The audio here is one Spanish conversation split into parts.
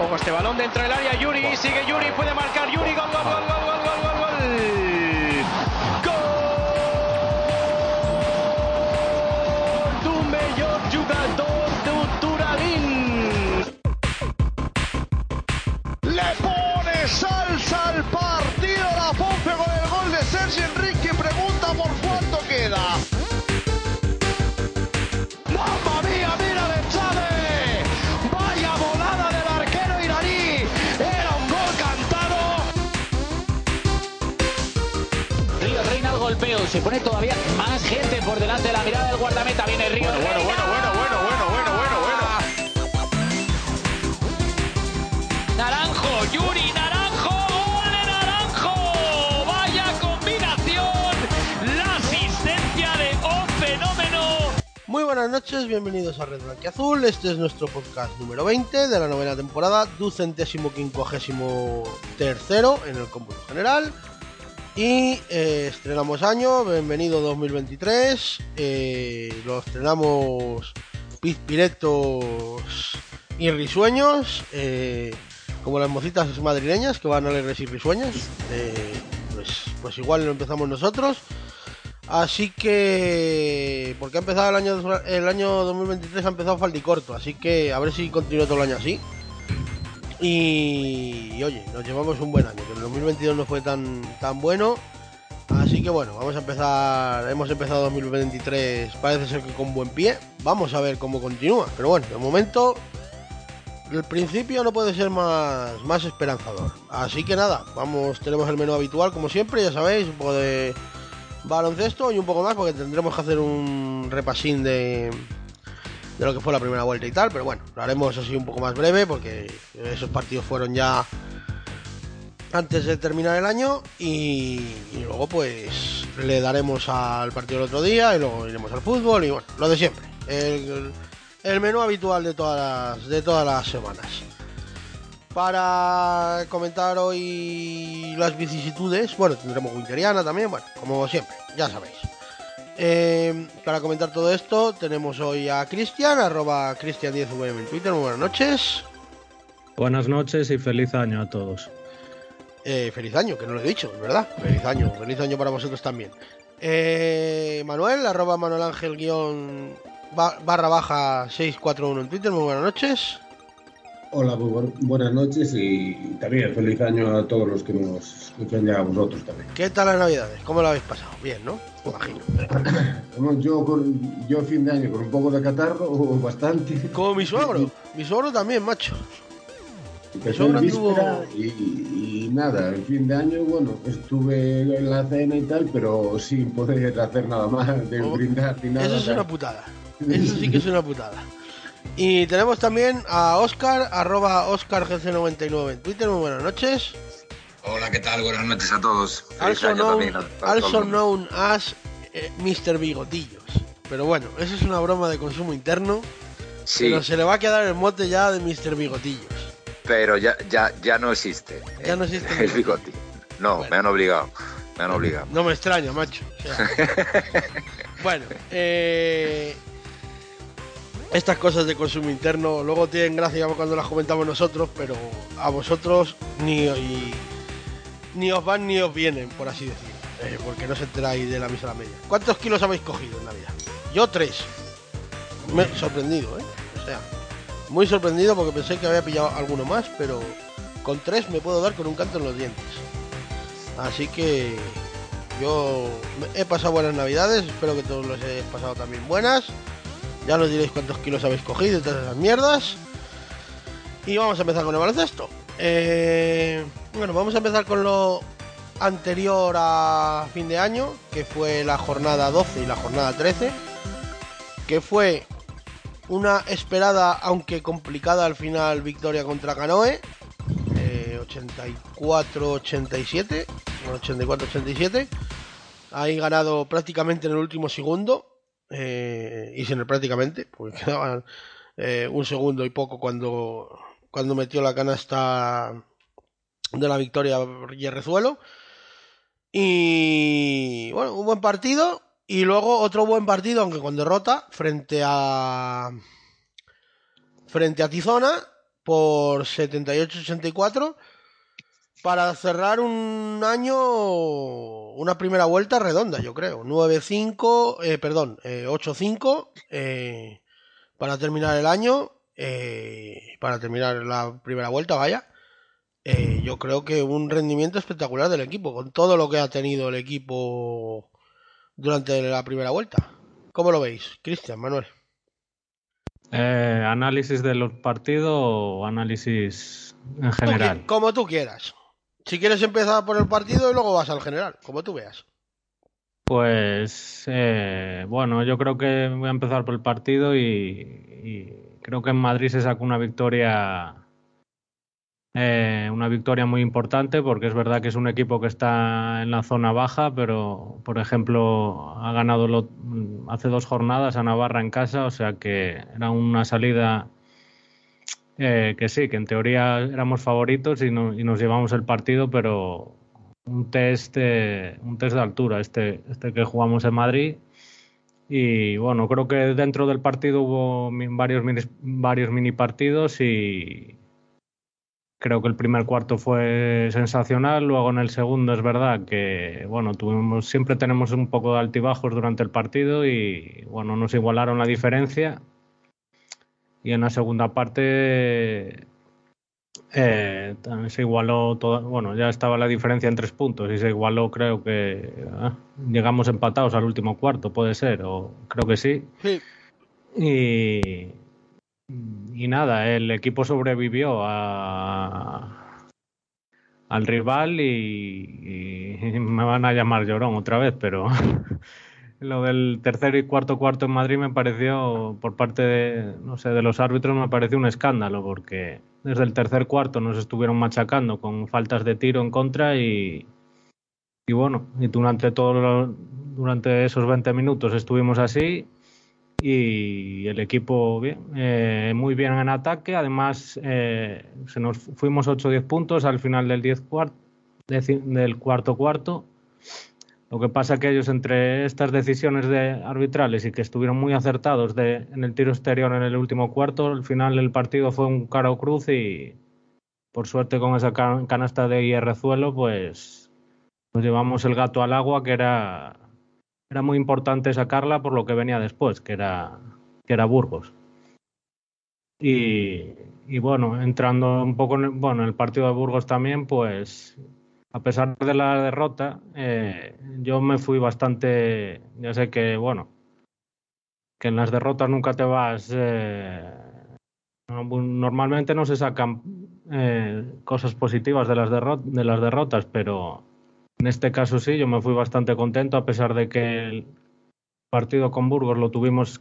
Ojo este balón dentro del área, Yuri, sigue Yuri, puede marcar Yuri, gol, gol, gol, gol, gol, gol, gol, gol. Jugador Turín. Le pone salsa al partido la Ponce con el gol de Sergio Enrique. Pregunta por se pone todavía más gente por delante de la mirada del guardameta. Viene Río. Bueno, bueno, bueno, bueno, bueno, bueno, bueno, bueno, bueno. Naranjo, Yuri, Naranjo, gol de Naranjo. Vaya combinación. La asistencia de un fenómeno. Muy buenas noches, bienvenidos a Red Azul. Este es nuestro podcast número 20 de la novena temporada, ducentésimo quincuagésimo tercero en el cómputo general. Y eh, estrenamos año, bienvenido 2023. eh, lo estrenamos pizpiretos y risueños, eh, como las mocitas madrileñas que van alegres y risueñas. eh, pues, pues igual lo empezamos nosotros. Así que, porque ha empezado el año, el año 2023, ha empezado faldicorto, así que a ver si continúa todo el año así. Y, oye, nos llevamos un buen año, que el 2022 no fue tan, tan bueno. Así que bueno, vamos a empezar, hemos empezado 2023, parece ser que con buen pie. Vamos a ver cómo continúa, pero bueno, de momento el principio no puede ser más, más esperanzador. Así que nada, vamos, tenemos el menú habitual como siempre, ya sabéis, un poco de baloncesto y un poco más porque tendremos que hacer un repasín de, de lo que fue la primera vuelta y tal, pero bueno, lo haremos así un poco más breve porque esos partidos fueron ya antes de terminar el año y, luego pues le daremos al partido el otro día y luego iremos al fútbol y bueno, lo de siempre. El, el menú habitual de todas las, de todas las semanas. Para comentar hoy las vicisitudes, bueno, tendremos Winteriana también, bueno, como siempre, ya sabéis. Eh, para comentar todo esto, tenemos hoy a Cristian, arroba Cristian10VM en Twitter, muy buenas noches. Buenas noches y feliz año a todos. Eh, feliz año, que no lo he dicho, ¿verdad? Feliz año, feliz año para vosotros también. Eh, Manuel, arroba Manuel Ángel guion ba- barra baja 641 en Twitter, muy buenas noches. Hola, muy bu- buenas noches y también feliz año a todos los que nos escuchan y a vosotros también. ¿Qué tal las navidades? ¿Cómo lo habéis pasado? Bien, ¿no? Imagino. Bueno, Yo, con, yo fin de año con un poco de catarro, o bastante. Como mi suegro, mi suegro también, macho. Sobra en víspera tuvo- y, y nada, el fin de año, bueno, estuve en la cena y tal, pero sin poder hacer nada más, de Oh, brindar ni nada. Eso es una putada. Eso sí que es una putada. Y tenemos también a Oscar, arroba OscarGC99 en Twitter, muy buenas noches. Hola, ¿qué tal? Buenas noches a todos. Also known, también a- also known as eh, Mr. Bigotillos. Pero bueno, eso es una broma de consumo interno. Sí, Pero se le va a quedar el mote ya de Mr. Bigotillos. pero ya, ya, ya no existe. Ya eh, no existe El bigote. No, Bueno. me han obligado. Me han obligado. No me extraña, macho. O sea, bueno, eh, estas cosas de consumo interno luego tienen gracia cuando las comentamos nosotros, pero a vosotros ni, os van ni os vienen, por así decir. eh, porque no os enteráis de la misa a la media. ¿Cuántos kilos habéis cogido en Navidad? Yo tres. Me he sorprendido, ¿eh? O sea, muy sorprendido porque pensé que había pillado alguno más, pero con tres me puedo dar con un canto en los dientes. Así que yo he pasado buenas navidades, espero que todos los hayáis pasado también buenas. Ya nos diréis cuántos kilos habéis cogido y todas esas mierdas. Y vamos a empezar con el baloncesto. Eh, bueno, vamos a empezar con lo anterior a fin de año, que fue la jornada 12 y la jornada 13, que fue una esperada, aunque complicada al final, victoria contra Canoe, eh, 84-87, 84-87. Ahí ganado prácticamente en el último segundo, eh, y sin el prácticamente, porque quedaban eh, un segundo y poco cuando, cuando metió la canasta de la victoria Yerrezuelo. Y bueno, un buen partido. Y luego otro buen partido, aunque con derrota, frente a. Frente a Tizona. por 78-84 para cerrar un año, una primera vuelta redonda, yo creo. 9-5, eh, perdón, eh, 8-5 eh, para terminar el año, eh, para terminar la primera vuelta, vaya. Eh, yo creo que un rendimiento espectacular del equipo, con todo lo que ha tenido el equipo durante la primera vuelta. ¿Cómo lo veis, Cristian, Manuel? Eh, ¿Análisis de los partidos o análisis en general? como tú quieras. Si quieres empezar por el partido y luego vas al general, como tú veas. Pues eh, bueno, yo creo que voy a empezar por el partido y, creo que en Madrid se sacó una victoria, eh, una victoria muy importante porque es verdad que es un equipo que está en la zona baja, pero por ejemplo ha ganado lo- hace dos jornadas a Navarra en casa, o sea que era una salida eh, que sí, que en teoría éramos favoritos y, no- y nos llevamos el partido, pero un test, eh, un test de altura, este, este que jugamos en Madrid. Y bueno, creo que dentro del partido hubo varios mini, varios mini partidos y creo que el primer cuarto fue sensacional. Luego en el segundo es verdad que bueno, tuvimos, siempre tenemos un poco de altibajos durante el partido y bueno, nos igualaron la diferencia. Y en la segunda parte eh, también se igualó todo, bueno, ya estaba la diferencia en tres puntos y se igualó, creo que ah, llegamos empatados al último cuarto, puede ser, o creo que sí. Sí, Y, y nada, el equipo sobrevivió a, al rival y, y me van a llamar llorón otra vez, pero lo del tercer y cuarto cuarto en Madrid me pareció, por parte de, no sé, de los árbitros, me pareció un escándalo, porque desde el tercer cuarto nos estuvieron machacando con faltas de tiro en contra y, y bueno, y durante todo lo- durante esos 20 minutos estuvimos así y el equipo bien, eh, muy bien en ataque. Además, eh, se nos fuimos 8-10 puntos al final del, 10 cuart- del cuarto cuarto. Lo que pasa que ellos entre estas decisiones de arbitrales y que estuvieron muy acertados de, en el tiro exterior en el último cuarto, al final del partido fue un caro cruz y por suerte con esa ca- canasta de hierrezuelo pues nos llevamos el gato al agua que era era muy importante sacarla por lo que venía después, que era, que era Burgos. Y, y bueno, entrando un poco en bueno, en el partido de Burgos también, pues a pesar de la derrota, eh, yo me fui bastante, ya sé que, bueno, que en las derrotas nunca te vas, eh, no- normalmente no se sacan eh, cosas positivas de las, de las derrotas, pero en este caso sí, yo me fui bastante contento a pesar de que el partido con Burgos lo tuvimos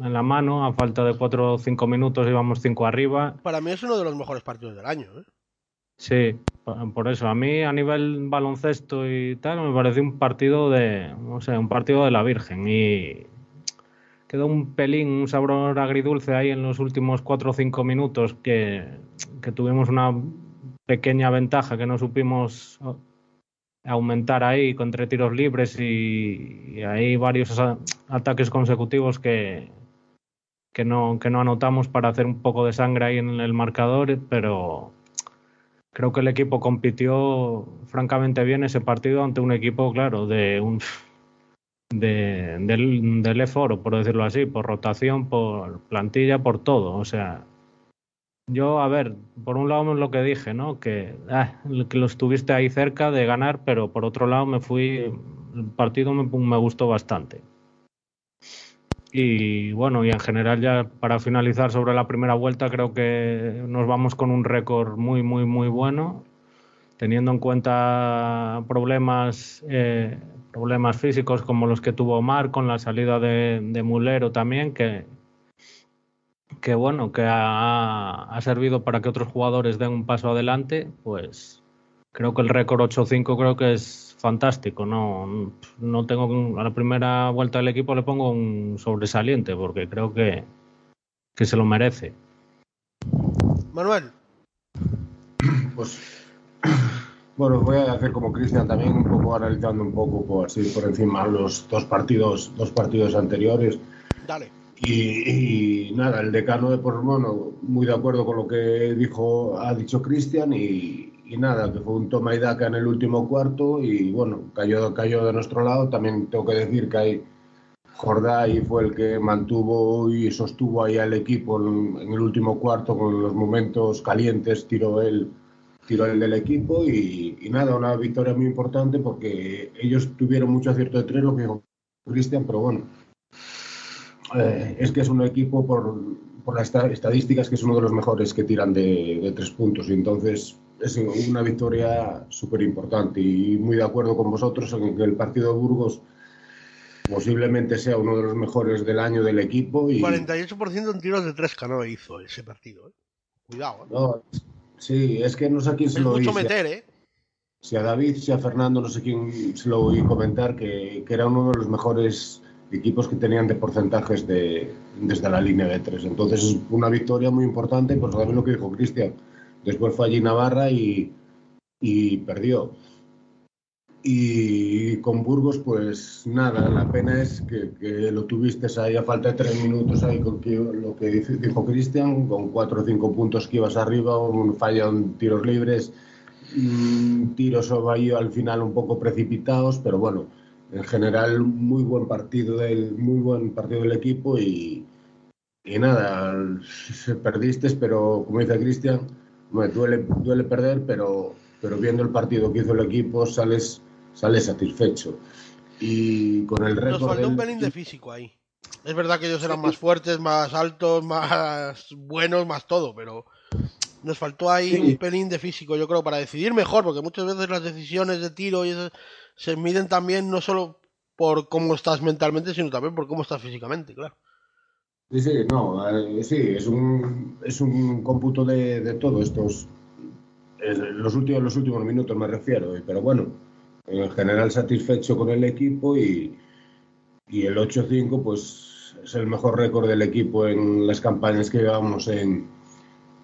en la mano, a falta de cuatro o cinco minutos íbamos cinco arriba. para mí es uno de los mejores partidos del año. ¿eh? Sí, por eso a mí a nivel baloncesto y tal me pareció un partido de, no sé, un partido de la Virgen y quedó un pelín, un sabor agridulce ahí en los últimos cuatro o cinco minutos que, que tuvimos una pequeña ventaja que no supimos aumentar ahí con tres tiros libres y, y ahí varios ataques consecutivos que, que, no, que no anotamos para hacer un poco de sangre ahí en el marcador, pero creo que el equipo compitió francamente bien ese partido ante un equipo, claro, de un de, del, del E-Foro, por decirlo así, por rotación, por plantilla, por todo. O sea, yo, a ver, por un lado lo que dije, ¿no? Que, ah, que lo estuviste ahí cerca de ganar, pero por otro lado me fui, el partido me, me gustó bastante. Y bueno, y en general ya para finalizar sobre la primera vuelta creo que nos vamos con un récord muy, muy, muy bueno, teniendo en cuenta problemas, eh, problemas físicos como los que tuvo Omar con la salida de, de Mulero también, que, que bueno, que ha, ha servido para que otros jugadores den un paso adelante, pues creo que el récord 8-5 creo que es fantástico. No, no tengo a la primera vuelta del equipo le pongo un sobresaliente porque creo que, que se lo merece. Manuel, Pues bueno, voy a hacer como Cristian también, un poco analizando un poco por, así por encima los dos partidos, dos partidos anteriores. dale. Y, y nada, el decano de Pormono, muy de acuerdo con lo que dijo, ha dicho Cristian, y, y nada, que fue un toma y daca en el último cuarto, y bueno, cayó, cayó de nuestro lado. También tengo que decir que hay Jorday fue el que mantuvo y sostuvo ahí al equipo en, el último cuarto con los momentos calientes, tiró él, tiró él del equipo y, y nada, una victoria muy importante porque ellos tuvieron mucho acierto de tres, lo que dijo Cristian, pero bueno, eh, es que es un equipo por, por las esta- estadísticas que es uno de los mejores que tiran de, de tres puntos y entonces es una victoria súper importante y muy de acuerdo con vosotros en que el partido de Burgos posiblemente sea uno de los mejores del año del equipo y 48% en tiros de 3 Cano hizo ese partido. ¿eh? Cuidado, ¿eh? no, sí, es que no sé a quién se Es lo mucho a- meter, ¿eh? si a David, si a Fernando, no sé quién se lo oí comentar, que, que era uno de los mejores equipos que tenían de porcentajes de, desde la línea de tres. Entonces es una victoria muy importante, pues también lo que dijo Cristian. Después fue allí Navarra y, y perdió. Y con Burgos, pues nada, la pena es que, que lo tuviste ahí a falta de tres minutos, ahí con lo que dijo Cristian, con cuatro o cinco puntos que ibas arriba, un fallo en tiros libres, mm, tiros ahí al final un poco precipitados, pero bueno, en general muy buen partido del, muy buen partido del equipo y, y nada, perdiste, pero como dice Cristian, me duele, duele perder, pero, pero viendo el partido que hizo el equipo sales, sales satisfecho. Y con el Nos récord faltó un pelín de físico ahí. Es verdad que ellos eran más fuertes, más altos, más buenos, más todo, pero nos faltó ahí Sí. un pelín de físico, yo creo, para decidir mejor, porque muchas veces las decisiones de tiro y eso se miden también no solo por cómo estás mentalmente, sino también por cómo estás físicamente, claro. Sí, sí, no, eh, sí, es un, es un cómputo de, de todo estos, es los últimos, los últimos minutos me refiero, eh, pero bueno, en general satisfecho con el equipo y, y el 8-5 pues es el mejor récord del equipo en las campañas que llevamos en,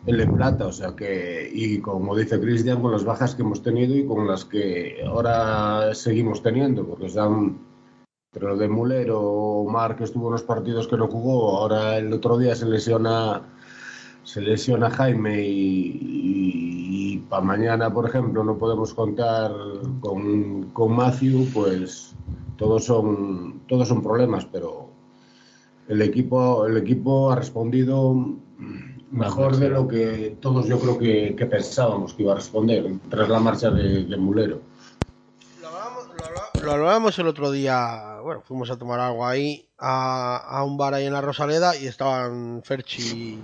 en Le Plata, o sea que, y como dice Cristian, con las bajas que hemos tenido y con las que ahora seguimos teniendo, porque están pero lo de Mulero, Omar, que estuvo en los partidos que no jugó, ahora el otro día se lesiona, se lesiona Jaime y, para mañana, por ejemplo, no podemos contar con, con Matthew, pues todos son, todos son problemas, pero el equipo, el equipo ha respondido mejor de lo que todos yo creo que, que pensábamos que iba a responder tras la marcha de, de Mulero. Lo hablábamos, el otro día, bueno, fuimos a tomar algo ahí, a, a un bar ahí en la Rosaleda, y estaban Ferchi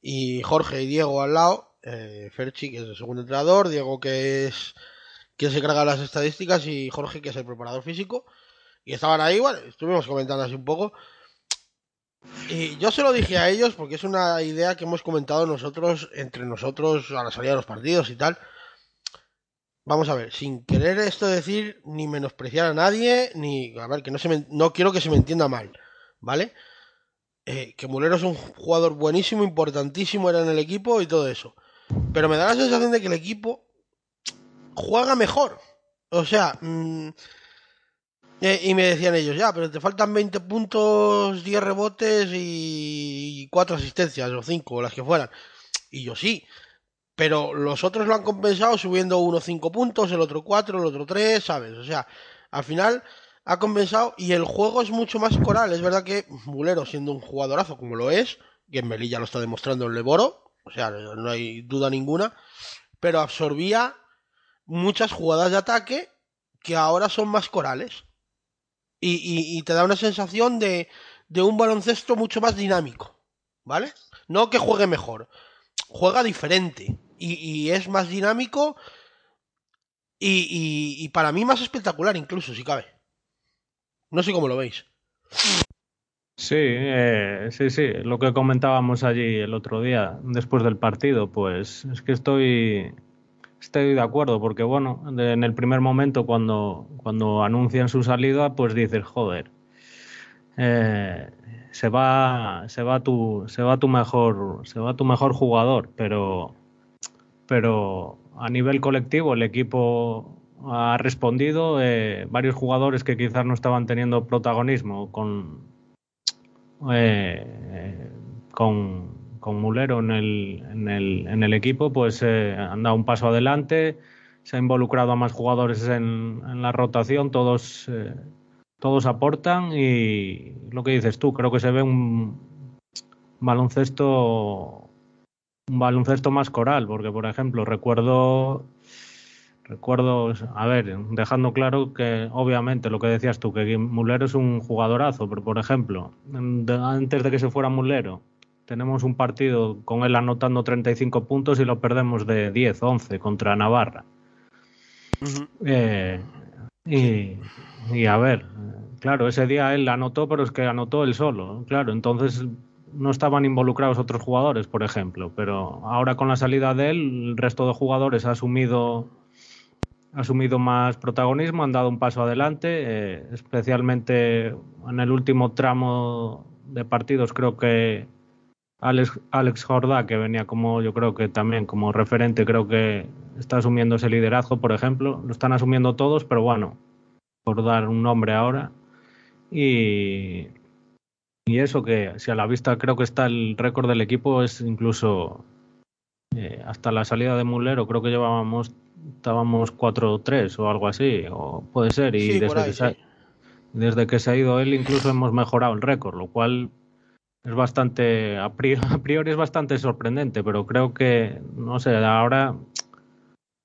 y Jorge y Diego al lado. eh, Ferchi, que es el segundo entrenador, Diego, que es quien se carga las estadísticas, y Jorge, que es el preparador físico. Y estaban ahí, bueno, estuvimos comentando así un poco. Y yo se lo dije a ellos porque es una idea que hemos comentado nosotros, entre nosotros, a la salida de los partidos y tal. Vamos a ver, sin querer esto decir ni menospreciar a nadie, ni. A ver, que no se me- no quiero que se me entienda mal, ¿vale? Eh, que Mulero es un jugador buenísimo, importantísimo, era en el equipo y todo eso. Pero me da la sensación de que el equipo juega mejor. O sea, mm, eh, y me decían ellos, ya, pero te faltan 20 puntos, 10 rebotes y 4 asistencias, o 5, o las que fueran. Y yo sí, pero los otros lo han compensado subiendo uno 5 puntos, el otro 4, el otro 3, ¿sabes? O sea, al final ha compensado y el juego es mucho más coral. Es verdad que Mulero, siendo un jugadorazo como lo es, y en Melilla lo está demostrando en Leboro, o sea, no hay duda ninguna, pero absorbía muchas jugadas de ataque que ahora son más corales. Y, y- y te da una sensación de, de un baloncesto mucho más dinámico, ¿vale? No que juegue mejor, juega diferente y, es más dinámico y, para mí más espectacular incluso, si cabe. No sé cómo lo veis. Sí, eh, sí, sí, lo que comentábamos allí el otro día después del partido, pues es que estoy, estoy de acuerdo, porque bueno, en el primer momento cuando, cuando anuncian su salida, pues dices, joder, eh, se va, se va tu, se va tu mejor, se va tu mejor jugador, pero, pero a nivel colectivo el equipo ha respondido, eh, varios jugadores que quizás no estaban teniendo protagonismo con eh, con, con Mulero en el, en el, en el equipo, pues eh, han dado un paso adelante, se ha involucrado a más jugadores en, en la rotación, todos, todos aportan y lo que dices tú, creo que se ve un baloncesto un baloncesto más coral, porque por ejemplo recuerdo recuerdo, a ver, dejando claro que obviamente lo que decías tú, que Mulero es un jugadorazo, pero por ejemplo, de- antes de que se fuera Mulero, tenemos un partido con él anotando 35 puntos y lo perdemos de 10, 11 contra Navarra. Eh, y, y a ver, claro, ese día él anotó, pero es que anotó él solo, claro, entonces no estaban involucrados otros jugadores, por ejemplo, pero ahora con la salida de él, el resto de jugadores ha asumido, ha asumido más protagonismo, han dado un paso adelante, eh, especialmente en el último tramo de partidos, creo que Alex, Alex Jordá, que venía como yo creo que también como referente, creo que está asumiendo ese liderazgo, por ejemplo. Lo están asumiendo todos, pero bueno, por dar un nombre ahora. Y, y eso que, si a la vista creo que está el récord del equipo, es incluso eh, hasta la salida de Mulero, creo que llevábamos, estábamos 4-3 o algo así, o puede ser. Y Sí, desde, ahí, que se ha, sí. desde que se ha ido él, incluso hemos mejorado el récord, lo cual es bastante, a priori, a priori es bastante sorprendente, pero creo que, no sé, ahora,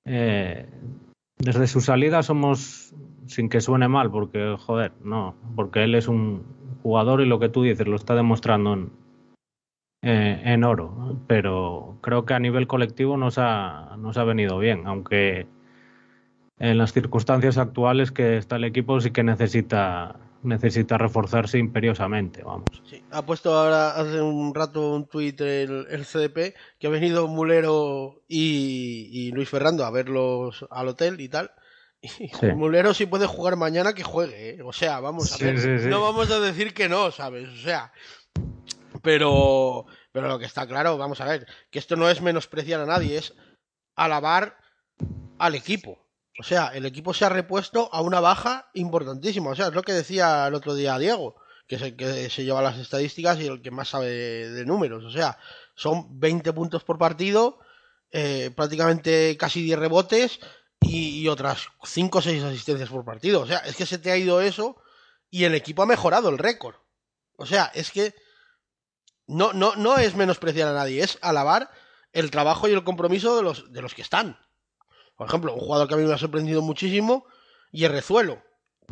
eh, desde su salida somos, sin que suene mal, porque, joder, no, porque él es un jugador y lo que tú dices lo está demostrando en, eh, en oro, pero creo que a nivel colectivo nos ha, nos ha venido bien, aunque en las circunstancias actuales que está el equipo sí que necesita necesita reforzarse imperiosamente, vamos. Ha puesto ahora hace un rato un tuit el, el CDP que ha venido Mulero y, y Luis Ferrando a verlos al hotel y tal. Y Sí. Mulero si puede jugar mañana que juegue, ¿eh? o sea, vamos a Sí, ver, sí, no vamos a decir que no, ¿sabes? O sea, pero pero lo que está claro, vamos a ver, que esto no es menospreciar a nadie, es alabar al equipo. O sea, el equipo se ha repuesto a una baja importantísima. O sea, es lo que decía el otro día Diego, que es el que se lleva las estadísticas y el que más sabe de, de números. O sea, son 20 puntos por partido, eh, prácticamente casi 10 rebotes y, y otras 5 o 6 asistencias por partido. O sea, es que se te ha ido eso y el equipo ha mejorado el récord. O sea, es que no, no, no es menospreciar a nadie, es alabar el trabajo y el compromiso de los, de los que están. Por ejemplo, un jugador que a mí me ha sorprendido muchísimo, Yerrezuelo,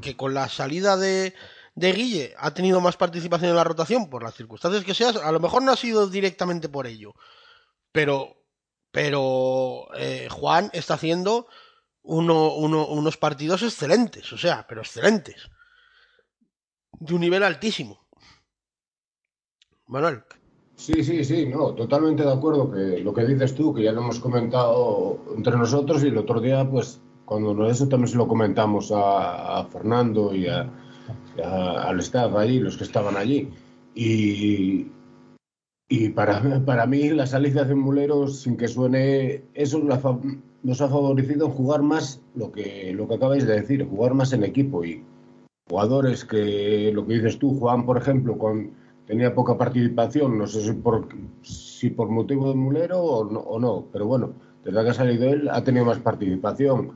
que con la salida de, de Guille ha tenido más participación en la rotación por las circunstancias que seas, a lo mejor no ha sido directamente por ello, pero, pero eh, Juan está haciendo uno, uno- unos partidos excelentes, o sea, pero excelentes, de un nivel altísimo. Manuel, Sí, sí, sí, no, totalmente de acuerdo que lo que dices tú, que ya lo hemos comentado entre nosotros y el otro día, pues, cuando no eso también se lo comentamos a, a Fernando y a- a- al staff allí, los que estaban allí. Y, y para, para mí la salida de Mulero, sin que suene, eso nos ha favorecido en jugar más lo que, lo que acabáis de decir, jugar más en equipo y jugadores que, lo que dices tú, Juan, por ejemplo, con tenía poca participación, no sé si por, si por motivo de mulero o no, o no, pero bueno, desde que ha salido él ha tenido más participación.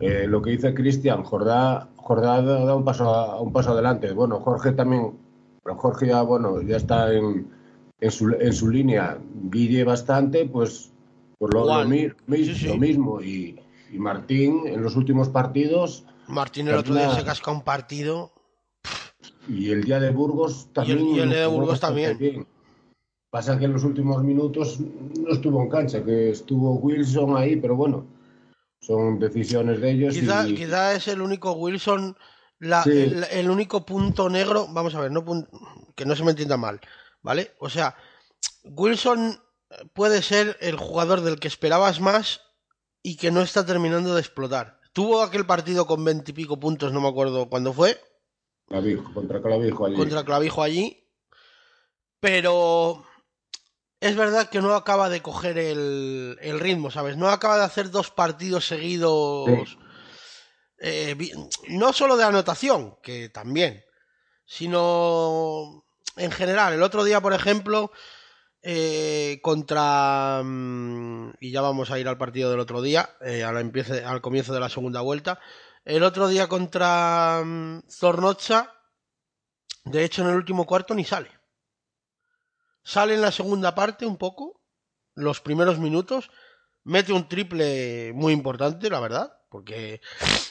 Eh, lo que dice Cristian, Jordá, Jordá dado un paso, a, un paso adelante. Bueno, Jorge también, pero Jorge ya, bueno, ya está en, en, su, en su línea. Guille bastante, pues, por lo, lo, Igual. mi- mi- Sí, sí. lo mismo. Y, y Martín en los últimos partidos Martín el otro día se casca un partido. Y el día de Burgos también. y el día de Burgos también. bien. Pasa que en los últimos minutos no estuvo en cancha, que estuvo Wilson ahí, pero bueno, son decisiones de ellos. Quizá, y, quizá es el único Wilson, la- Sí. el, el único punto negro. Vamos a ver, no que no se me entienda mal, ¿vale? O sea, Wilson puede ser el jugador del que esperabas más y que no está terminando de explotar. Tuvo aquel partido con veintipico puntos, no me acuerdo cuándo fue, Clavijo, contra Clavijo allí. contra Clavijo allí, pero es verdad que no acaba de coger el, el ritmo, ¿sabes? No acaba de hacer dos partidos seguidos, Sí. eh, no solo de anotación, que también, sino en general, el otro día, por ejemplo, eh, contra. mm, y ya vamos a ir al partido del otro día, eh, al, al comienzo de la segunda vuelta. El otro día contra mm, Zornocha, de hecho, en el último cuarto ni sale. Sale en la segunda parte un poco, los primeros minutos, mete un triple muy importante, la verdad, porque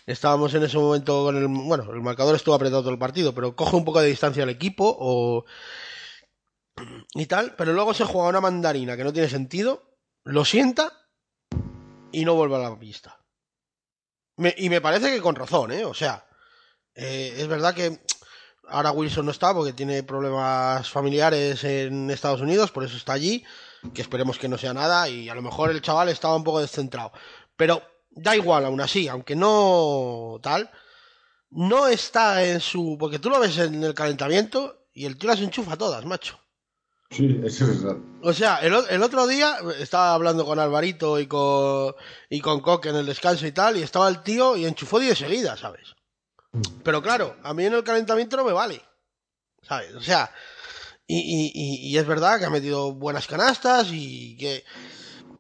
estábamos en ese momento con el. Bueno, el marcador estuvo apretado todo el partido, pero coge un poco de distancia al equipo o. y tal, pero luego se juega una mandarina que no tiene sentido, lo sienta y no vuelve a la pista. Y me parece que con razón, ¿eh? O sea, eh, es verdad que ahora Wilson no está porque tiene problemas familiares en Estados Unidos, por eso está allí, que esperemos que no sea nada y a lo mejor el chaval estaba un poco descentrado. Pero da igual aún así, aunque no tal, no está en su... porque tú lo ves en el calentamiento y el tío las enchufa todas, macho. Sí, eso es verdad. O sea, el, el otro día estaba hablando con Alvarito y con, y con Coque en el descanso y tal, y estaba el tío y enchufó 10 seguidas, ¿sabes? Pero claro, a mí en el calentamiento no me vale, ¿sabes? O sea, y, y- y- y es verdad que ha metido buenas canastas y que,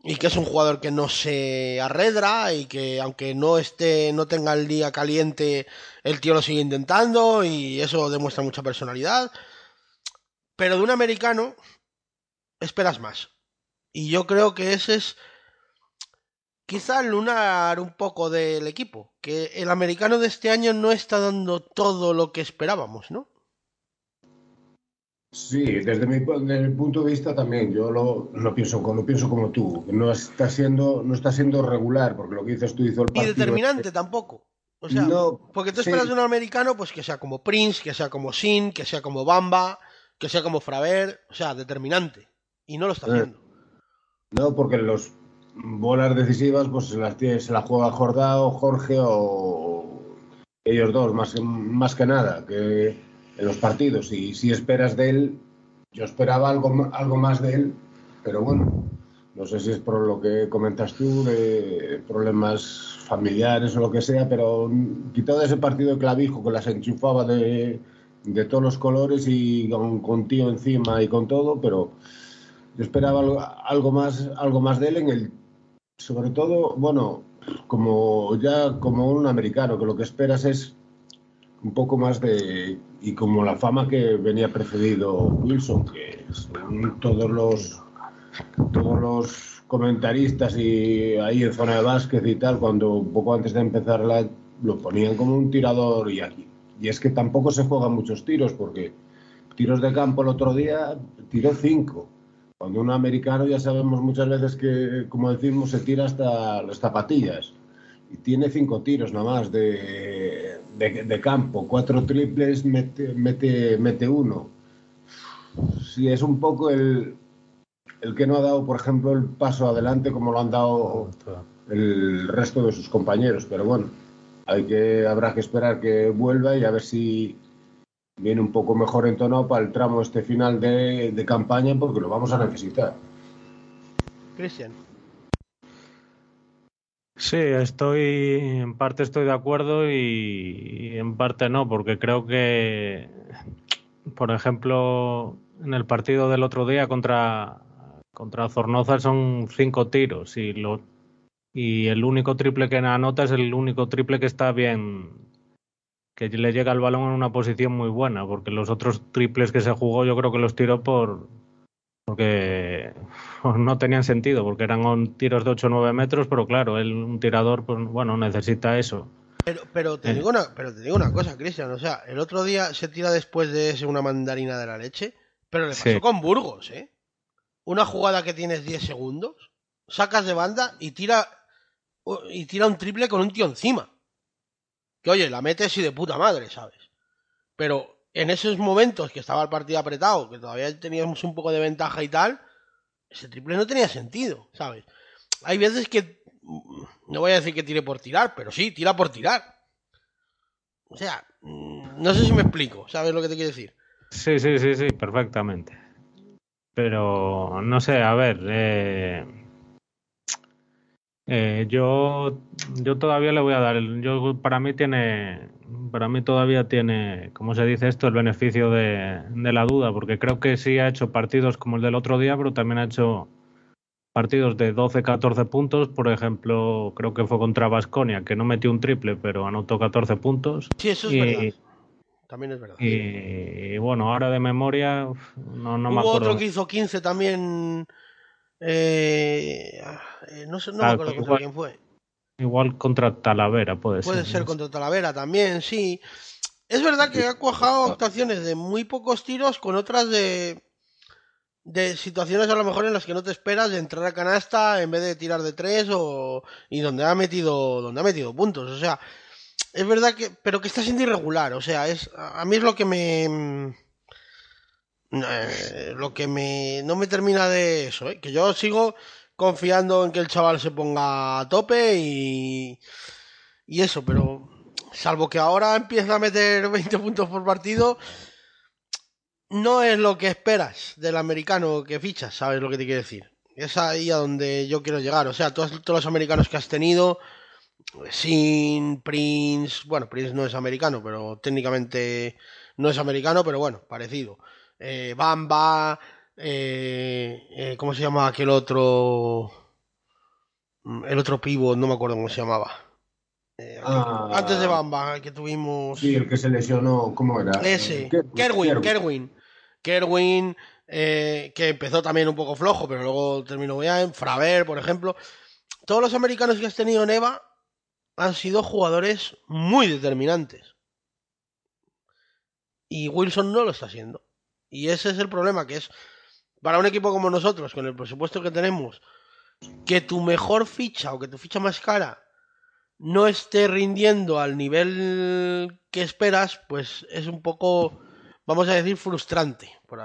y que es un jugador que no se arredra y que aunque no esté, no tenga el día caliente, el tío lo sigue intentando y eso demuestra mucha personalidad. Pero de un americano esperas más. Y yo creo que ese es quizá el lunar un poco del equipo. Que el americano de este año no está dando todo lo que esperábamos, ¿no? Sí, desde mi, desde mi punto de vista también, yo lo, lo pienso, como- lo pienso como tú, no está siendo, no está siendo regular, porque lo que dices tú hizo el partido. determinante tampoco. O sea, No, porque tú sí. esperas de un americano pues que sea como Prince, que sea como Sin, que sea como Bamba, que sea como Fraver, o sea, determinante. Y no lo está Eh. haciendo. No, porque los bolas decisivas pues se las tiene, se la juega Jordao, Jorge o ellos dos, más, más que nada, que en los partidos. Y si esperas de él, yo esperaba algo, algo más de él, pero bueno, no sé si es por lo que comentas tú, de problemas familiares o lo que sea, pero quitado ese partido de clavijo que las enchufaba de, de todos los colores y con, con tío encima y con todo, pero yo esperaba algo, algo más algo más de él en el sobre todo bueno como ya como un americano que lo que esperas es un poco más de y como la fama que venía precedido Wilson que según todos los todos los comentaristas y ahí en zona de básquet y tal cuando un poco antes de empezar la lo ponían como un tirador y aquí y es que tampoco se juegan muchos tiros porque tiros de campo el otro día tiró cinco cuando un americano ya sabemos muchas veces que, como decimos, se tira hasta las zapatillas. Y tiene cinco tiros nada más de, de, de campo, cuatro triples, mete, mete, mete uno. Sí, es un poco el, el que no ha dado, por ejemplo, el paso adelante como lo han dado el resto de sus compañeros. Pero bueno, hay que, habrá que esperar que vuelva y a ver si viene un poco mejor entonado para el tramo este final de, de campaña porque lo vamos a necesitar. Cristian. Sí, estoy, en parte estoy de acuerdo y, en parte no, porque creo que, por ejemplo, en el partido del otro día contra, contra Zornoza son cinco tiros y, lo, y el único triple que anota es el único triple que está bien, que le llega el balón en una posición muy buena, porque los otros triples que se jugó yo creo que los tiró por porque no tenían sentido, porque eran tiros de 8 o 9 metros, pero claro, él, un tirador, pues bueno, necesita eso. Pero, pero, te Eh. digo una, pero te digo una cosa, Cristian. O sea, el otro día se tira después de ese una mandarina de la leche, pero le pasó Sí. con Burgos, ¿eh? Una jugada que tienes 10 segundos, sacas de banda y tira y tira un triple con un tío encima. Que oye, la metes y de puta madre, ¿sabes? Pero en esos momentos que estaba el partido apretado, que todavía teníamos un poco de ventaja y tal, ese triple no tenía sentido, ¿sabes? Hay veces que no voy a decir que tire por tirar, pero sí, tira por tirar. O sea, no sé si me explico, ¿sabes lo que te quiero decir? Sí, sí, sí, sí, perfectamente. Pero no sé, a ver, eh, Eh, yo, yo todavía le voy a dar. el- Yo para mí tiene, para mí todavía tiene, como se dice esto, el beneficio de, de la duda, porque creo que sí ha hecho partidos como el del otro día, pero también ha hecho partidos de 12, 14 puntos. Por ejemplo, creo que fue contra Basconia, que no metió un triple, pero anotó 14 puntos. Sí, eso es Y- verdad. También es verdad. Y, bueno, ahora de memoria, no, no me Hubo acuerdo. otro que hizo 15 también. Eh, eh, no sé, no me Ah, acuerdo igual- quién fue. Igual contra Talavera, puede, Puede ser. ser ¿no? contra Talavera también, sí. Es verdad que ha cuajado actuaciones de muy pocos tiros con otras de, de situaciones a lo mejor en las que no te esperas de entrar a canasta en vez de tirar de tres o y donde ha metido donde ha metido puntos. O sea, es verdad que pero que está siendo irregular. O sea, es a a mí es lo que me eh, lo que me no me termina de eso, ¿eh? que yo sigo confiando en que el chaval se ponga a tope y y eso, pero salvo que ahora empieza a meter 20 puntos por partido, no es lo que esperas del americano que fichas, ¿sabes lo que te quiero decir? Es ahí a donde yo quiero llegar. O sea, todos, todos los americanos que has tenido, sin Prince, bueno, Prince no es americano, pero técnicamente no es americano, pero bueno, parecido. Eh, Bamba, eh, eh, ¿cómo se llama aquel otro? Mm, El otro pivot, no me acuerdo cómo se llamaba. Ah. Antes de Bamba, que tuvimos. Sí, el que se lesionó, ¿cómo era? Ese, Kerwin, Kerwin, Kerwin. Kerwin. Kerwin, que empezó también un poco flojo, pero luego terminó bien. Fraver, por ejemplo. Todos los americanos que has tenido en EVA han sido jugadores muy determinantes. Y Wilson no lo está haciendo. Y ese es el problema, que es para un equipo como nosotros, con el presupuesto que tenemos, que tu mejor ficha o que tu ficha más cara no esté rindiendo al nivel que esperas, pues es un poco, vamos a decir, frustrante. Por,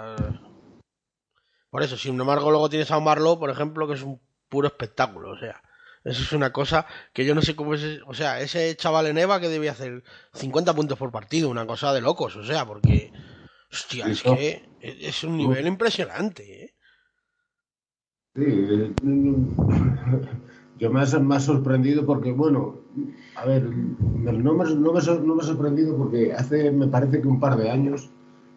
por eso, sin embargo, luego tienes a Marlowe, por ejemplo, que es un puro espectáculo. O sea, eso es una cosa que yo no sé cómo es. O sea, ese chaval en EVA que debía hacer 50 puntos por partido, una cosa de locos. O sea, porque. Hostia, es que es un nivel impresionante, ¿eh? Sí, eh, yo me ha, me ha sorprendido porque, bueno, a ver, no me, no, me, no me ha sorprendido porque hace, me parece que un par de años,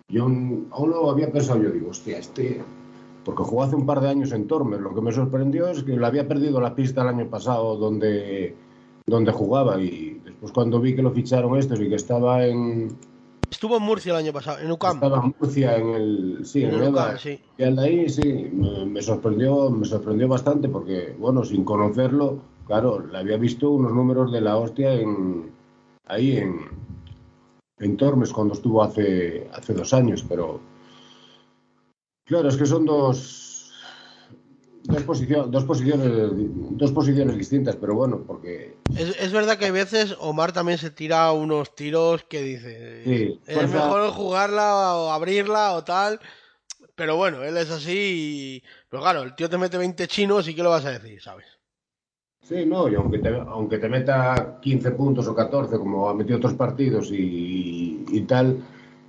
yo aún lo había pensado, yo digo, hostia, este, porque jugó hace un par de años en Tormes, lo que me sorprendió es que le había perdido la pista el año pasado donde, donde jugaba y después cuando vi que lo ficharon estos y que estaba en, Estuvo en Murcia el año pasado, en UCAM. estaba en Murcia en el, sí, en En el UCAM, sí. y al de ahí sí, me, me sorprendió, me sorprendió bastante porque, bueno, sin conocerlo, claro, le había visto unos números de la hostia en, ahí en, en Tormes cuando estuvo hace, hace dos años, pero claro, es que son dos, dos, posicion- dos, posiciones, dos posiciones distintas, pero bueno, porque Es, es verdad que a veces Omar también se tira unos tiros que dice Sí, es fuerza- mejor jugarla o abrirla o tal. Pero bueno, él es así. y- Pero claro, el tío te mete 20 chinos y ¿qué le vas a decir, sabes? Sí, no, y aunque te, aunque te meta 15 puntos o 14, como ha metido otros partidos y, y tal,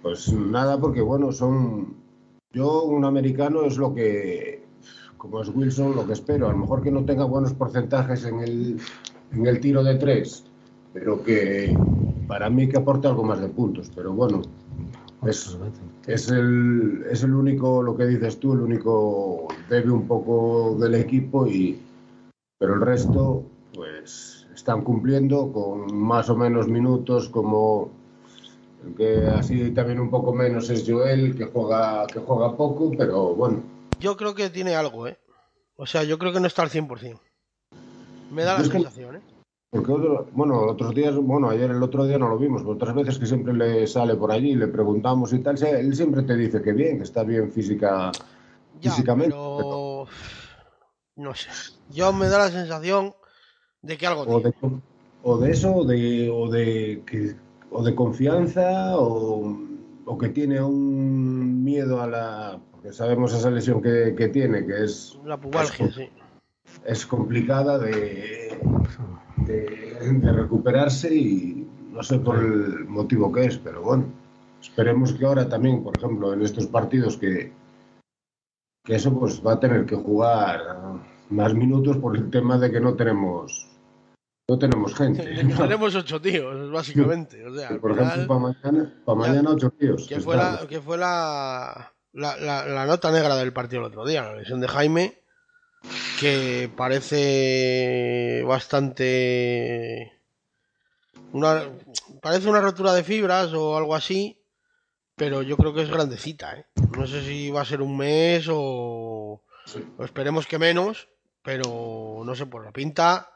pues nada, porque bueno, son. Yo, un americano, es lo que. Como es Wilson, lo que espero. A lo mejor que no tenga buenos porcentajes en el, en el tiro de tres, pero que para mí que aporte algo más de puntos. Pero bueno, es, es, el, es el único, lo que dices tú, el único debe un poco del equipo y pero el resto pues están cumpliendo con más o menos minutos como el que así también un poco menos es Joel que juega que juega poco pero bueno Yo creo que tiene algo, ¿eh? O sea, yo creo que no está al 100%. Me da la sensación, ¿eh? porque otro- bueno otros días bueno ayer el otro día no lo vimos pero otras veces que siempre le sale por allí le preguntamos y tal él siempre te dice que bien que está bien física Ya, físicamente pero... No sé. Yo me da la sensación de que algo o tiene. de, o de eso o de o de que- o de confianza o, o que tiene un miedo a la porque sabemos esa lesión que, que tiene que es La pubalgia, sí. es complicada de, de, de recuperarse y no sé por el motivo que es pero bueno esperemos que ahora también por ejemplo en estos partidos que que eso pues va a tener que jugar más minutos por el tema de que no tenemos no tenemos gente. tenemos ocho tíos, básicamente. O sea, por ejemplo, para mañana, para mañana ocho tíos. Que fue, la, que fue la, la, la, nota negra del partido el otro día, la lesión de Jaime, que parece bastante... Una, parece una rotura de fibras o algo así, pero yo creo que es grandecita. ¿eh? No sé si va a ser un mes o, o esperemos que menos, pero no sé, por la pinta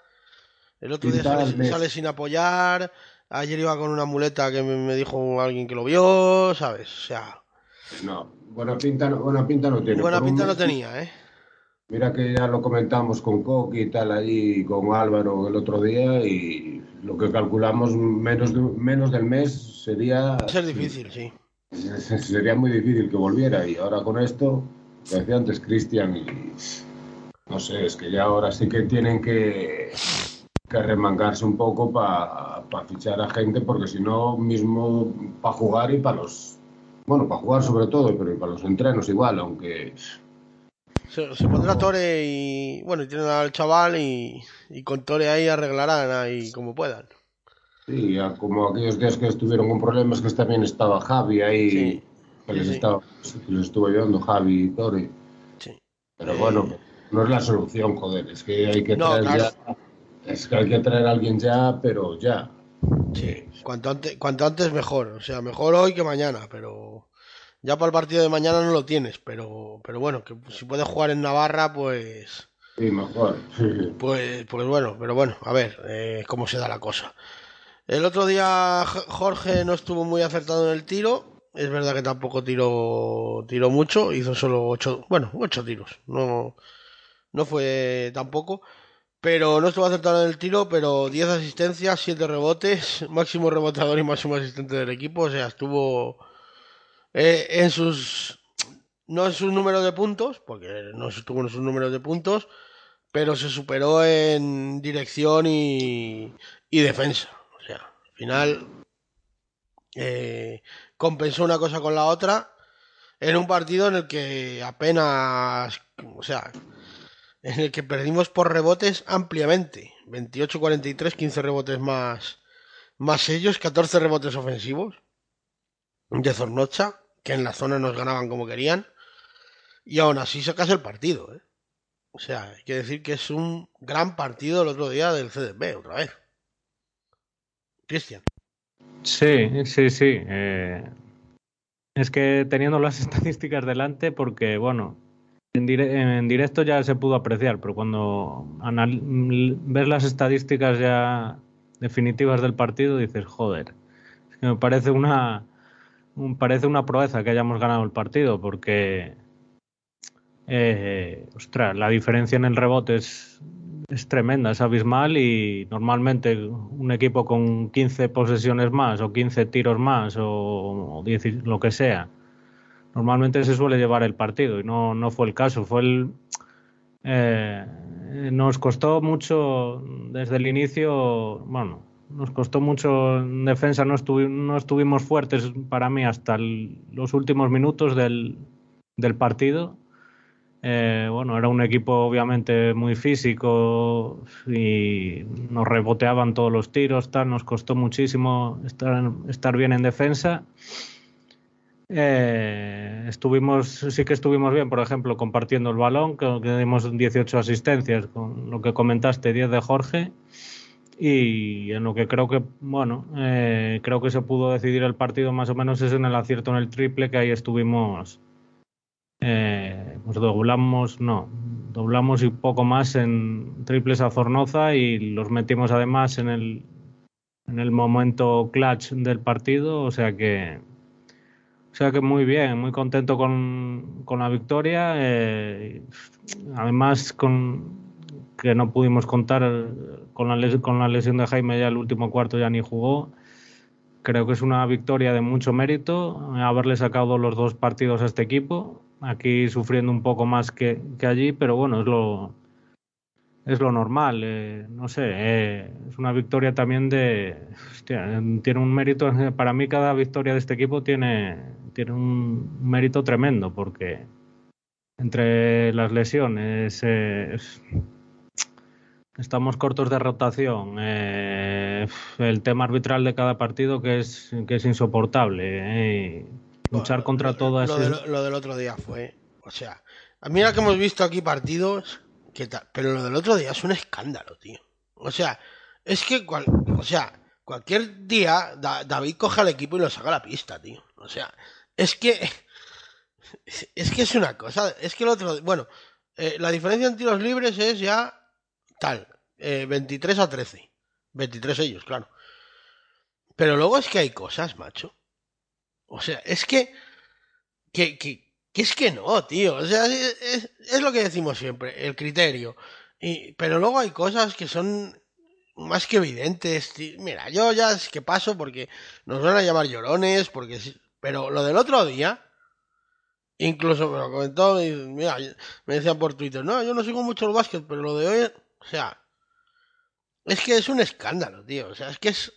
el otro día sale, sin apoyar. Ayer iba con una muleta que me, dijo alguien que lo vio, ¿sabes? O sea. No, buena pinta no, buena pinta no tiene. Buena pinta no tenía, ¿eh? Mira que ya lo comentamos con Coqui y tal allí, con Álvaro el otro día y lo que calculamos menos, menos del mes sería... Va a ser difícil, sí. Sería muy difícil que volviera y ahora con esto, lo decía antes Cristian y... No sé, es que ya ahora sí que tienen que que remangarse un poco para fichar a gente, porque si no, mismo para jugar y para los. Bueno, para jugar sobre todo, pero y para los entrenos igual, aunque. Se, pondrá Tore y. Bueno, y tienen al chaval y, y con Tore ahí arreglarán ahí como puedan. Sí, como aquellos días que estuvieron con problemas, que también estaba Javi ahí, que les, Estaba, les estuvo ayudando Javi y Tore. Sí. Pero bueno, no es la solución, joder, es que hay que traer ya es que hay que traer a alguien ya, pero ya. Sí, cuanto antes, cuanto antes mejor. O sea, mejor hoy que mañana, pero ya para el partido de mañana no lo tienes. Pero, pero bueno, que si puedes jugar en Navarra, pues. Sí, mejor. Pues, pues bueno, pero bueno, a ver eh, cómo se da la cosa. El otro día Jorge no estuvo muy acertado en el tiro. Es verdad que tampoco tiró, tiró mucho, hizo solo ocho, bueno, ocho tiros. No, no fue tampoco pero no estuvo acertado en el tiro, pero 10 asistencias, 7 rebotes, máximo rebotador y máximo asistente del equipo, o sea, estuvo eh, en sus no en sus números de puntos, porque no estuvo en sus números de puntos, pero se superó en dirección y, y defensa. O sea, al final eh, compensó una cosa con la otra en un partido en el que apenas, o sea, en el que perdimos por rebotes ampliamente. 28-43, 15 rebotes más, más ellos, 14 rebotes ofensivos de Zornocha, que en la zona nos ganaban como querían. Y aún así sacas el partido. ¿eh? O sea, hay que decir que es un gran partido el otro día del CDB, otra vez. Cristian. Sí, sí, sí. Eh, es que teniendo las estadísticas delante, porque, bueno, en, directo ya se pudo apreciar, pero cuando ves las estadísticas ya definitivas del partido, dices, joder, me parece una, parece una proeza que hayamos ganado el partido, porque, eh, ostras, la diferencia en el rebote es, es tremenda, es abismal y normalmente un equipo con 15 posesiones más o 15 tiros más o, o 10, lo que sea, normalmente se suele llevar el partido y no, no fue el caso. Fue el, eh, nos costó mucho desde el inicio, bueno, nos costó mucho en defensa, no, no estuvimos fuertes para mí hasta los últimos minutos del, del partido. Eh, bueno, era un equipo obviamente muy físico y nos reboteaban todos los tiros, tal, nos costó muchísimo estar, estar bien en defensa. Eh, estuvimos, sí que estuvimos bien, por ejemplo, compartiendo el balón, que, que dimos 18 asistencias, con lo que comentaste, 10 de Jorge. Y en lo que creo que, bueno, eh, creo que se pudo decidir el partido más o menos es en el acierto en el triple, que ahí estuvimos, eh, pues doblamos, no, doblamos y poco más en triples a Zornoza y los metimos además en el, en el momento clutch del partido, o sea que o sea que muy bien, muy contento con, con la victoria. Eh, además, con que no pudimos contar con la, con la lesión de Jaime ya el último cuarto ya ni jugó. Creo que es una victoria de mucho mérito haberle sacado los dos partidos a este equipo. Aquí sufriendo un poco más que, que allí, pero bueno, es lo, es lo normal. Eh, no sé, eh, es una victoria también de. Hostia, tiene un mérito. Para mí, cada victoria de este equipo tiene, tiene un mérito tremendo, porque entre las lesiones, eh, estamos cortos de rotación, el tema arbitral de cada partido que es, que es insoportable. luchar Bueno, contra lo- todo lo, lo del otro día fue. O sea, a mira que hemos visto aquí partidos. Pero lo del otro día es un escándalo, tío. O sea, es que. cual- o sea, cualquier día Da- David coge al equipo y lo saca a la pista, tío. O sea, es que. Es que es una cosa. Es que el otro. Bueno, eh, la diferencia en tiros libres es ya. Tal. eh, 23 a 13. 23 ellos, claro. Pero luego es que hay cosas, macho. O sea, es. Que, que, que es que no, tío. O sea, es, es- lo que decimos siempre, el criterio. Y, pero luego hay cosas que son más que evidentes. Mira, yo ya es que paso porque nos van a llamar llorones, porque pero lo del otro día, incluso me lo comentó, y, mira, me decían por Twitter, no, yo no sigo mucho el básquet, pero lo de hoy, o sea, es que es un escándalo, tío. O sea, es que es,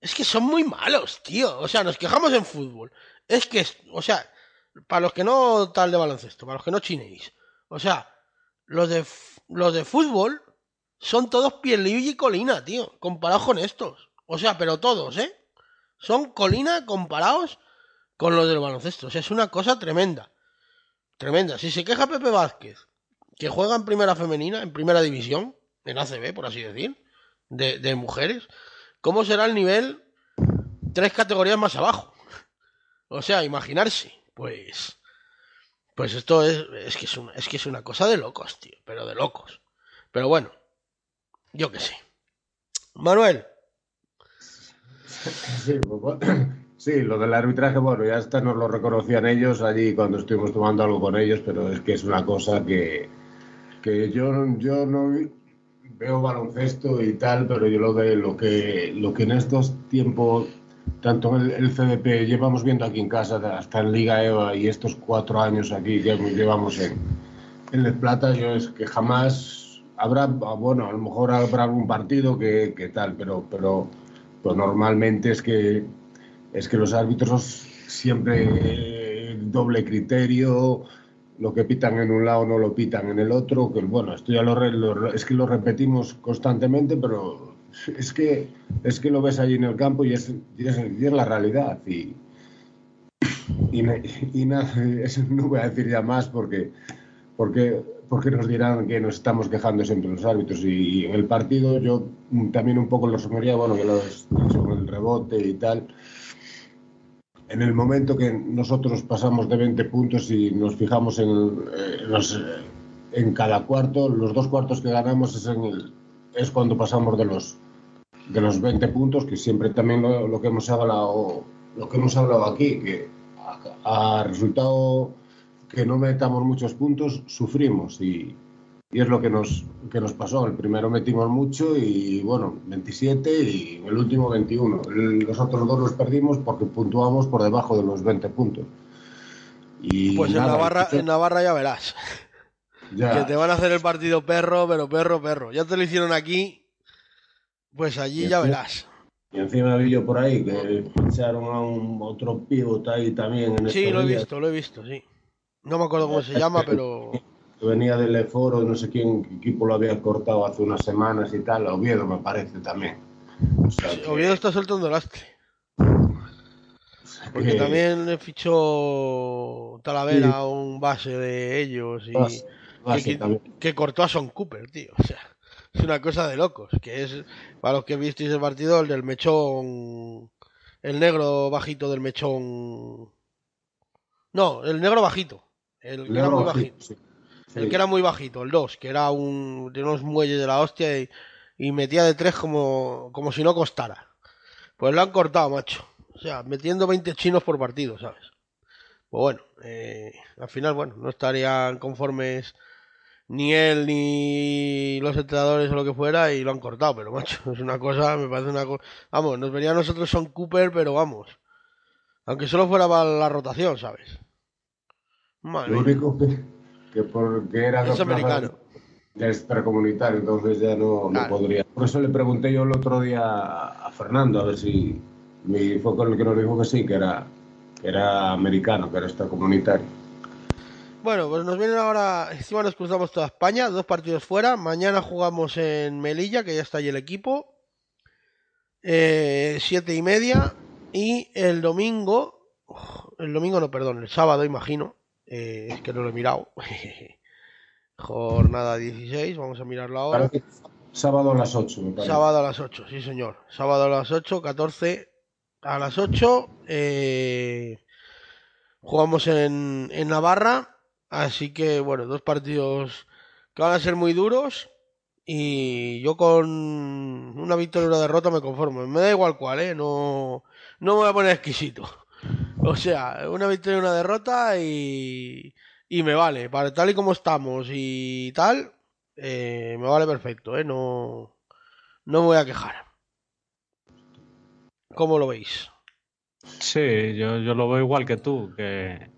es que son muy malos, tío. O sea, nos quejamos en fútbol. Es que, o sea, para los que no tal de baloncesto, para los que no chinéis. O sea, los de, los de fútbol son todos Pierluigi y Colina, tío, comparados con estos. O sea, pero todos, ¿eh? Son Colina comparados con los del baloncesto. O sea, es una cosa tremenda. Tremenda. Si se queja Pepe Vázquez, que juega en primera femenina, en primera división, en ACB, por así decir, de, de mujeres, ¿cómo será el nivel tres categorías más abajo? O sea, imaginarse, pues. Pues esto es, que es, una, es que es una cosa de locos, tío, pero de locos. Pero bueno, yo qué sé. Manuel, Sí, pues, bueno, sí, lo del arbitraje, bueno, ya hasta nos lo reconocían ellos allí cuando estuvimos tomando algo con ellos, pero es que es una cosa que, que yo, yo no veo baloncesto y tal, pero yo lo de lo que, lo que en estos tiempos, tanto el, el CDP, llevamos viendo aquí en casa, hasta en Liga EVA y estos cuatro años aquí que llevamos en, en Plata, yo es que jamás habrá, bueno, a lo mejor habrá algún partido que, que tal, pero, pero pues normalmente es que es que los árbitros siempre eh, doble criterio, lo que pitan en un lado no lo pitan en el otro, que bueno, esto ya lo, lo- es que lo repetimos constantemente, pero es que es que lo ves allí en el campo y es, y es, y es la realidad y y, y nada, no voy a decir ya más porque porque porque nos dirán que nos estamos quejando siempre los árbitros y, en el partido yo también un poco lo sugería, bueno, que lo con el rebote y tal. En el momento que nosotros pasamos de 20 puntos y nos fijamos en, eh, los, eh, en cada cuarto, los dos cuartos que ganamos es, en el- es cuando pasamos de los, de los 20 puntos, que siempre también lo, lo que hemos hablado, lo que hemos hablado aquí, que a, a resultado que no metamos muchos puntos, sufrimos y, y es lo que nos, que nos pasó. El primero metimos mucho y bueno, 27 y el último 21. El- los otros dos los perdimos porque puntuamos por debajo de los 20 puntos. Y pues en nada, Navarra, y- en Navarra ya verás. ya, Que te van a hacer el partido perro, pero perro, perro. Ya te lo hicieron aquí, pues allí ya verás. Y encima vi yo por ahí que echaron a un otro pívot ahí también en Sí, lo he días, visto, lo he visto, sí. No me acuerdo cómo se llama, pero... venía del Eforo, no sé quién equipo lo había cortado hace unas semanas y tal, Oviedo me parece también. O sea, que- Oviedo está soltando lastre. Porque que- también le fichó Talavera a un base de ellos y Base- base que, que cortó a Son Cooper, tío. O sea, es una cosa de locos. Que es, para los que visteis el partido, el del mechón. El negro bajito del mechón. No, el negro bajito. El que era muy bajito, bajito. sí. El Sí. que era muy bajito, el 2, que era un. de unos muelles de la hostia y, y metía de tres como, como si no costara. Pues lo han cortado, macho. O sea, metiendo 20 chinos por partido, ¿sabes? Pues bueno, eh, al final, bueno, no estarían conformes ni él ni los entrenadores o lo que fuera y lo han cortado, pero macho, es una cosa, me parece una cosa... Vamos, nos vería a nosotros Son Cooper, pero vamos. Aunque solo fuera para la rotación, ¿sabes? Madre Lo único que, que porque era Es americano. de extracomunitario, entonces ya no, no Claro. podría. Por eso le pregunté yo el otro día a Fernando, a ver si y fue con el que nos dijo que sí, que era, que era americano, que era extracomunitario. Bueno, pues nos vienen ahora, encima nos cruzamos toda España, dos partidos fuera. Mañana jugamos en Melilla, que ya está ahí el equipo. Eh, siete y media. Y el domingo, el domingo no, perdón, el sábado imagino. Eh, es que no lo he mirado. Jornada 16, vamos a mirarlo ahora. Sábado a las 8, me parece. Sábado a las 8, sí señor. Sábado a las 8, 14 a las 8. eh, jugamos en, en Navarra. Así que, bueno, dos partidos que van a ser muy duros. Y yo con una victoria y una derrota me conformo. Me da igual cuál, ¿eh? No, no me voy a poner exquisito. O sea, una victoria y una derrota y, y me vale. Para tal y como estamos y tal, eh, me vale perfecto, ¿eh? No, no me voy a quejar. ¿Cómo lo veis? Sí, yo, yo lo veo igual que tú, que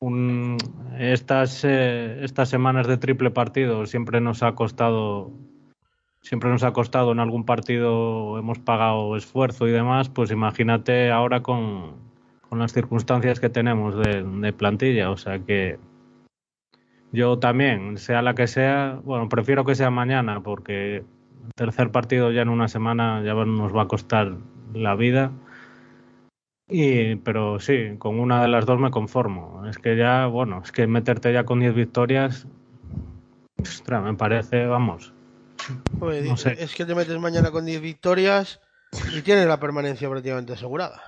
un, estas, eh, estas semanas de triple partido siempre nos ha costado, siempre nos ha costado en algún partido, hemos pagado esfuerzo y demás, pues imagínate ahora con, con las circunstancias que tenemos de, de plantilla, o sea que yo también, sea la que sea, bueno, prefiero que sea mañana porque el tercer partido ya en una semana ya nos va a costar la vida. Y, pero sí, con una de las dos me conformo. Es que ya, bueno, es que meterte ya con 10 victorias, ostras, me parece, vamos. No sé. Es que te metes mañana con 10 victorias y tienes la permanencia prácticamente asegurada.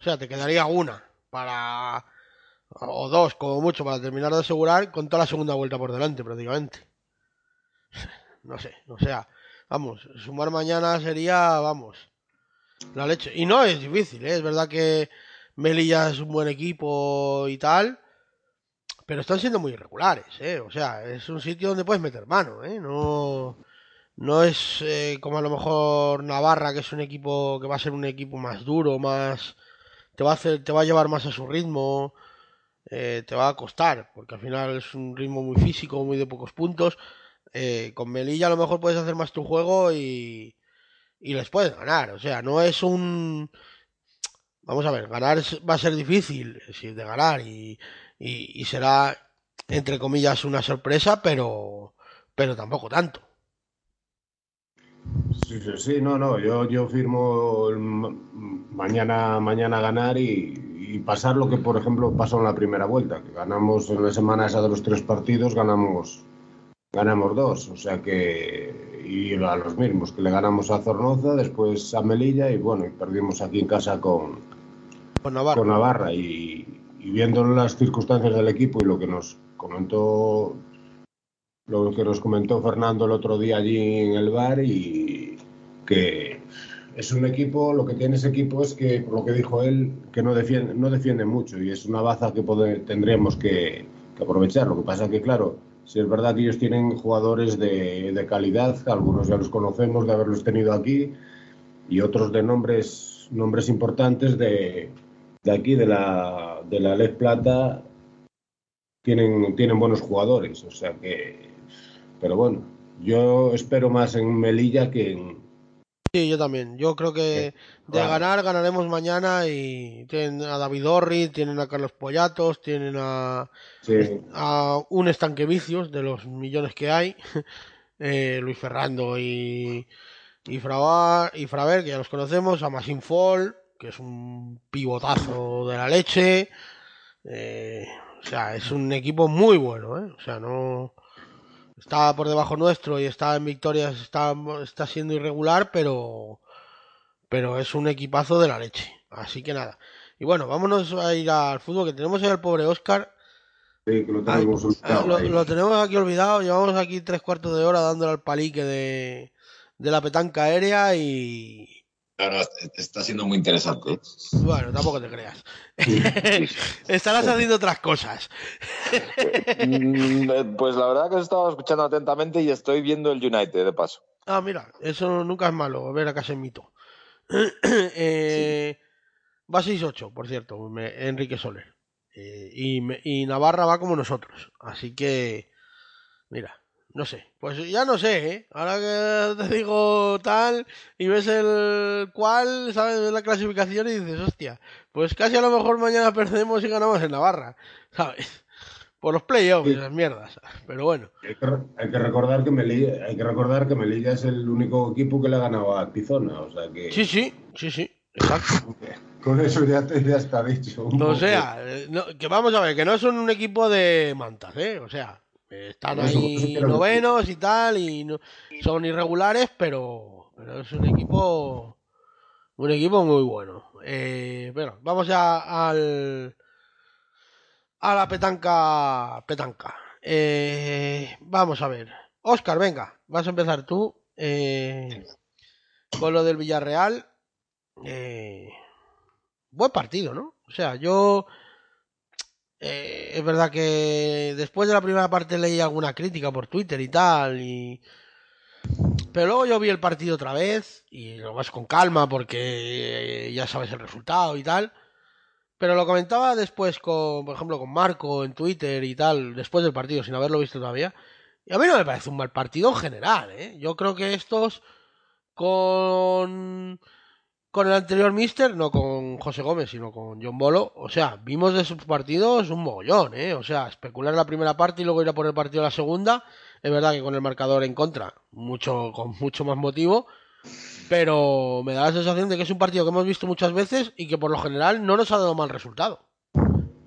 O sea, te quedaría una para. o dos, como mucho, para terminar de asegurar con toda la segunda vuelta por delante, prácticamente. No sé, o sea, vamos, sumar mañana sería, vamos, la leche. Y no es difícil, ¿eh? es verdad que Melilla es un buen equipo y tal, pero están siendo muy irregulares, ¿eh? O sea, es un sitio donde puedes meter mano, ¿eh? No, no es eh, como a lo mejor Navarra, que es un equipo que va a ser un equipo más duro, más te va a hacer, te va a llevar más a su ritmo, eh, te va a costar, porque al final es un ritmo muy físico, muy de pocos puntos. Eh, con Melilla a lo mejor puedes hacer más tu juego y, y les puedes ganar. O sea, no es un... Vamos a ver, ganar va a ser difícil, de ganar y, y, será, entre comillas, una sorpresa, pero, pero tampoco tanto. Sí, sí, sí, no, no, yo, yo firmo mañana, mañana ganar y, y pasar lo que, por ejemplo, pasó en la primera vuelta, que ganamos en la semana esa de los tres partidos, ganamos, ganamos dos, o sea que, y a los mismos, que le ganamos a Zornoza, después a Melilla y bueno, y perdimos aquí en casa con, Con Navarra. con Navarra y, y viendo las circunstancias del equipo y lo que nos comentó lo que nos comentó Fernando el otro día allí en el bar y que es un equipo, lo que tiene ese equipo es que, por lo que dijo él, que no defiende, no defiende mucho y es una baza que pode- tendríamos que, que aprovechar. Lo que pasa que, claro, si es verdad que ellos tienen jugadores de, de calidad, algunos ya los conocemos de haberlos tenido aquí y otros de nombres, nombres importantes de, de aquí, de la, de la Lez Plata, tienen, tienen buenos jugadores. O sea que, pero bueno, yo espero más en Melilla que en, Sí, yo también. Yo creo que de ganar, ganaremos mañana y tienen a David Orri, tienen a Carlos Pollatos, tienen a, sí, a un estanque vicios de los millones que hay, eh, Luis Ferrando y, y, y Fraver, que ya los conocemos, a Massin Fall, que es un pivotazo de la leche. eh, o sea, es un equipo muy bueno, ¿eh? O sea, no... Está por debajo nuestro y está en victorias, está, está siendo irregular, pero, pero es un equipazo de la leche. Así que nada. Y bueno, vámonos a ir al fútbol, que tenemos ahí al pobre Oscar. sí, que lo Ay, tenemos olvidado lo, ahí. lo tenemos aquí olvidado, llevamos aquí tres cuartos de hora dándole al palique de, de la petanca aérea y No, no, está siendo muy interesante. bueno, tampoco te creas. Estarás haciendo otras cosas. Mm, eh, Pues la verdad que os estaba escuchando atentamente y estoy viendo el United de paso. Ah, mira, eso nunca es malo, ver a Casemito. eh, Va 6-8, por cierto, me- Enrique Soler. Eh, y, me- y Navarra va como nosotros. Así que, mira, no sé. Pues ya no sé, ¿eh? Ahora que te digo tal y ves el cual, ¿sabes? Ves la clasificación y dices, hostia, pues casi a lo mejor mañana perdemos y ganamos en Navarra, ¿sabes? Por los playoffs, Sí. esas mierdas. Pero bueno. Hay que, hay que recordar que Melilla, hay que recordar que Melilla es el único equipo que le ha ganado a Tizona, o sea que Sí, sí, sí, sí. Exacto. con eso ya, te- ya está dicho. O sea, eh, no- que vamos a ver, que no son un equipo de mantas, ¿eh? O sea, están ahí novenos y tal, y no- son irregulares, pero, pero es un equipo, un equipo muy bueno. Eh, bueno, vamos ya al, a la petanca, petanca. Eh, vamos a ver. Oscar, venga, vas a empezar tú eh, con lo del Villarreal. Eh, buen partido, ¿no? O sea, yo. Eh, es verdad que después de la primera parte leí alguna crítica por Twitter y tal. Y... Pero luego yo vi el partido otra vez. Y lo más con calma porque eh, ya sabes el resultado y tal. Pero lo comentaba después con, por ejemplo, con Marco en Twitter y tal, después del partido, sin haberlo visto todavía. Y a mí no me parece un mal partido en general, ¿eh? Yo creo que estos con con el anterior Mister, no con José Gómez, sino con John Bolo, o sea, vimos de sus partidos un mogollón, ¿eh? O sea, especular la primera parte y luego ir a por el partido la segunda, es verdad que con el marcador en contra, mucho con mucho más motivo, pero me da la sensación de que es un partido que hemos visto muchas veces y que por lo general no nos ha dado mal resultado.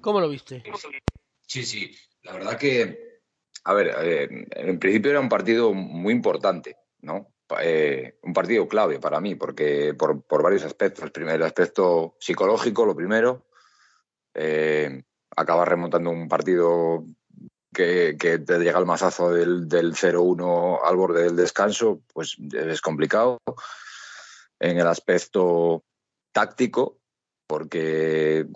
¿Cómo lo viste? Sí, sí. La verdad que, a ver, eh, en principio era un partido muy importante, ¿no? Eh, un partido clave para mí, porque por, varios aspectos. El primer aspecto psicológico, lo primero. Eh, acabas remontando un partido que, te llega al mazazo del, del 0-1 al borde del descanso, pues es complicado. En el aspecto táctico, porque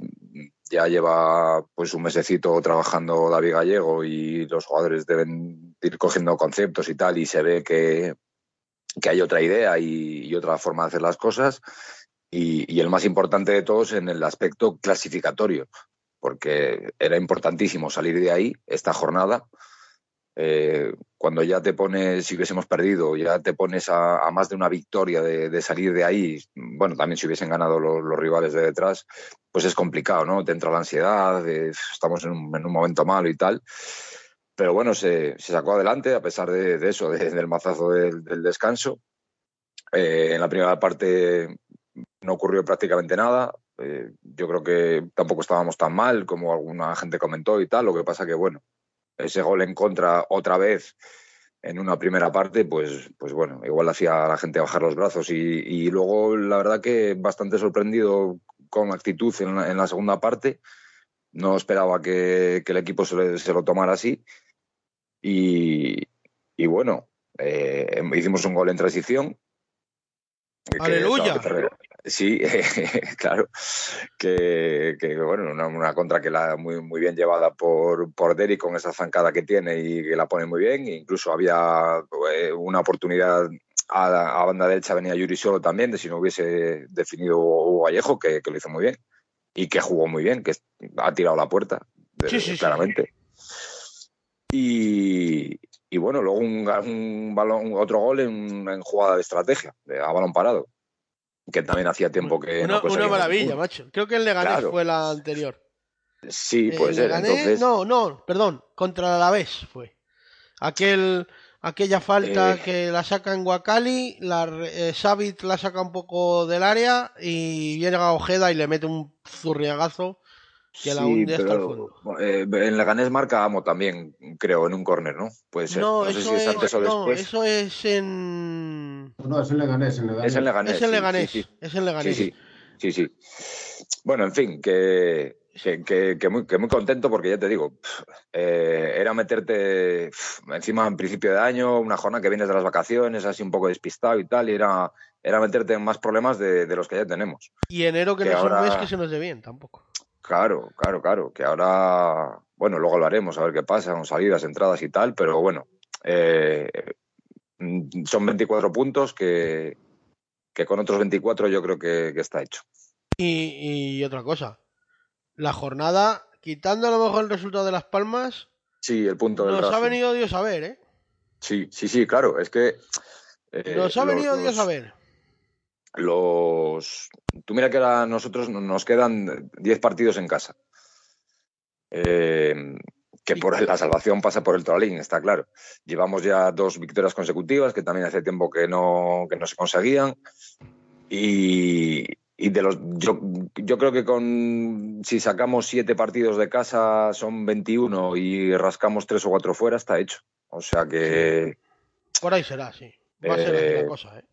ya lleva pues un mesecito trabajando David Gallego y los jugadores deben ir cogiendo conceptos y tal y se ve que, que hay otra idea y, otra forma de hacer las cosas y, el más importante de todos en el aspecto clasificatorio porque era importantísimo salir de ahí esta jornada eh, cuando ya te pones, si hubiésemos perdido, ya te pones a, más de una victoria de, salir de ahí, bueno, también si hubiesen ganado los, rivales de detrás, pues es complicado, ¿no? Te entra la ansiedad, eh, estamos en un, momento malo y tal. Pero bueno, se, sacó adelante a pesar de, eso, de, del mazazo del, descanso. Eh, en la primera parte no ocurrió prácticamente nada. Eh, yo creo que tampoco estábamos tan mal como alguna gente comentó y tal. Lo que pasa que, bueno, ese gol en contra otra vez en una primera parte, pues, pues bueno, igual hacía a la gente bajar los brazos y, luego la verdad que bastante sorprendido con actitud en la segunda parte. No esperaba que, que el equipo se, le, se, lo tomara así y, y bueno, eh, hicimos un gol en transición. ¡Aleluya! Que, sí, claro. Que, que bueno, una, una, contra que la muy, muy bien llevada por, por Derry con esa zancada que tiene y que la pone muy bien. Incluso había eh, una oportunidad a, a, banda derecha, venía Yuri solo también, de si no hubiese definido Vallejo, que, que, lo hizo muy bien y que jugó muy bien, que ha tirado la puerta, sí, sí, claramente. Y, y, bueno, luego un, un, balón, otro gol en, en jugada de estrategia, de, a balón parado que también hacía tiempo que una, no una maravilla, macho. Creo que el Leganés claro. fue la anterior. Sí, puede ser. Leganés, Entonces... No, no, perdón, contra el Alavés fue. Aquel, aquella falta Eh. que la saca en Guacali, la eh, Savit la saca un poco del área y viene a Ojeda y le mete un zurriagazo que la hunde hasta el fondo. Eh, en Leganés marca Amo también, creo, en un córner, ¿no? Puede ser. No, no eso sé si es, antes o no, después. eso es en. No, es en Leganés. En Leganés. Es en Leganés. Es en sí, Leganés. Sí, sí. Es en Leganés. Sí, sí. sí, sí. Bueno, en fin, que, que, que, que, muy, que muy contento porque ya te digo, eh, era meterte encima en principio de año, una jornada que vienes de las vacaciones, así un poco despistado y tal, y era, era meterte en más problemas de, de los que ya tenemos. Y enero que, Que no es ahora- un mes que se nos dé bien tampoco. Claro, claro, claro, que ahora, bueno, luego lo haremos, a ver qué pasa, con salidas, entradas y tal, pero bueno, eh, son 24 puntos que, que con otros 24 yo creo que, que está hecho. Y, y otra cosa, la jornada, quitando a lo mejor el resultado de Las Palmas, Sí, el punto del nos ha venido Dios a ver, ¿eh? Sí, sí, sí, claro, es que... eh, Nos ha los- venido Dios a ver. Los... Tú mira que ahora nosotros nos quedan 10 partidos en casa. Eh, que por la salvación pasa por el Toralín, está claro. Llevamos ya dos victorias consecutivas, que también hace tiempo que no, que no se conseguían. Y, y de los yo, yo creo que con si sacamos siete partidos de casa son 21 y rascamos tres o cuatro fuera, está hecho. O sea que. Por ahí será, sí. Va a ser así Eh, la cosa, ¿eh?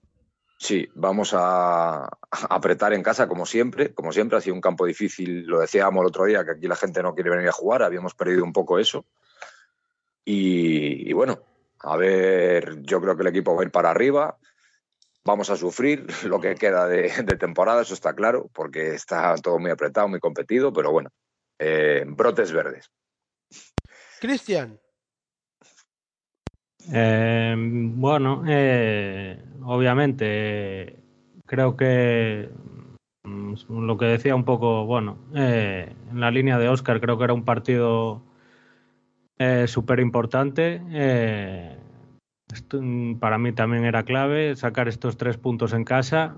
Sí, vamos a, a apretar en casa como siempre. Como siempre, ha sido un campo difícil. Lo decíamos el otro día, que aquí la gente no quiere venir a jugar. Habíamos perdido un poco eso. Y, y bueno, a ver, yo creo que el equipo va a ir para arriba. Vamos a sufrir lo que queda de, de temporada, eso está claro, porque está todo muy apretado, muy competido. Pero bueno, eh, brotes verdes. Cristian, Eh, bueno, eh, obviamente, eh, creo que mm, lo que decía un poco, bueno, eh, en la línea de Oscar, creo que era un partido súper importante. Para mí también era clave sacar estos tres puntos en casa.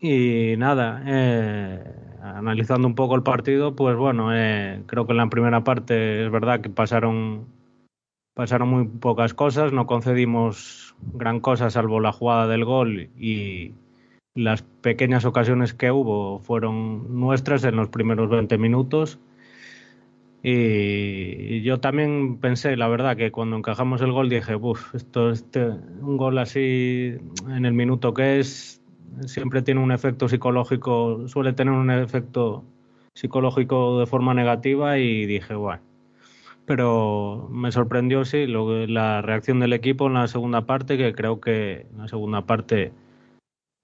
Y nada, eh, analizando un poco el partido, pues bueno, eh, creo que en la primera parte es verdad que pasaron pasaron muy pocas cosas, no concedimos gran cosa salvo la jugada del gol y las pequeñas ocasiones que hubo fueron nuestras en los primeros 20 minutos. Y yo también pensé, la verdad, que cuando encajamos el gol dije, uff, esto este, un gol así en el minuto que es, siempre tiene un efecto psicológico, suele tener un efecto psicológico de forma negativa y dije, bueno, pero me sorprendió, sí, lo, la reacción del equipo en la segunda parte, que creo que en la segunda parte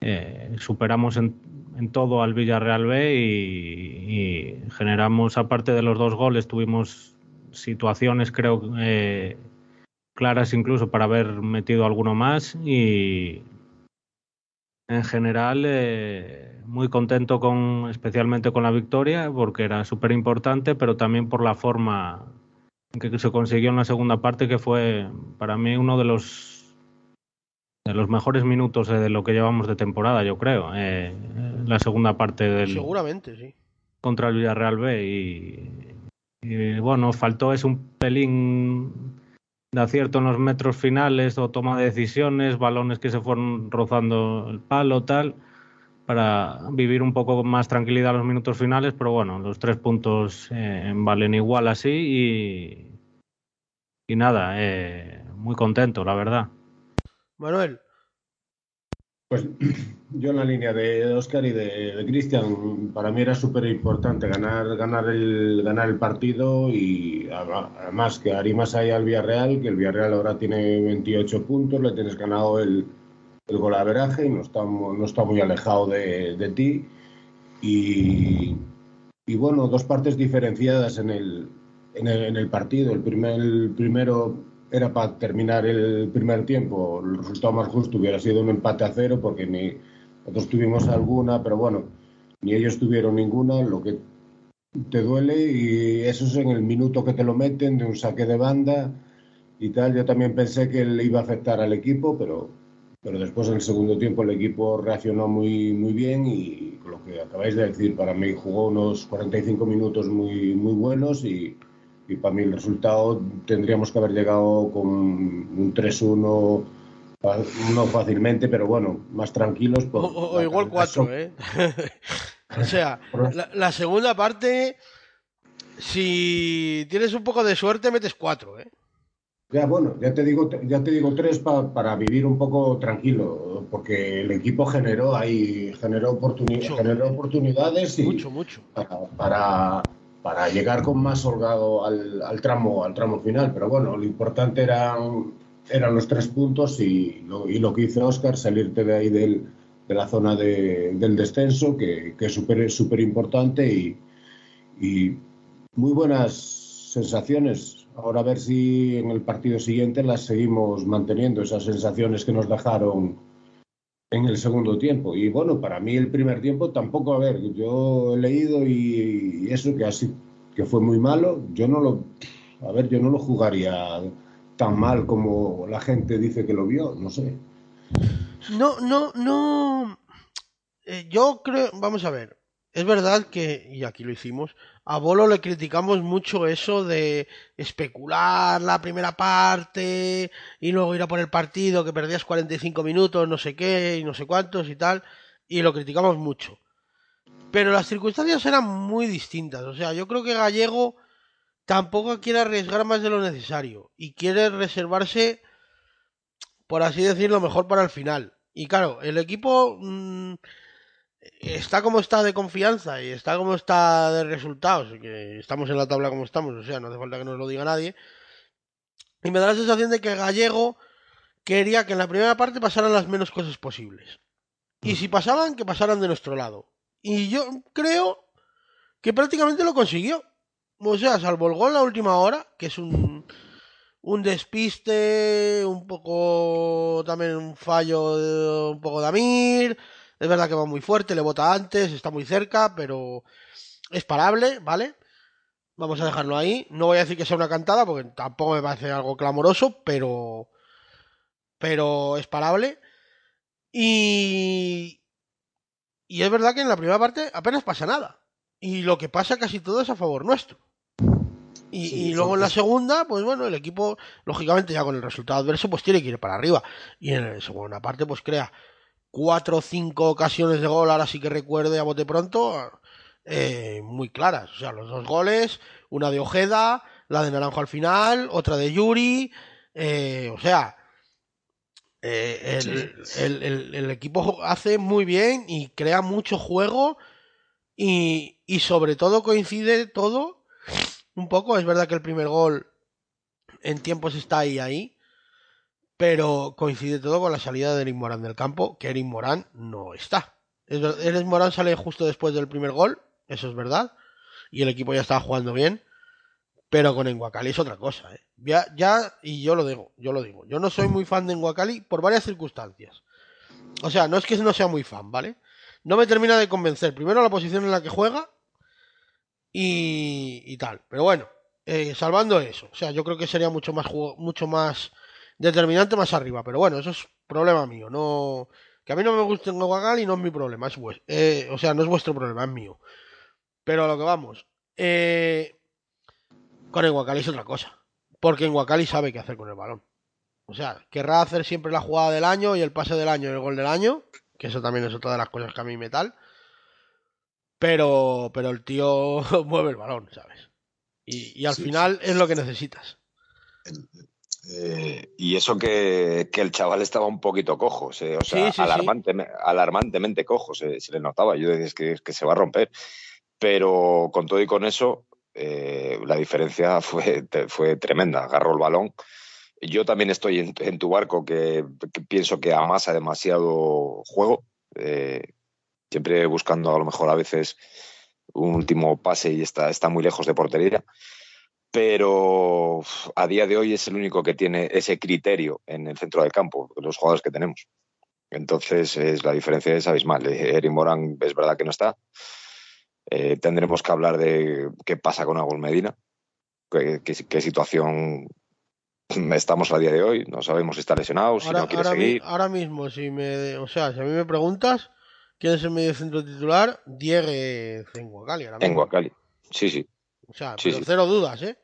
eh, superamos en, en, todo al Villarreal B y, generamos, aparte de los dos goles, tuvimos situaciones, creo, eh, claras incluso para haber metido alguno más y en general eh, muy contento con especialmente con la victoria porque era súper importante pero también por la forma que se consiguió en la segunda parte, que fue para mí uno de los de los mejores minutos de lo que llevamos de temporada, yo creo. Eh, la segunda parte del seguramente sí contra el Villarreal B y, y bueno faltó es un pelín de acierto en los metros finales o toma de decisiones, balones que se fueron rozando el palo tal para vivir un poco más tranquilidad los minutos finales, pero bueno, los tres puntos eh, valen igual así y, y nada, eh, muy contento, la verdad. Manuel. Pues yo en la línea de Oscar y de, Cristian, para mí era súper importante ganar, ganar, el, ganar el partido y además que más ahí al Villarreal, que el Villarreal ahora tiene 28 puntos, le tienes ganado el, el golaveraje y no está, no está muy alejado de, de ti. Y, y, bueno, dos partes diferenciadas en el, en el, en el partido. El, primer, el primero era para terminar el primer tiempo. El resultado más justo hubiera sido un empate a cero porque ni nosotros tuvimos alguna, pero bueno, ni ellos tuvieron ninguna, lo que te duele y eso es en el minuto que te lo meten de un saque de banda y tal. Yo también pensé que le iba a afectar al equipo, pero pero después en el segundo tiempo el equipo reaccionó muy, muy bien y lo que acabáis de decir, para mí jugó unos 45 minutos muy, muy buenos y, y para mí el resultado tendríamos que haber llegado con un 3-1 no fácilmente, pero bueno, más tranquilos. Por, o, o igual 4, ¿eh? o sea, la, la, segunda parte, si tienes un poco de suerte, metes 4, ¿eh? Ya, bueno, ya te digo, ya te digo tres pa, para vivir un poco tranquilo, porque el equipo generó ahí, generó, oportuni mucho, generó oportunidades y mucho, mucho. Para, para, para, llegar con más holgado al, al, tramo, al tramo final. Pero bueno, lo importante eran, eran los tres puntos y lo, y lo que hizo Oscar, salirte de ahí del, de la zona de, del descenso, que, que es súper importante y, y muy buenas sensaciones Ahora a ver si en el partido siguiente las seguimos manteniendo, esas sensaciones que nos dejaron en el segundo tiempo. Y bueno, para mí el primer tiempo tampoco, a ver, yo he leído y, eso que así que fue muy malo, yo no lo, a ver, yo no lo jugaría tan mal como la gente dice que lo vio, no sé. No, no, no. Eh, yo creo, vamos a ver, es verdad que, y aquí lo hicimos, a Bolo le criticamos mucho eso de especular la primera parte y luego ir a por el partido que perdías 45 minutos, no sé qué y no sé cuántos y tal, y lo criticamos mucho. Pero las circunstancias eran muy distintas, o sea, yo creo que Gallego tampoco quiere arriesgar más de lo necesario y quiere reservarse, por así decirlo, mejor para el final. Y claro, el equipo mmm, está como está de confianza y está como está de resultados, que estamos en la tabla como estamos, o sea, no hace falta que nos lo diga nadie. Y me da la sensación de que Gallego quería que en la primera parte pasaran las menos cosas posibles. Y si pasaban, que pasaran de nuestro lado. Y yo creo que prácticamente lo consiguió. O sea, salvo el gol la última hora, que es un, un despiste, un poco también un fallo, de, un poco de Amir. Es verdad que va muy fuerte, le bota antes, está muy cerca, pero es parable, ¿vale? Vamos a dejarlo ahí. No voy a decir que sea una cantada, porque tampoco me parece algo clamoroso, pero. Pero es parable. Y. Y es verdad que en la primera parte apenas pasa nada. Y lo que pasa casi todo es a favor nuestro. Y, sí, y luego en la segunda, pues bueno, el equipo, lógicamente ya con el resultado adverso, pues tiene que ir para arriba. Y en la segunda parte, pues crea cuatro o cinco ocasiones de gol, ahora sí que recuerde a bote pronto, eh, muy claras. O sea, los dos goles, una de Ojeda, la de Naranjo al final, otra de Yuri. Eh, o sea, eh, el, sí. el, el, el, equipo hace muy bien y crea mucho juego y, y sobre todo coincide todo un poco. Es verdad que el primer gol en tiempos está ahí, ahí, pero coincide todo con la salida de Eric Morán del campo, que Eric Morán no está. Eric Morán sale justo después del primer gol, eso es verdad, y el equipo ya estaba jugando bien, pero con Enguacali es otra cosa, ¿eh? Ya, ya, y yo lo digo, yo lo digo, yo no soy muy fan de Enguacali por varias circunstancias. O sea, no es que no sea muy fan, ¿vale? No me termina de convencer. Primero la posición en la que juega y, y tal. Pero bueno, eh, salvando eso. O sea, yo creo que sería mucho más, mucho más determinante más arriba. Pero bueno, eso es problema mío. No, que a mí no me guste Enguacali no es mi problema. Es eh, o sea, no es vuestro problema, es mío. Pero a lo que vamos. Eh, con Enguacali es otra cosa. Porque Enguacali sabe qué hacer con el balón. O sea, querrá hacer siempre la jugada del año y el pase del año y el gol del año. Que eso también es otra de las cosas que a mí me tal. Pero, pero el tío mueve el balón, ¿sabes? Y, y al sí, final sí. es lo que necesitas. Eh, y eso que, que, el chaval estaba un poquito cojo, o sea, alarmante, alarmantemente cojo, se, se, le notaba. Yo decía, es que, es que se va a romper. Pero con todo y con eso, eh, la diferencia fue, fue tremenda. Agarró el balón. Yo también estoy en, en tu barco, que, que, pienso que amasa demasiado juego. Eh, siempre buscando a lo mejor a veces un último pase y está, está muy lejos de portería. Pero a día de hoy es el único que tiene ese criterio en el centro del campo, los jugadores que tenemos. Entonces, es, la diferencia es abismal. Eric Morán es verdad que no está. Eh, tendremos que hablar de qué pasa con Agul Medina, qué, qué, qué, situación estamos a día de hoy. No sabemos si está lesionado, si ahora, no quiere ahora seguir. Mi, ahora mismo, si me, o sea, si a mí me preguntas quién es el medio centro titular, Diego Zenguacali. Zenguacali, sí, sí. O sea, sí, pero sí. cero dudas, ¿eh?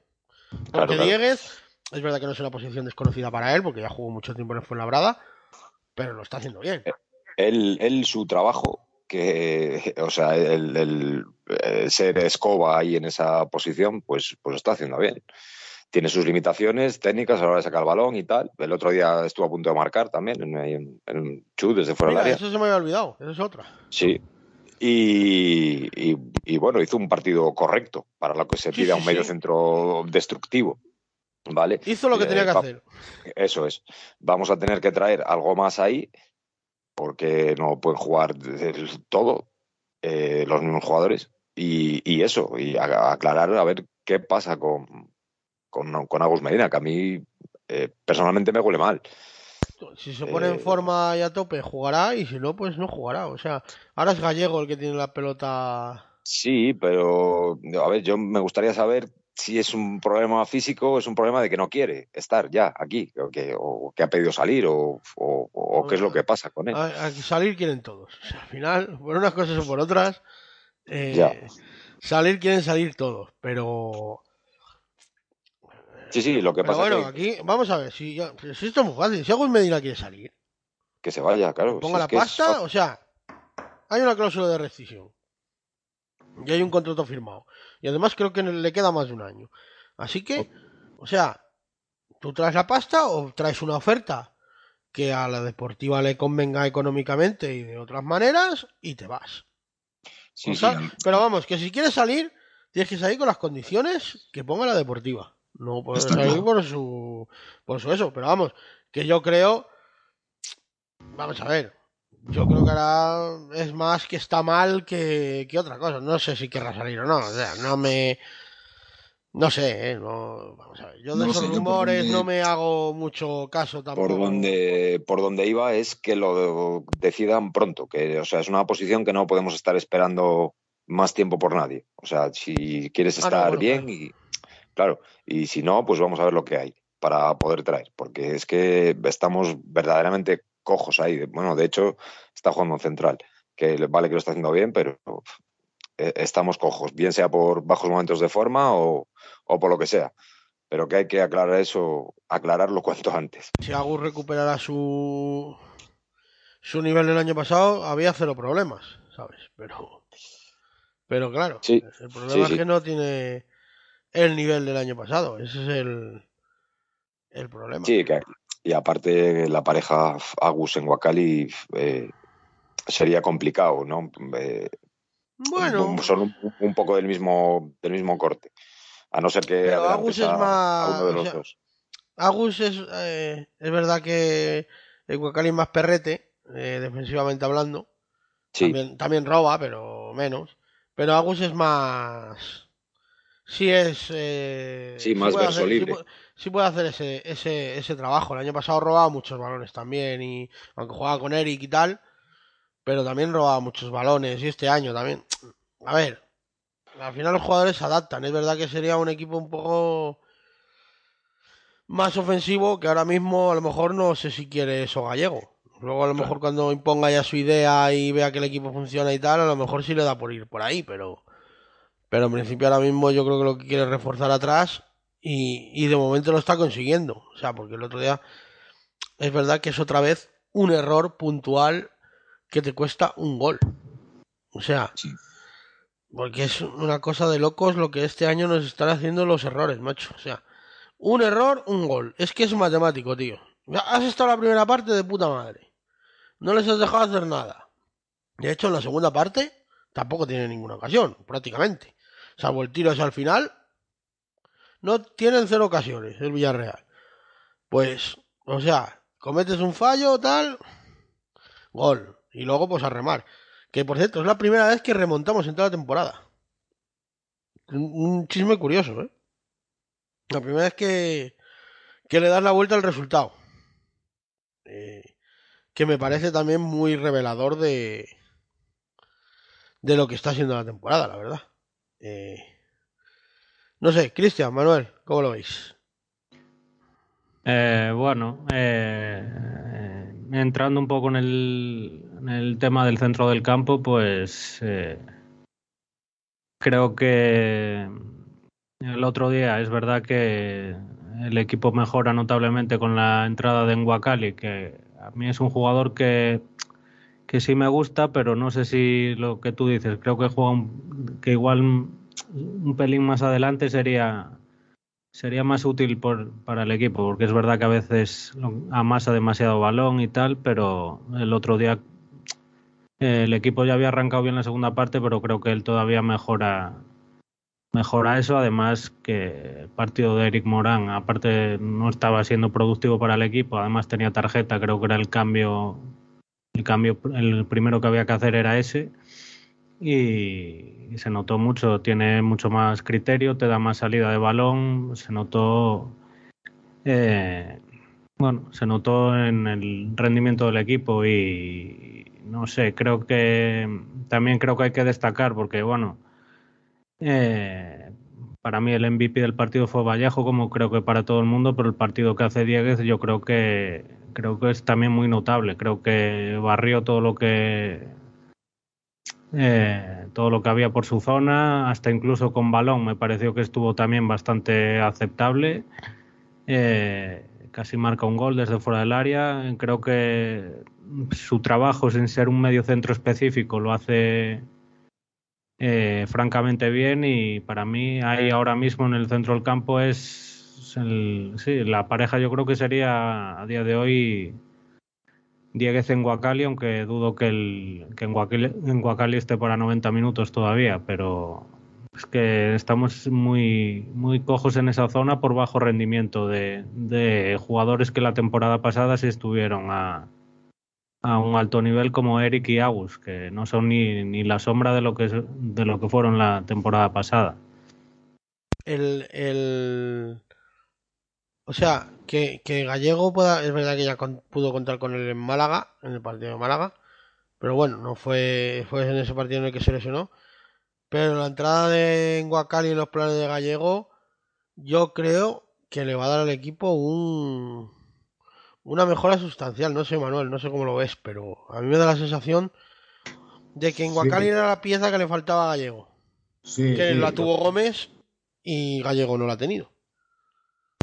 Porque Claro, claro. Diegues, es verdad que no es una posición desconocida para él, porque ya jugó mucho tiempo en Fuenlabrada, pero lo está haciendo bien. Él, él su trabajo, que, o sea, el, el, el ser escoba ahí en esa posición, pues, pues lo está haciendo bien. Tiene sus limitaciones técnicas a la hora de sacar el balón y tal. El otro día estuvo a punto de marcar también en, un chut desde fuera Mira, del área. eso se me había olvidado, eso es otra. Sí. Y, y, y, bueno, hizo un partido correcto para lo que se pide Sí, a sí, un medio sí. centro destructivo. ¿Vale? Hizo lo que Eh, tenía que hacer. Eso es. Vamos a tener que traer algo más ahí, porque no pueden jugar todo eh, los mismos jugadores. Y, y eso, y a- aclarar a ver qué pasa con, con, con Agus Medina, que a mí eh, personalmente me huele mal. Si se pone en Eh, forma y a tope, jugará, y si no, pues no jugará. O sea, ahora es Gallego el que tiene la pelota. Sí, pero a ver, yo me gustaría saber si es un problema físico o es un problema de que no quiere estar ya aquí, o que, o que ha pedido salir, o, o- o qué es lo que pasa con él. A, a salir quieren todos. O sea, al final, por unas cosas o por otras. eh, Ya. salir quieren salir todos, pero Sí, sí, lo que Pero pasa bueno, es que, aquí vamos a ver, si, yo- si esto es muy fácil, si Agus Medina quiere salir, que se vaya, claro. ponga si la es pasta, o sea, hay una cláusula de rescisión y hay un contrato firmado. Y además creo que le queda más de un año. Así que, o sea, tú traes la pasta o traes una oferta que a la deportiva le convenga económicamente y de otras maneras y te vas. Sí, O sí, sea, Pero vamos, que si quieres salir, tienes que salir con las condiciones que ponga la deportiva. No puedes Está salir claro. por su por su eso, pero vamos, que yo creo vamos a ver, yo creo que ahora es más que está mal que, que otra cosa. No sé si querrá salir o no, o sea, no me no sé, ¿eh? no, vamos a ver. Yo de No esos sé, rumores donde- no me hago mucho caso tampoco. por donde por donde iba es que lo decidan pronto, que o sea, es una posición que no podemos estar esperando más tiempo por nadie. O sea, si quieres Ah, no, estar bueno, bien claro. y claro, y si no, pues vamos a ver lo que hay para poder traer, porque es que estamos verdaderamente cojos ahí. Bueno, de hecho, está jugando en central, que le- vale que lo está haciendo bien, pero eh, estamos cojos, bien sea por bajos momentos de forma o, o por lo que sea. Pero que hay que aclarar eso, aclararlo cuanto antes. si Agus recuperara su su nivel del año pasado, había cero problemas, ¿sabes? Pero pero claro, Sí, el problema sí, es que no tiene el nivel del año pasado, ese es el el problema. Sí, que, y aparte la pareja Agus en Wakali eh, sería complicado, ¿no? Eh, Bueno, son un, un poco del mismo, del mismo corte. A no ser que Agus es más- a uno de los o sea, dos. Agus es eh, es verdad que el Huacali es más perrete, eh, defensivamente hablando. Sí, También, también roba, pero menos. Pero Agus es más. Sí es. eh, Sí, más verso hacer, libre. Sí, pu- sí puede hacer ese, ese, ese trabajo. El año pasado robaba muchos balones también. Y aunque jugaba con Eric y tal. Pero también robaba muchos balones. Y este año también. A ver. Al final los jugadores se adaptan. Es verdad que sería un equipo un poco. Más ofensivo que ahora mismo a lo mejor no sé si quiere eso gallego. Luego a lo mejor cuando imponga ya su idea y vea que el equipo funciona y tal, a lo mejor sí le da por ir por ahí, pero pero en principio ahora mismo yo creo que lo que quiere es reforzar atrás y, y de momento lo está consiguiendo. O sea, porque el otro día es verdad que es otra vez un error puntual que te cuesta un gol. O sea, Sí. porque es una cosa de locos lo que este año nos están haciendo los errores, macho. O sea, un error, un gol. Es que es matemático, tío. Has estado la primera parte de puta madre. No les has dejado hacer nada. De hecho, en la segunda parte tampoco tiene ninguna ocasión, prácticamente. Salvo el tiro ese al final. No tienen cero ocasiones el Villarreal. Pues, o sea, cometes un fallo, tal. Gol. Y luego, pues a remar. Que por cierto, es la primera vez que remontamos en toda la temporada. Un, chisme curioso, ¿eh? La primera vez que, que le das la vuelta al resultado. Eh, que me parece también muy revelador de, de lo que está siendo la temporada, la verdad. Eh, no sé, Cristian, Manuel, ¿cómo lo veis? Eh, bueno, eh, entrando un poco en el, en el tema del centro del campo, pues eh, creo que el otro día es verdad que el equipo mejora notablemente con la entrada de Nwakali, que a mí es un jugador que, que sí me gusta, pero no sé si lo que tú dices, creo que juega un- que igual un pelín más adelante sería sería más útil por, para el equipo, porque es verdad que a veces amasa demasiado balón y tal, pero el otro día el equipo ya había arrancado bien la segunda parte, pero creo que él todavía mejora mejora eso, además que el partido de Eric Morán, aparte no estaba siendo productivo para el equipo, además tenía tarjeta, creo que era el cambio el cambio el primero que había que hacer era ese y, se notó mucho, tiene mucho más criterio, te da más salida de balón, se notó eh, bueno, se notó en el rendimiento del equipo y no sé, creo que también creo que hay que destacar porque bueno, eh, para mí el MVP del partido fue Vallejo, como creo que para todo el mundo, pero el partido que hace Dieguez yo creo que creo que es también muy notable. Creo que barrió todo lo que eh, todo lo que había por su zona, hasta incluso con balón me pareció que estuvo también bastante aceptable. Eh, casi marca un gol desde fuera del área. Creo que su trabajo sin ser un medio centro específico lo hace eh, francamente bien y para mí ahí ahora mismo en el centro del campo es sí, la pareja yo creo que sería a día de hoy Dieguez en Guacali, aunque dudo que, el, que en, Guacali, en Guacali esté para 90 minutos todavía, pero es que estamos muy, muy cojos en esa zona por bajo rendimiento de, de jugadores que la temporada pasada sí estuvieron a, a un alto nivel como Eric y Agus, que no son ni, ni la sombra de lo que de lo que fueron la temporada pasada. El, el... O sea, que, que Gallego pueda, es verdad que ya con, pudo contar con él en Málaga, en el partido de Málaga, pero bueno, no fue, fue en ese partido en el que se lesionó. Pero la entrada de Guacali en los planes de Gallego, yo creo que le va a dar al equipo un, una mejora sustancial. No sé, Manuel, no sé cómo lo ves, pero a mí me da la sensación de que en Guacali sí. era la pieza que le faltaba a Gallego. Sí, que sí, la tuvo Gómez y Gallego no la ha tenido.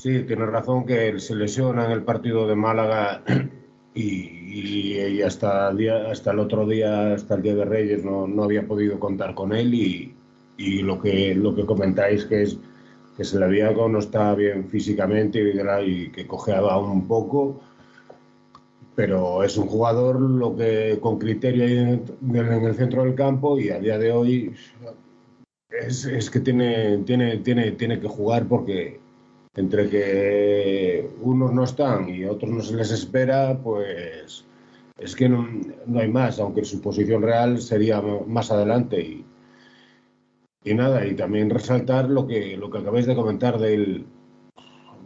Sí, tienes razón que se lesiona en el partido de Málaga y, y, hasta, el día, hasta el otro día, hasta el Día de Reyes, no, no había podido contar con él y, y, lo, que, lo que comentáis que es que se le veía que no está bien físicamente y, que cojeaba un poco, pero es un jugador lo que con criterio en, en el centro del campo y a día de hoy es, es que tiene, tiene, tiene, tiene que jugar porque entre que unos no están y otros no se les espera, pues es que no, no, hay más, aunque su posición real sería más adelante. Y, y nada, y también resaltar lo que, lo que acabáis de comentar del,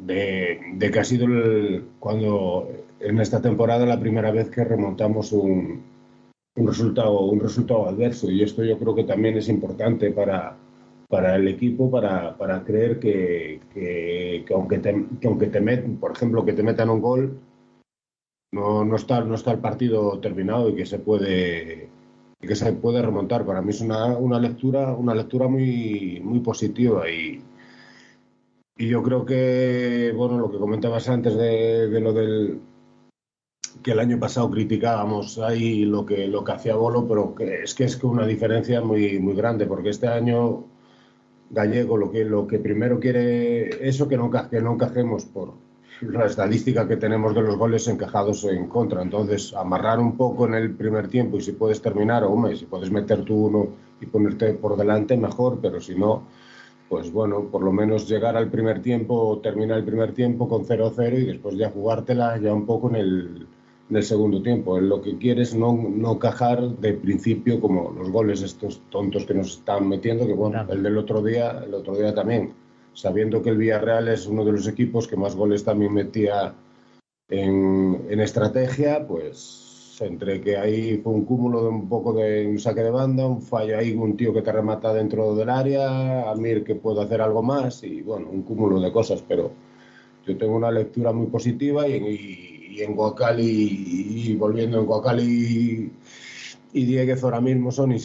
de, de que ha sido el, cuando en esta temporada la primera vez que remontamos un, un, resultado, un resultado adverso. Y esto yo creo que también es importante para, para el equipo para, para creer que, que, que, aunque te, que aunque te meten, por ejemplo, que te metan un gol, no, no, está, no está el partido terminado y que se puede que se puede remontar. Para mí es una, una lectura, una lectura muy, muy positiva y, y yo creo que, bueno, lo que comentabas antes de, de lo del que el año pasado criticábamos ahí lo que, lo que hacía Bolo, pero que es que es que una diferencia muy, muy grande, porque este año Gallego lo que, lo que primero quiere eso que no, que no encajemos por la estadística que tenemos de los goles encajados en contra. Entonces, amarrar un poco en el primer tiempo y si puedes terminar, hombre, si puedes meter tú uno y ponerte por delante, mejor, pero si no, pues bueno, por lo menos llegar al primer tiempo, terminar el primer tiempo con 0-0 y después ya jugártela ya un poco en el, en el segundo tiempo. Lo que quieres no, no cajar de principio como los goles estos tontos que nos están metiendo, que bueno, claro. el del otro día, el otro día también, sabiendo que el Villarreal es uno de los equipos que más goles también metía en, en estrategia, pues entre que ahí fue un cúmulo de un poco de un saque de banda, un fallo ahí, un tío que te remata dentro del área, Amir que puede hacer algo más y bueno, un cúmulo de cosas, pero yo tengo una lectura muy positiva y, y, y en Guacali y, y, volviendo en Guacali y Dieguez ahora mismo son y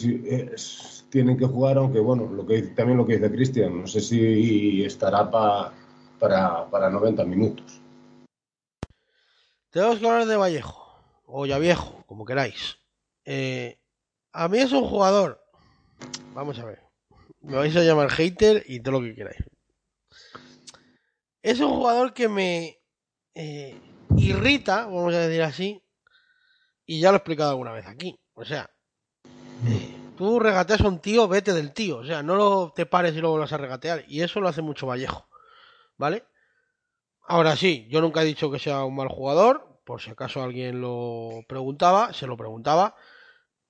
tienen que jugar, aunque bueno, también lo que dice Cristian, no sé si estará pa, para, para 90 minutos. Tenemos que hablar de Vallejo o ya viejo, como queráis. Eh, a mí es un jugador. Vamos a ver. Me vais a llamar hater y todo lo que queráis. Es un jugador que me eh, irrita, vamos a decir así. Y ya lo he explicado alguna vez aquí. O sea, eh, tú regateas a un tío, vete del tío. O sea, no lo te pares y luego lo vas a regatear. Y eso lo hace mucho Vallejo. ¿Vale? Ahora sí, yo nunca he dicho que sea un mal jugador, por si acaso alguien lo preguntaba, se lo preguntaba.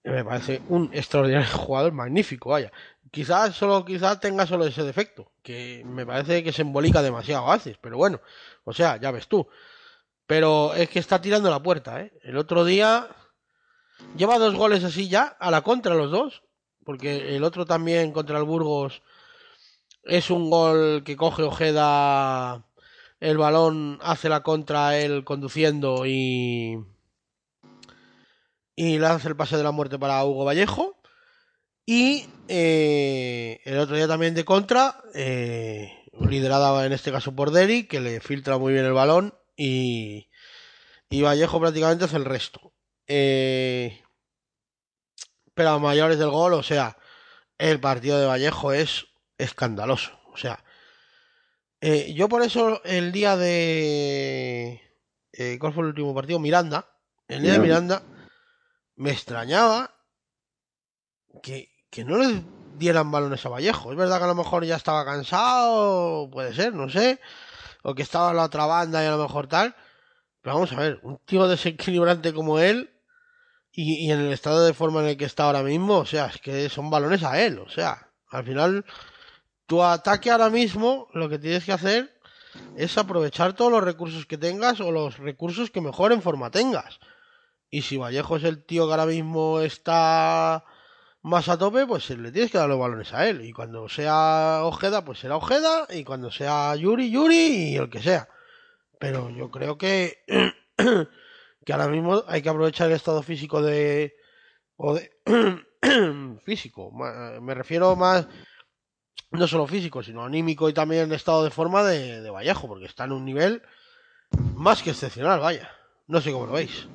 Me parece un extraordinario jugador, magnífico, vaya. Quizás solo, quizás tenga solo ese defecto, que me parece que se embolica demasiado a veces, pero bueno, o sea, ya ves tú. Pero es que está tirando la puerta, ¿eh? El otro día lleva dos goles así ya, a la contra los dos, porque el otro también contra el Burgos es un gol que coge Ojeda el balón hace la contra él conduciendo y y hace el pase de la muerte para Hugo Vallejo Y eh, el otro día también de contra, eh, liderada en este caso por Derry, que le filtra muy bien el balón y, y Vallejo prácticamente hace el resto. Eh, pero a mayores del gol, o sea, el partido de Vallejo es escandaloso. O sea, eh, yo por eso el día de... Eh, ¿Cuál fue el último partido? Miranda. El día de Miranda me extrañaba que, que no le dieran balones a Vallejo. Es verdad que a lo mejor ya estaba cansado, puede ser, no sé. O que estaba en la otra banda y a lo mejor tal. Pero vamos a ver, un tío desequilibrante como él y, y en el estado de forma en el que está ahora mismo, o sea, es que son balones a él. O sea, al final tu ataque ahora mismo lo que tienes que hacer es aprovechar todos los recursos que tengas o los recursos que mejor en forma tengas. Y si Vallejo es el tío que ahora mismo está más a tope, pues le tienes que dar los balones a él. Y cuando sea Ojeda, pues será Ojeda. Y cuando sea Yuri, Yuri y el que sea. Pero yo creo que, que ahora mismo hay que aprovechar el estado físico de... O de físico. Me refiero más no solo físico, sino anímico y también estado de forma de, de, Vallejo, porque está en un nivel más que excepcional, vaya. No sé cómo lo veis.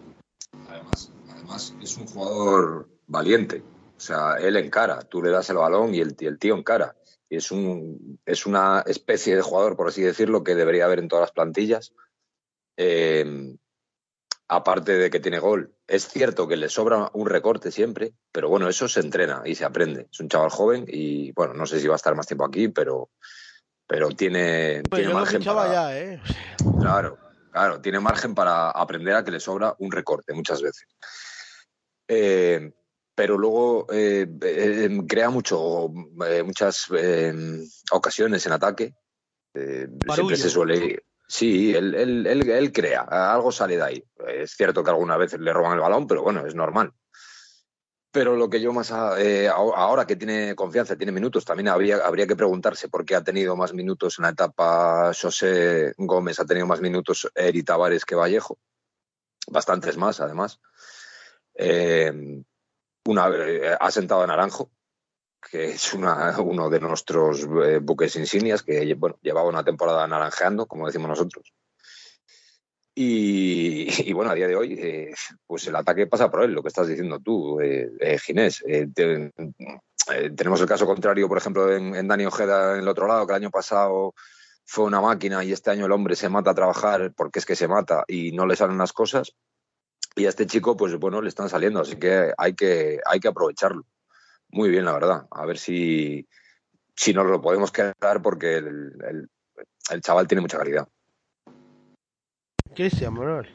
Además, además es un jugador valiente. O sea, él encara, tú le das el balón y el, tío encara. Y es, un, es una especie de jugador, por así decirlo, que debería haber en todas las plantillas. Eh, aparte de que tiene gol. Es cierto que le sobra un recorte siempre, pero bueno, eso se entrena y se aprende. Es un chaval joven y bueno, no sé si va a estar más tiempo aquí, pero, pero tiene, Pues margen para, ya, ¿eh? Claro, claro, tiene margen para aprender a que le sobra un recorte muchas veces. Eh, pero luego eh, eh, crea mucho, eh, muchas eh, ocasiones en ataque. Eh, siempre se suele. Sí, él, él, él, él crea, algo sale de ahí. Es cierto que algunas veces le roban el balón, pero bueno, es normal. Pero lo que yo más eh, ahora que tiene confianza, tiene minutos, también habría, habría que preguntarse por qué ha tenido más minutos en la etapa José Gómez, ha tenido más minutos Eri Tavares que Vallejo. Bastantes más, además. Eh, una, eh, ha sentado a Naranjo, que es uno de nuestros eh, buques insignias, que bueno, llevaba una temporada naranjeando, como decimos nosotros. Y, bueno, a día de hoy, eh, pues el ataque pasa por él, lo que estás diciendo tú, eh, Ginés. Te- tenemos el caso contrario, por ejemplo, en, en Dani Ojeda en el otro lado, que el año pasado fue una máquina y este año el hombre se mata a trabajar porque es que se mata y no le salen las cosas. Y a este chico, pues bueno, le están saliendo, así que hay que, hay que aprovecharlo. Muy bien, la verdad. A ver si, si nos lo podemos quedar porque el, el- el chaval tiene mucha calidad. Cristian Manuel.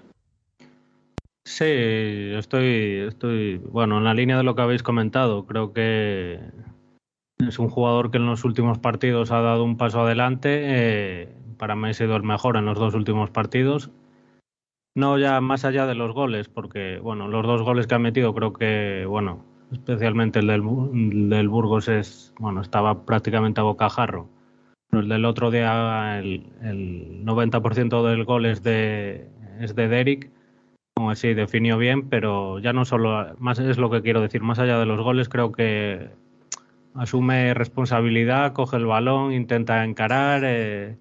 Sí, estoy, estoy, bueno, en la línea de lo que habéis comentado. Creo que es un jugador que en los últimos partidos ha dado un paso adelante. eh, para mí ha sido el mejor en los dos últimos partidos. No ya más allá de los goles, porque bueno, los dos goles que ha metido creo que, bueno, especialmente el del, del Burgos es, bueno, estaba prácticamente a bocajarro. Pero el del otro día, el, el 90% del gol es de, es de Derek. Como así, definió bien, pero ya no solo, más es lo que quiero decir, más allá de los goles, creo que asume responsabilidad, coge el balón, intenta encarar. eh,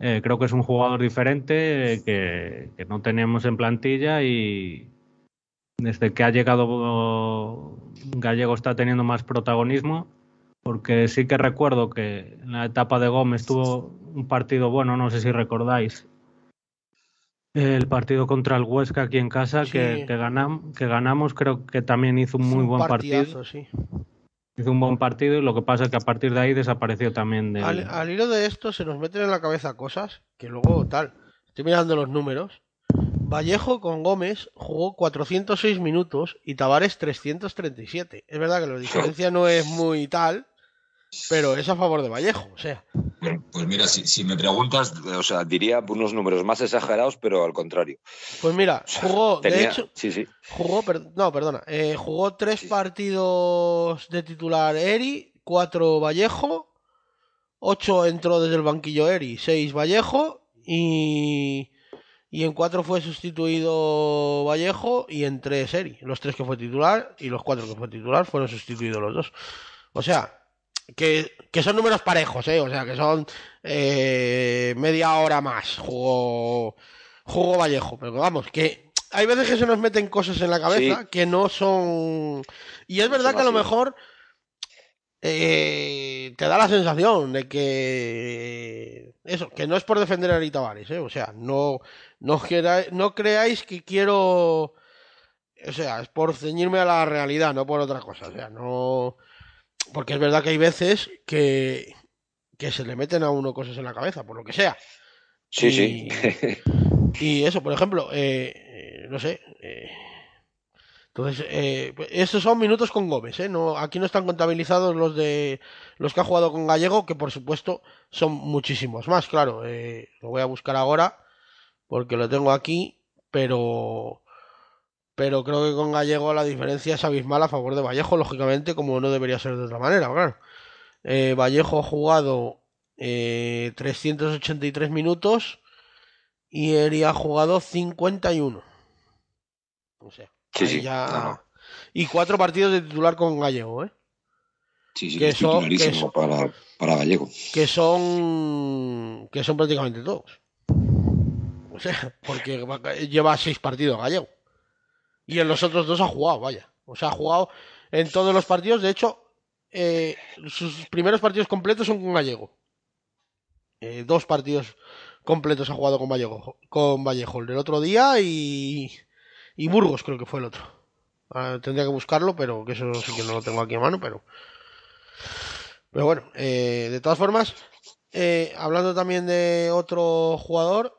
eh, creo que es un jugador diferente eh, que, que no teníamos en plantilla y desde que ha llegado Gallego está teniendo más protagonismo. Porque sí que recuerdo que en la etapa de Gómez tuvo un partido bueno, no sé si recordáis, el partido contra el Huesca aquí en casa Sí. que, que, ganam- que ganamos, creo que también hizo un muy un buen partido. sí. Hizo un buen partido y lo que pasa es que a partir de ahí desapareció también del... Al, al hilo de esto se nos meten en la cabeza cosas que luego tal. Estoy mirando los números. Vallejo con Gómez jugó 406 minutos y Tavares 337. Es verdad que la diferencia no es muy tal, pero es a favor de Vallejo. O sea, Pues mira, si, si me preguntas, o sea, diría unos números más exagerados, pero al contrario. pues mira, jugó, de hecho, sí, sí. jugó, per- no, perdona, eh, jugó tres partidos de titular Eri, cuatro Vallejo, ocho entró desde el banquillo Eri, seis Vallejo y y en cuatro fue sustituido Vallejo y en tres Eri. Los tres que fue titular y los cuatro que fue titular fueron sustituidos los dos. O sea, que, que son números parejos, ¿eh? O sea, que son eh, media hora más jugó, jugó Vallejo. Pero vamos, que hay veces que se nos meten cosas en la cabeza Sí. que no son... Y es verdad que a lo mejor eh, te da la sensación de que eso, que no es por defender a Ari Tavares, ¿eh? o sea, no, no, quera- no creáis que quiero, o sea, es por ceñirme a la realidad, no por otra cosa, o sea, no, porque es verdad que hay veces que, que se le meten a uno cosas en la cabeza, por lo que sea. Sí, Y- sí. Y eso, por ejemplo, eh, eh, no sé. eh, entonces, eh, estos son minutos con Gómez, ¿eh? No, aquí no están contabilizados los de los que ha jugado con Gallego, que por supuesto son muchísimos más, claro. eh, lo voy a buscar ahora porque lo tengo aquí, pero pero creo que con Gallego la diferencia es abismal a favor de Vallejo, lógicamente, como no debería ser de otra manera, claro. Eh, Vallejo ha jugado eh, 383 minutos y Eri ha jugado 51. O sea, Sí, sí. ya- No, no. Y cuatro partidos de titular con Gallego, ¿eh? Sí, sí, Que son- que para, para Gallego. Que son. que son prácticamente todos. O sea, porque va- lleva seis partidos Gallego. Y en los otros dos ha jugado, vaya. O sea, ha jugado en todos los partidos. De hecho, eh, sus primeros partidos completos son con Gallego. Eh, dos partidos completos ha jugado con Vallejo, con Vallejo. El del otro día y, y Burgos creo que fue el otro. Ah, tendría que buscarlo, pero que eso sí que no lo tengo aquí a mano, pero... Pero bueno, eh, de todas formas, eh, hablando también de otro jugador,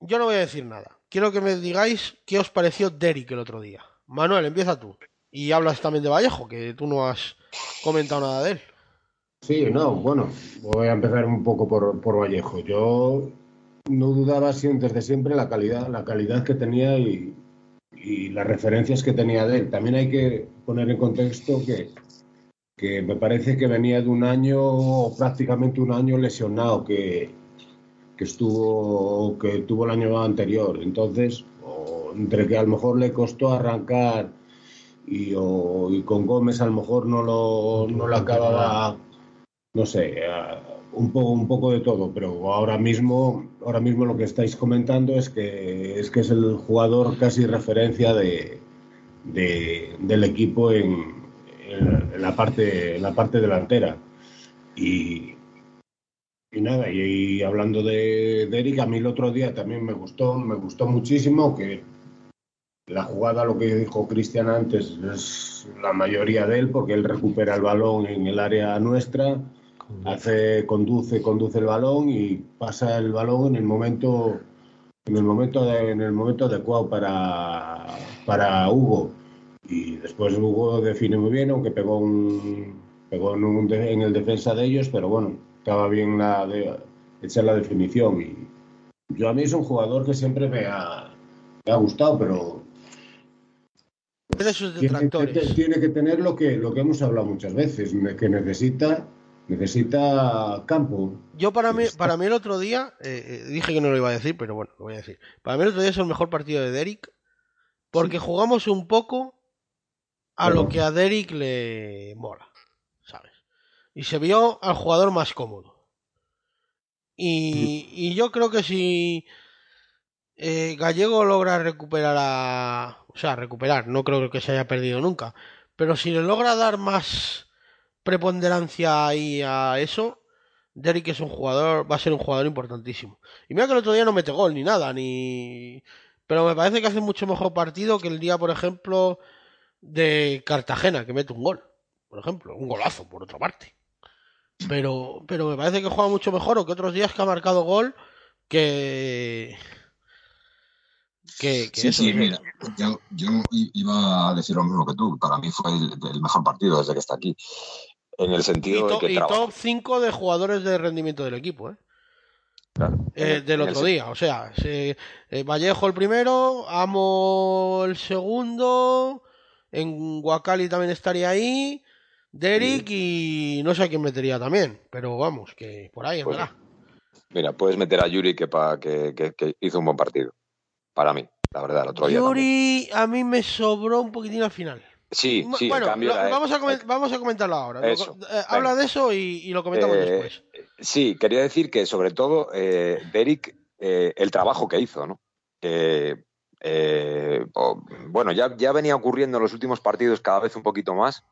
yo no voy a decir nada. Quiero que me digáis qué os pareció Derrick el otro día. Manuel, empieza tú. Y hablas también de Vallejo, que tú no has comentado nada de él. Sí, no, bueno, voy a empezar un poco por, por Vallejo. Yo no dudaba desde siempre la calidad, la calidad que tenía y, y las referencias que tenía de él. También hay que poner en contexto que, que me parece que venía de un año, prácticamente un año lesionado, que, que estuvo, que tuvo el año anterior. Entonces, o entre que a lo mejor le costó arrancar y, o- y con Gómez a lo mejor no lo, no lo acababa no sé, eh, un poco, un poco de todo, pero ahora mismo, ahora mismo lo que estáis comentando es que es que es el jugador casi referencia de, de- del equipo en, en- la parte, en la parte delantera. Y, y nada, y, y hablando de, de Eric, a mí el otro día también me gustó, me gustó muchísimo que la jugada, lo que dijo Cristian antes, es la mayoría de él, porque él recupera el balón en el área nuestra, hace, conduce, conduce el balón y pasa el balón en el momento, en el momento, de- en el momento adecuado para, para Hugo. Y después Hugo define muy bien, aunque pegó un, pegó en, un en el defensa de ellos, pero bueno, estaba bien la de, hecha la definición. Y yo a mí es un jugador que siempre me ha, me ha gustado, pero Tiene sus tiene que, detractores. tiene que tener lo que, lo que hemos hablado muchas veces, que necesita, necesita campo. Yo para mí, para mí el otro día, eh, eh, dije que no lo iba a decir, pero bueno, lo voy a decir. Para mí el otro día es el mejor partido de Derek, porque jugamos un poco a lo que a Derek le mola. Y se vio al jugador más cómodo. Y, y yo creo que si eh, Gallego logra recuperar a... O sea, recuperar, no creo que se haya perdido nunca. Pero si le logra dar más preponderancia ahí a eso, Derrick es un jugador, va a ser un jugador importantísimo. Y mira que el otro día no mete gol ni nada, ni... Pero me parece que hace mucho mejor partido que el día, por ejemplo, de Cartagena, que mete un gol. Por ejemplo, un golazo, por otra parte. Pero, pero me parece que juega mucho mejor o que otros días que ha marcado gol que... Que, que Sí, eso, sí, mira, yo, iba a decir lo mismo que tú. Para mí fue el, el mejor partido desde que está aquí. En el Y, sentido de que y top 5 de jugadores de rendimiento del equipo, ¿eh? Claro. Eh, del el otro día. O sea, se- eh, Vallejo el primero, Amo el segundo, en Guacali también estaría ahí, Derek y no sé a quién metería también, pero vamos, que por ahí Pues, andará. Mira, puedes meter a Yuri que, pa- que, que- que hizo un buen partido. Para mí, la verdad, el otro día. también. Yuri a mí me sobró un poquitín al final. Sí, sí, bueno, lo- era- vamos, a comen- vamos a comentarlo ahora. Lo- eh, habla de eso y, y lo comentamos Eh, después. Sí, quería decir que sobre todo eh, Derek, el trabajo que hizo, ¿no? Bueno, ya, ya venía ocurriendo en los últimos partidos cada vez un poquito más,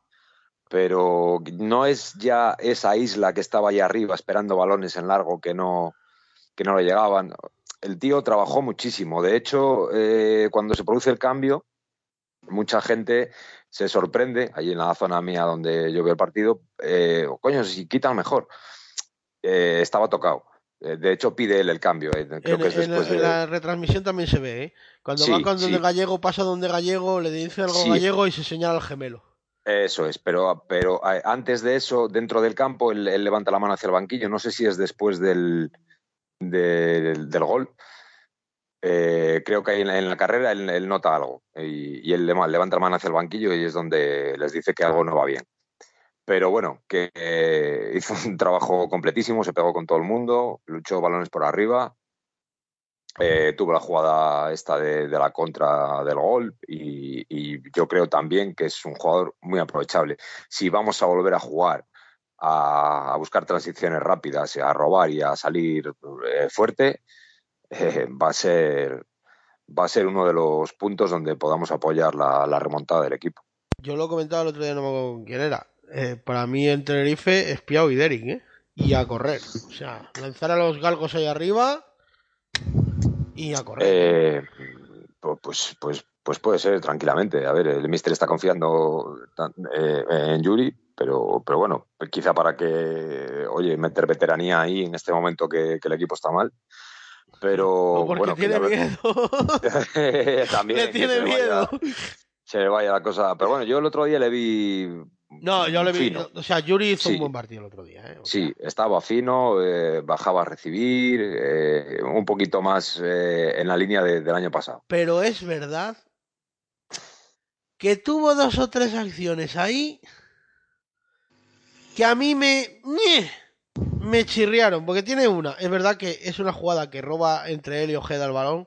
pero no es ya esa isla que estaba ahí arriba esperando balones en largo que no, que no le llegaban. El tío trabajó muchísimo. De hecho, eh, cuando se produce el cambio, mucha gente se sorprende, allí en la zona mía donde yo veo el partido, eh, coño, si quitan mejor. Eh, estaba tocado. Eh, de hecho, pide él el cambio. eh, creo En, que es después en de... la retransmisión también se ve, ¿eh? Cuando Sí, va con donde sí. Gallego, pasa donde Gallego, le dice algo Sí. Gallego y se señala al gemelo. Eso es, pero, pero antes de eso, dentro del campo, él, levanta la mano hacia el banquillo. No sé si es después del, del, gol. Eh, creo que en la, en la carrera él, nota algo y, él levanta la mano hacia el banquillo y es donde les dice que algo no va bien. Pero bueno, que eh, hizo un trabajo completísimo, se pegó con todo el mundo, luchó balones por arriba, eh, tuvo la jugada esta de, la contra del gol y, yo creo también que es un jugador muy aprovechable. Si vamos a volver a jugar a, buscar transiciones rápidas, a robar y a salir eh, fuerte, eh, va a ser va a ser uno de los puntos donde podamos apoyar la, remontada del equipo. Yo lo comentaba el otro día, no me acuerdo quién era. Eh, para mí en Tenerife es Piau y Derek. Y a correr. O sea, lanzar a los galgos ahí arriba y a correr. Eh, pu- pues, pues, pues puede ser tranquilamente. A ver, el Mister está confiando eh, en Yuri, pero, pero bueno, quizá para que, oye, meter veteranía ahí en este momento que, que el equipo está mal. Pero O porque bueno, tiene miedo. También Le tiene miedo. se le vaya la cosa. Pero bueno, yo el otro día le vi. No, yo le vi. fino. O sea, Yuri hizo Sí. un buen partido el otro día, ¿eh? Sí, estaba fino, eh, bajaba a recibir, eh, un poquito más en la línea de- del año pasado. Pero es verdad que tuvo dos o tres acciones ahí que a mí me me chirriaron porque tiene una es verdad que es una jugada que roba entre él y Ojeda el balón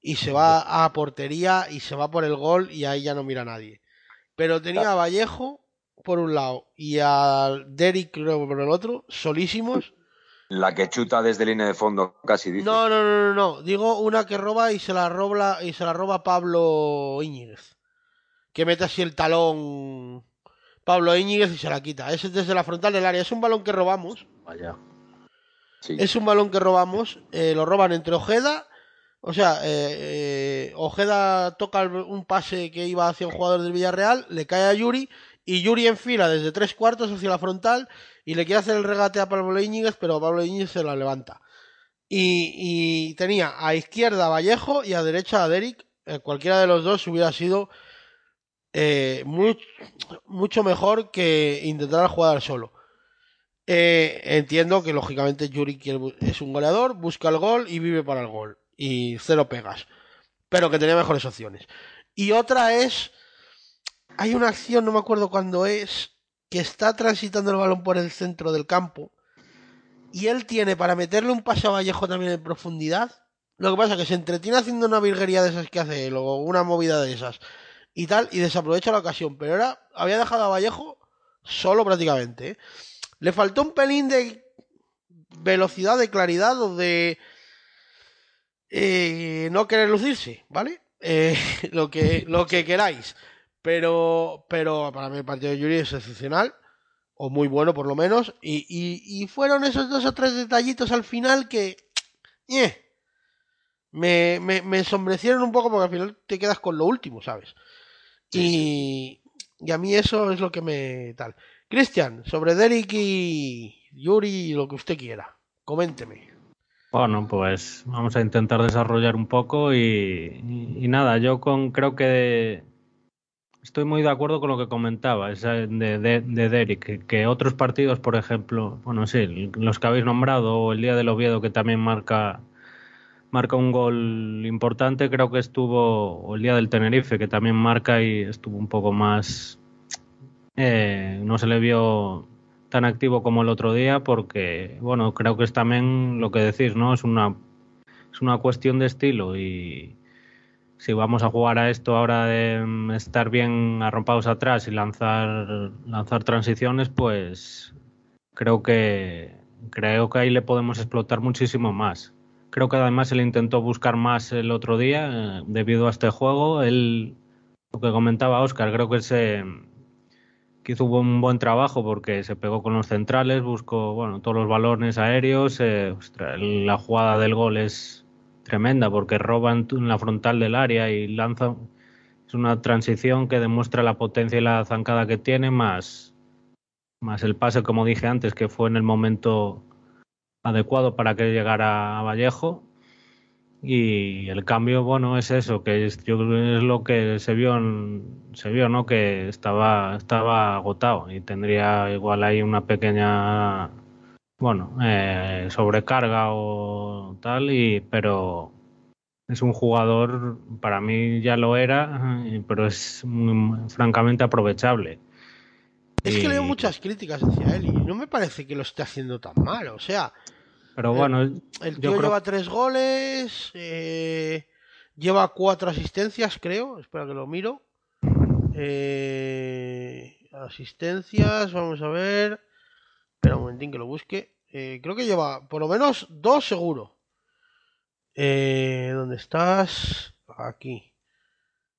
y se va a portería y se va por el gol y ahí ya no mira a nadie pero tenía a Vallejo por un lado y a Derrick creo por el otro solísimos La que chuta desde línea de fondo, casi dice. no, no, no, no, no. Digo una que roba y se la roba y se la roba Pablo Íñiguez. Que mete así el talón Pablo Íñiguez y se la quita. Ese es desde la frontal del área. Es un balón que robamos. Vaya. Es un balón que robamos. eh, lo roban entre Ojeda. O sea, eh, eh, Ojeda toca un pase que iba hacia un jugador del Villarreal, le cae a Yuri y Yuri enfila desde tres cuartos hacia la frontal y le quiere hacer el regate a Pablo Íñiguez, pero Pablo Íñiguez se la levanta. Y, y tenía a izquierda a Vallejo y a derecha a Derek. Eh, cualquiera de los dos hubiera sido eh, much- mucho mejor que intentar jugar solo. Eh, entiendo que lógicamente Yuri es un goleador, busca el gol y vive para el gol. Y cero pegas. Pero que tenía mejores opciones. Y otra es. Hay una acción, no me acuerdo cuándo es, que está transitando el balón por el centro del campo. Y él tiene para meterle un pase a Vallejo también en profundidad. Lo que pasa es que se entretiene haciendo una virguería de esas que hace él, o una movida de esas. Y tal, y desaprovecha la ocasión. Pero ahora había dejado a Vallejo solo prácticamente. ¿eh? Le faltó un pelín de velocidad, de claridad o de eh, no querer lucirse, ¿vale? Eh, lo que lo que queráis. Pero pero para mí el partido de Yuri es excepcional o muy bueno por lo menos y, y, y fueron esos dos o tres detallitos al final que ¡ñe! me, me, me ensombrecieron un poco porque al final te quedas con lo último, ¿sabes? y, y a mí eso es lo que me tal. Cristian, sobre Derek y Yuri, lo que usted quiera. Coménteme. Bueno, pues vamos a intentar desarrollar un poco y, y- y nada, yo con creo que estoy muy de acuerdo con lo que comentaba de, de, de Derek, que, que otros partidos, por ejemplo, bueno, sí, los que habéis nombrado, o el día del Oviedo que también marca marca un gol importante, creo que estuvo, o el día del Tenerife que también marca y estuvo un poco más, eh, no se le vio tan activo como el otro día, porque, bueno, creo que es también lo que decís, ¿no? Es una, es una cuestión de estilo y si vamos a jugar a esto ahora de mm, estar bien arrompados atrás y lanzar, lanzar transiciones, pues creo que, creo que ahí le podemos explotar muchísimo más. Creo que además él intentó buscar más el otro día eh, debido a este juego. Él, lo que comentaba Oscar, creo que se que hizo un buen trabajo porque se pegó con los centrales, buscó bueno todos los balones aéreos. Eh, la jugada del gol es tremenda porque roban en la frontal del área y lanza. Es una transición que demuestra la potencia y la zancada que tiene, más, más el pase, como dije antes, que fue en el momento adecuado para que llegara a Vallejo. Y el cambio, bueno, es eso, que es, yo es lo que se vio, se vio, ¿no? Que estaba, estaba agotado y tendría igual ahí una pequeña, bueno, eh, sobrecarga o tal, y, pero es un jugador, para mí ya lo era, pero es muy- francamente aprovechable. Es que Y- leo muchas críticas hacia él y no me parece que lo esté haciendo tan mal. O sea, Pero bueno, el tío creo lleva tres goles, eh, lleva cuatro asistencias, creo. Espera que lo miro. Eh, asistencias, vamos a ver. Espera un momentín que lo busque. Eh, creo que lleva por lo menos dos seguro. Eh, ¿Dónde estás? Aquí.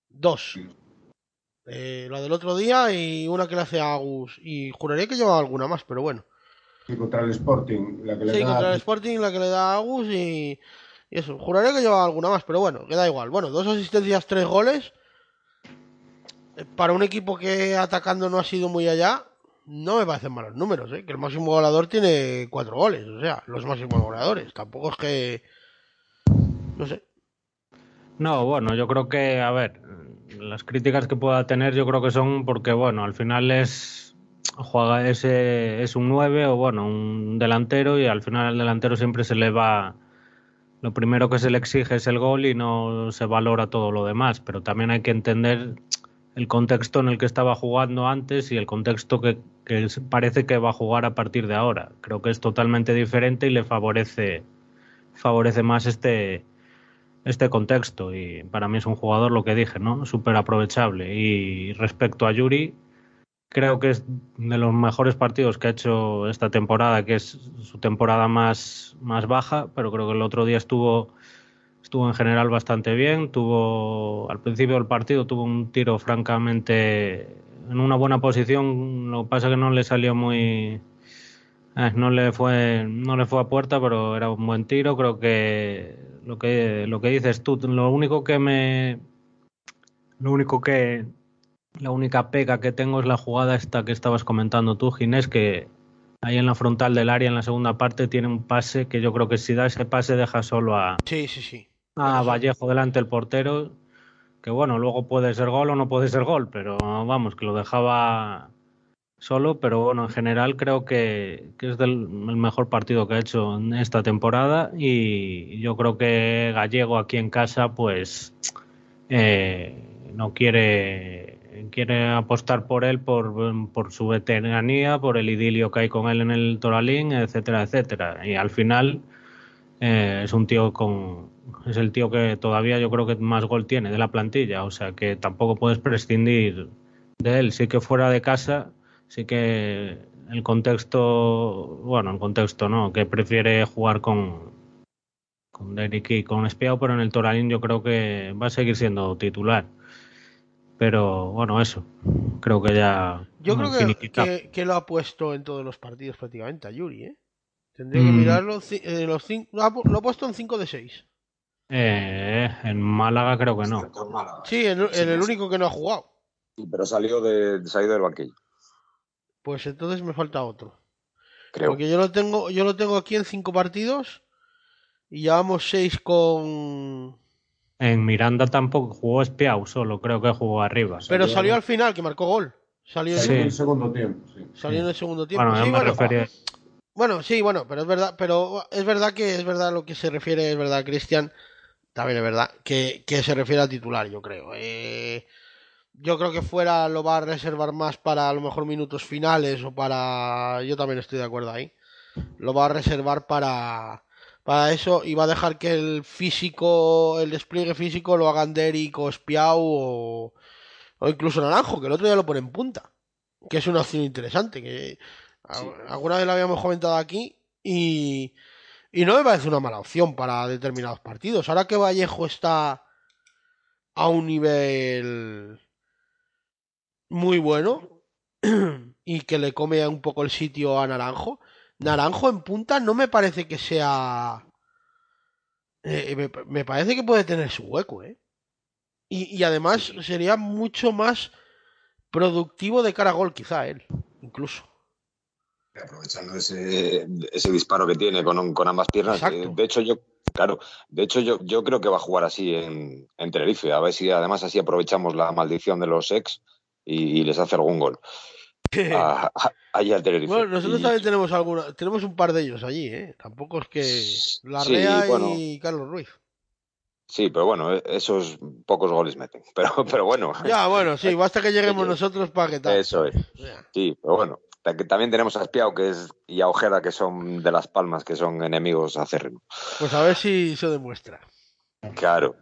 Dos. Eh, la del otro día y una que le hace a Agus. Y juraría que lleva alguna más, pero bueno. Contra el Sporting, la que le Sí, da- contra el Sporting la que le da a Agus y, y eso. Juraría que lleva alguna más, pero bueno, que da igual. Bueno, dos asistencias, tres goles. Eh, Para un equipo que atacando no ha sido muy allá, no me parecen malos números, ¿eh? Que el máximo goleador tiene cuatro goles, o sea, los máximos goleadores. Tampoco es que... No sé. No, bueno, yo creo que, a ver, las críticas que pueda tener yo creo que son porque, bueno, al final es juega ese es un 9 o bueno, un delantero y al final al delantero siempre se le va lo primero que se le exige es el gol y no se valora todo lo demás, pero también hay que entender el contexto en el que estaba jugando antes y el contexto que, que parece que va a jugar a partir de ahora. Creo que es totalmente diferente y le favorece favorece más este este contexto y para mí es un jugador lo que dije, ¿no? Súper aprovechable y respecto a Yuri creo que es de los mejores partidos que ha hecho esta temporada, que es su temporada más, más baja, pero creo que el otro día estuvo estuvo en general bastante bien, tuvo al principio del partido tuvo un tiro francamente en una buena posición, lo que pasa que no le salió muy eh, no le fue no le fue a puerta, pero era un buen tiro, creo que lo que lo que dices tú, lo único que me lo único que la única pega que tengo es la jugada esta que estabas comentando tú, Ginés, que ahí en la frontal del área, en la segunda parte, tiene un pase que yo creo que si da ese pase deja solo a, Sí, sí, sí. a Vallejo delante el portero, que bueno, luego puede ser gol o no puede ser gol, pero vamos, que lo dejaba solo, pero bueno, en general creo que, que es del, el mejor partido que ha hecho en esta temporada y yo creo que Gallego aquí en casa pues eh, no quiere quiere apostar por él por, por su veteranía, por el idilio que hay con él en el Toralín, etcétera, etcétera. Y al final eh, es un tío con es el tío que todavía yo creo que más gol tiene de la plantilla, o sea que tampoco puedes prescindir de él. Sí que fuera de casa, sí que el contexto, bueno, el contexto no, que prefiere jugar con con Derrick y con Espiao, pero en el Toralín yo creo que va a seguir siendo titular. Pero bueno, eso. Creo que ya. Yo creo que, que, que lo ha puesto en todos los partidos prácticamente a Yuri, ¿eh? Tendría que Mm. mirarlo. eh, los cinco, lo, ha, pu- lo ha puesto en 5 de 6. Eh, en Málaga creo que no. Sí, en, en el único que no ha jugado. Sí, pero salió de, salió del banquillo, Pues entonces me falta otro. creo. Porque yo lo tengo, yo lo tengo aquí en 5 partidos. Y llevamos 6 con. En Miranda tampoco jugó Espiao, solo creo que jugó arriba. Pero salió al final, que marcó gol. Salió, en el segundo tiempo, sí. salió en el segundo tiempo. Bueno, Sí, me bueno, refería. Bueno, sí, bueno, pero es verdad, pero es verdad que es verdad lo que se refiere, es verdad, Cristian, también es verdad, que, que se refiere al titular, yo creo. Eh, yo creo que fuera lo va a reservar más para a lo mejor minutos finales o para. Yo también estoy de acuerdo ahí. Lo va a reservar para. Para eso y va a dejar que el físico, el despliegue físico lo hagan Derek o Espiau o, o incluso Naranjo, que el otro día lo pone en punta. Que es una opción interesante. Que alguna vez lo habíamos comentado aquí y, y no me parece una mala opción para determinados partidos. Ahora que Vallejo está a un nivel muy bueno y que le come un poco el sitio a Naranjo. Naranjo en punta no me parece que sea... eh, me, me parece que puede tener su hueco, ¿eh? Y, y además sería mucho más productivo de cara a gol, quizá él, incluso. Aprovechando ese, ese disparo que tiene con, con ambas piernas. De hecho, yo, claro, de hecho, yo, yo creo que va a jugar así en, en Tenerife. A ver si además así aprovechamos la maldición de los ex y, y les hace algún gol. A- a- Allí al Tenerife. Bueno, nosotros Y- también tenemos alguna, tenemos un par de ellos allí, ¿eh? Tampoco es que Larrea bueno. y Carlos Ruiz. Sí, pero bueno, eh, esos pocos goles meten. Pero, pero bueno. Ya, bueno, sí, basta que lleguemos nosotros para que tal. Eso es. Sí, pero bueno. Que También tenemos a Espiao que es, y a Ojeda, que son de Las Palmas, que son enemigos acérrimos. Pues a ver si se demuestra. Claro.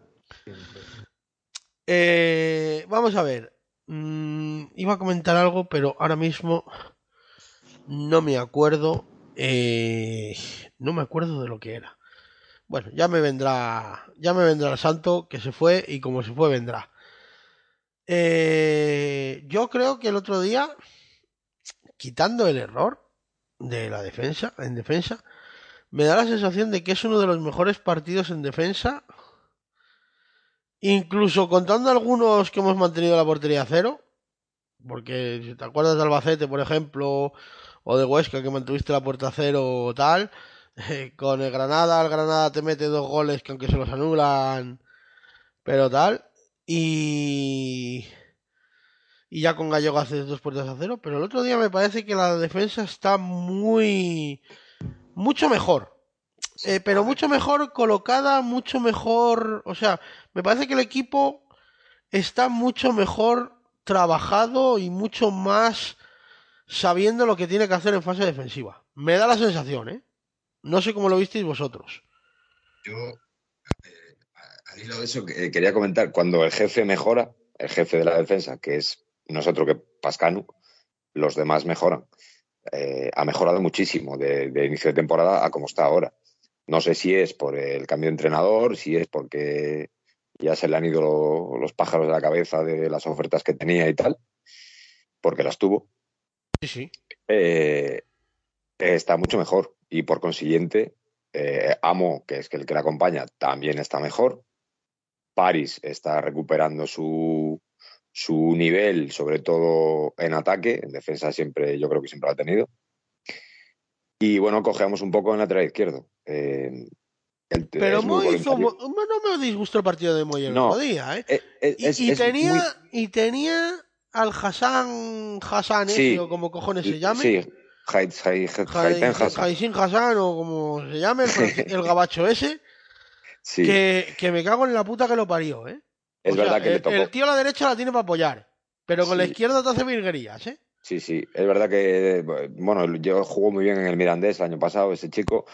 Eh, vamos a ver. Mm, iba a comentar algo, pero ahora mismo no me acuerdo. eh, no me acuerdo de lo que era. Bueno, ya me vendrá. Ya me vendrá el santo que se fue y como se fue vendrá. Eh, yo creo que el otro día, quitando el error de la defensa, en defensa, me da la sensación de que es uno de los mejores partidos en defensa. Incluso contando algunos que hemos mantenido la portería a cero, porque si te acuerdas de Albacete, por ejemplo, o de Huesca, que mantuviste la puerta a cero o tal, eh, con el Granada, el Granada te mete dos goles que aunque se los anulan, pero tal, y... Y ya con Gallego haces dos puertas a cero, pero el otro día me parece que la defensa está muy... mucho mejor. Eh, pero mucho mejor colocada, mucho mejor. O sea, me parece que el equipo está mucho mejor trabajado y mucho más sabiendo lo que tiene que hacer en fase defensiva. Me da la sensación, ¿eh? No sé cómo lo visteis vosotros. Yo, eh, al hilo de eso, que- quería comentar, cuando el jefe mejora, el jefe de la defensa, que es nosotros que Pascanu, los demás mejoran. Eh, ha mejorado muchísimo de, de inicio de temporada a como está ahora. No sé si es por el cambio de entrenador, si es porque ya se le han ido lo- los pájaros de la cabeza de las ofertas que tenía y tal, porque las tuvo. Sí, sí. Eh, está mucho mejor y por consiguiente eh, Amo, que es el que la acompaña, también está mejor. Paris está recuperando su, su nivel, sobre todo en ataque, en defensa siempre, yo creo que siempre lo ha tenido. Y bueno, cogeamos un poco en lateral izquierdo. Eh, el- Pero Moy hizo. No me disgustó el partido de Moy el No, otro día, ¿eh? Eh, eh, Y, es- y es tenía, muy- y tenía al Hassan Hassan ese, Sí. o como cojones se llame. Sí, Haiten Hassan. O como se llame, el, gabacho ese, Sí. que, que me cago en la puta que lo parió, ¿eh? Es O sea, verdad que el, le tocó. el tío a la derecha la tiene para apoyar, pero con la izquierda te hace virguerías, ¿eh? Sí, sí, es verdad que, bueno, yo jugó muy bien en el Mirandés el año pasado, ese chico,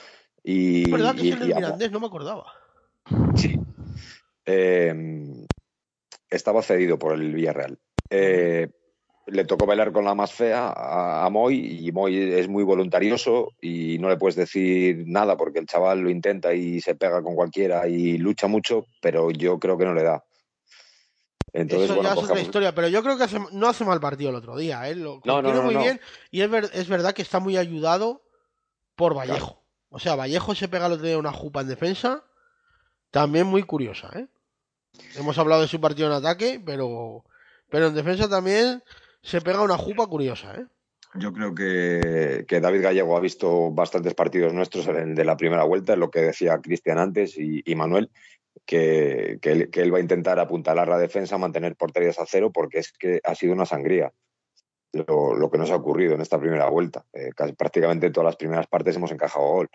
y... Es verdad que y- es el y Mirandés, no me acordaba. Sí. Eh, estaba cedido por el Villarreal. Eh, le tocó bailar con la más fea a, a Moy, y Moy es muy voluntarioso y no le puedes decir nada porque el chaval lo intenta y se pega con cualquiera y lucha mucho, pero yo creo que no le da. Entonces, Eso bueno, ya es otra historia, pero yo creo que hace- no hace mal partido el otro día, ¿eh? Lo No, no, contiene no, muy no. bien y es, ver- es verdad que está muy ayudado por Vallejo. O sea, Vallejo se pega el otro día una jupa en defensa, también muy curiosa, ¿eh? Hemos hablado de su partido en ataque, pero, pero en defensa también se pega una jupa curiosa, ¿eh? Yo creo que, que David Gallego ha visto bastantes partidos nuestros de la primera vuelta, es lo que decía Cristian antes y, y Manuel, que, él, va a intentar apuntalar la defensa, mantener porterías a cero, porque es que ha sido una sangría lo, que nos ha ocurrido en esta primera vuelta. Eh, prácticamente en todas las primeras partes hemos encajado gol.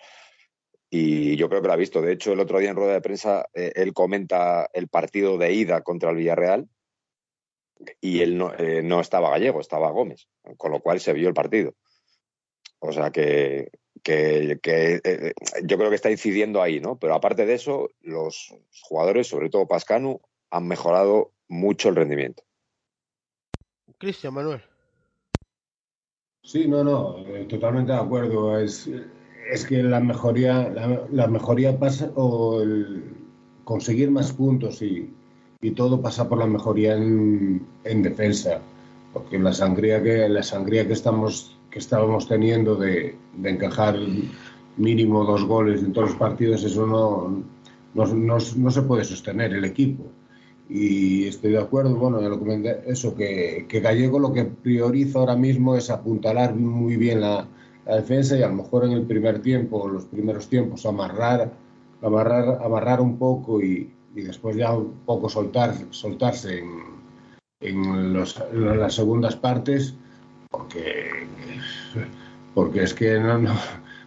Y yo creo que lo ha visto. De hecho, el otro día en rueda de prensa, eh, él comenta el partido de ida contra el Villarreal y él no, eh, no estaba Gallego, estaba Gómez, con lo cual se vio el partido. O sea que, que, que, eh, yo creo que está incidiendo ahí, ¿no? Pero aparte de eso, los jugadores, sobre todo Pascanu, han mejorado mucho el rendimiento. Cristian Manuel. Sí, no, no, eh, totalmente de acuerdo. Es, es que la mejoría, la, la mejoría pasa o el conseguir más puntos y, y todo pasa por la mejoría en, en, defensa, porque la sangría que la sangría que estamos que estábamos teniendo de, de encajar mínimo dos goles en todos los partidos, eso no, no, no, no se puede sostener el equipo. Y estoy de acuerdo, bueno, ya lo comenté, eso, que, que, Gallego lo que prioriza ahora mismo es apuntalar muy bien la, la, defensa y a lo mejor en el primer tiempo, los primeros tiempos, amarrar, amarrar, amarrar un poco y, y después ya un poco soltar, soltarse en, en, los, en las segundas partes, porque, porque es que no,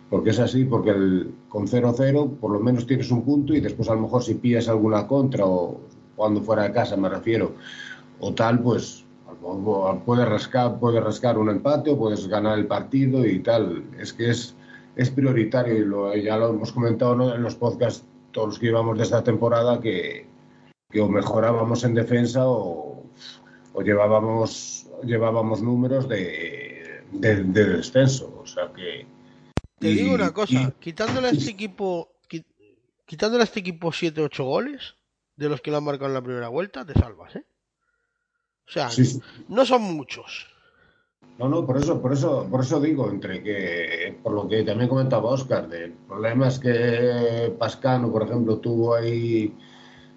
porque es así, porque el, con 0-0 por lo menos tienes un punto y después a lo mejor si pillas alguna contra o cuando fuera de casa me refiero, o tal, pues puedes rascar, puedes rascar un empate o puedes ganar el partido y tal. Es que es, es prioritario y lo, ya lo hemos comentado ¿no? en los podcasts todos los que llevamos de esta temporada que, que o mejorábamos en defensa o, o llevábamos, llevábamos números de, de, de, descenso. O sea que. Te y, digo una cosa, y, quitándole a este equipo, quitándole a este equipo 7-8 goles, de los que lo han marcado en la primera vuelta, te salvas, ¿eh? O sea, sí, sí. no son muchos. No, no, por eso, por eso, por eso digo, entre que, por lo que también comentaba Oscar, de problemas que Pascano, por ejemplo, tuvo ahí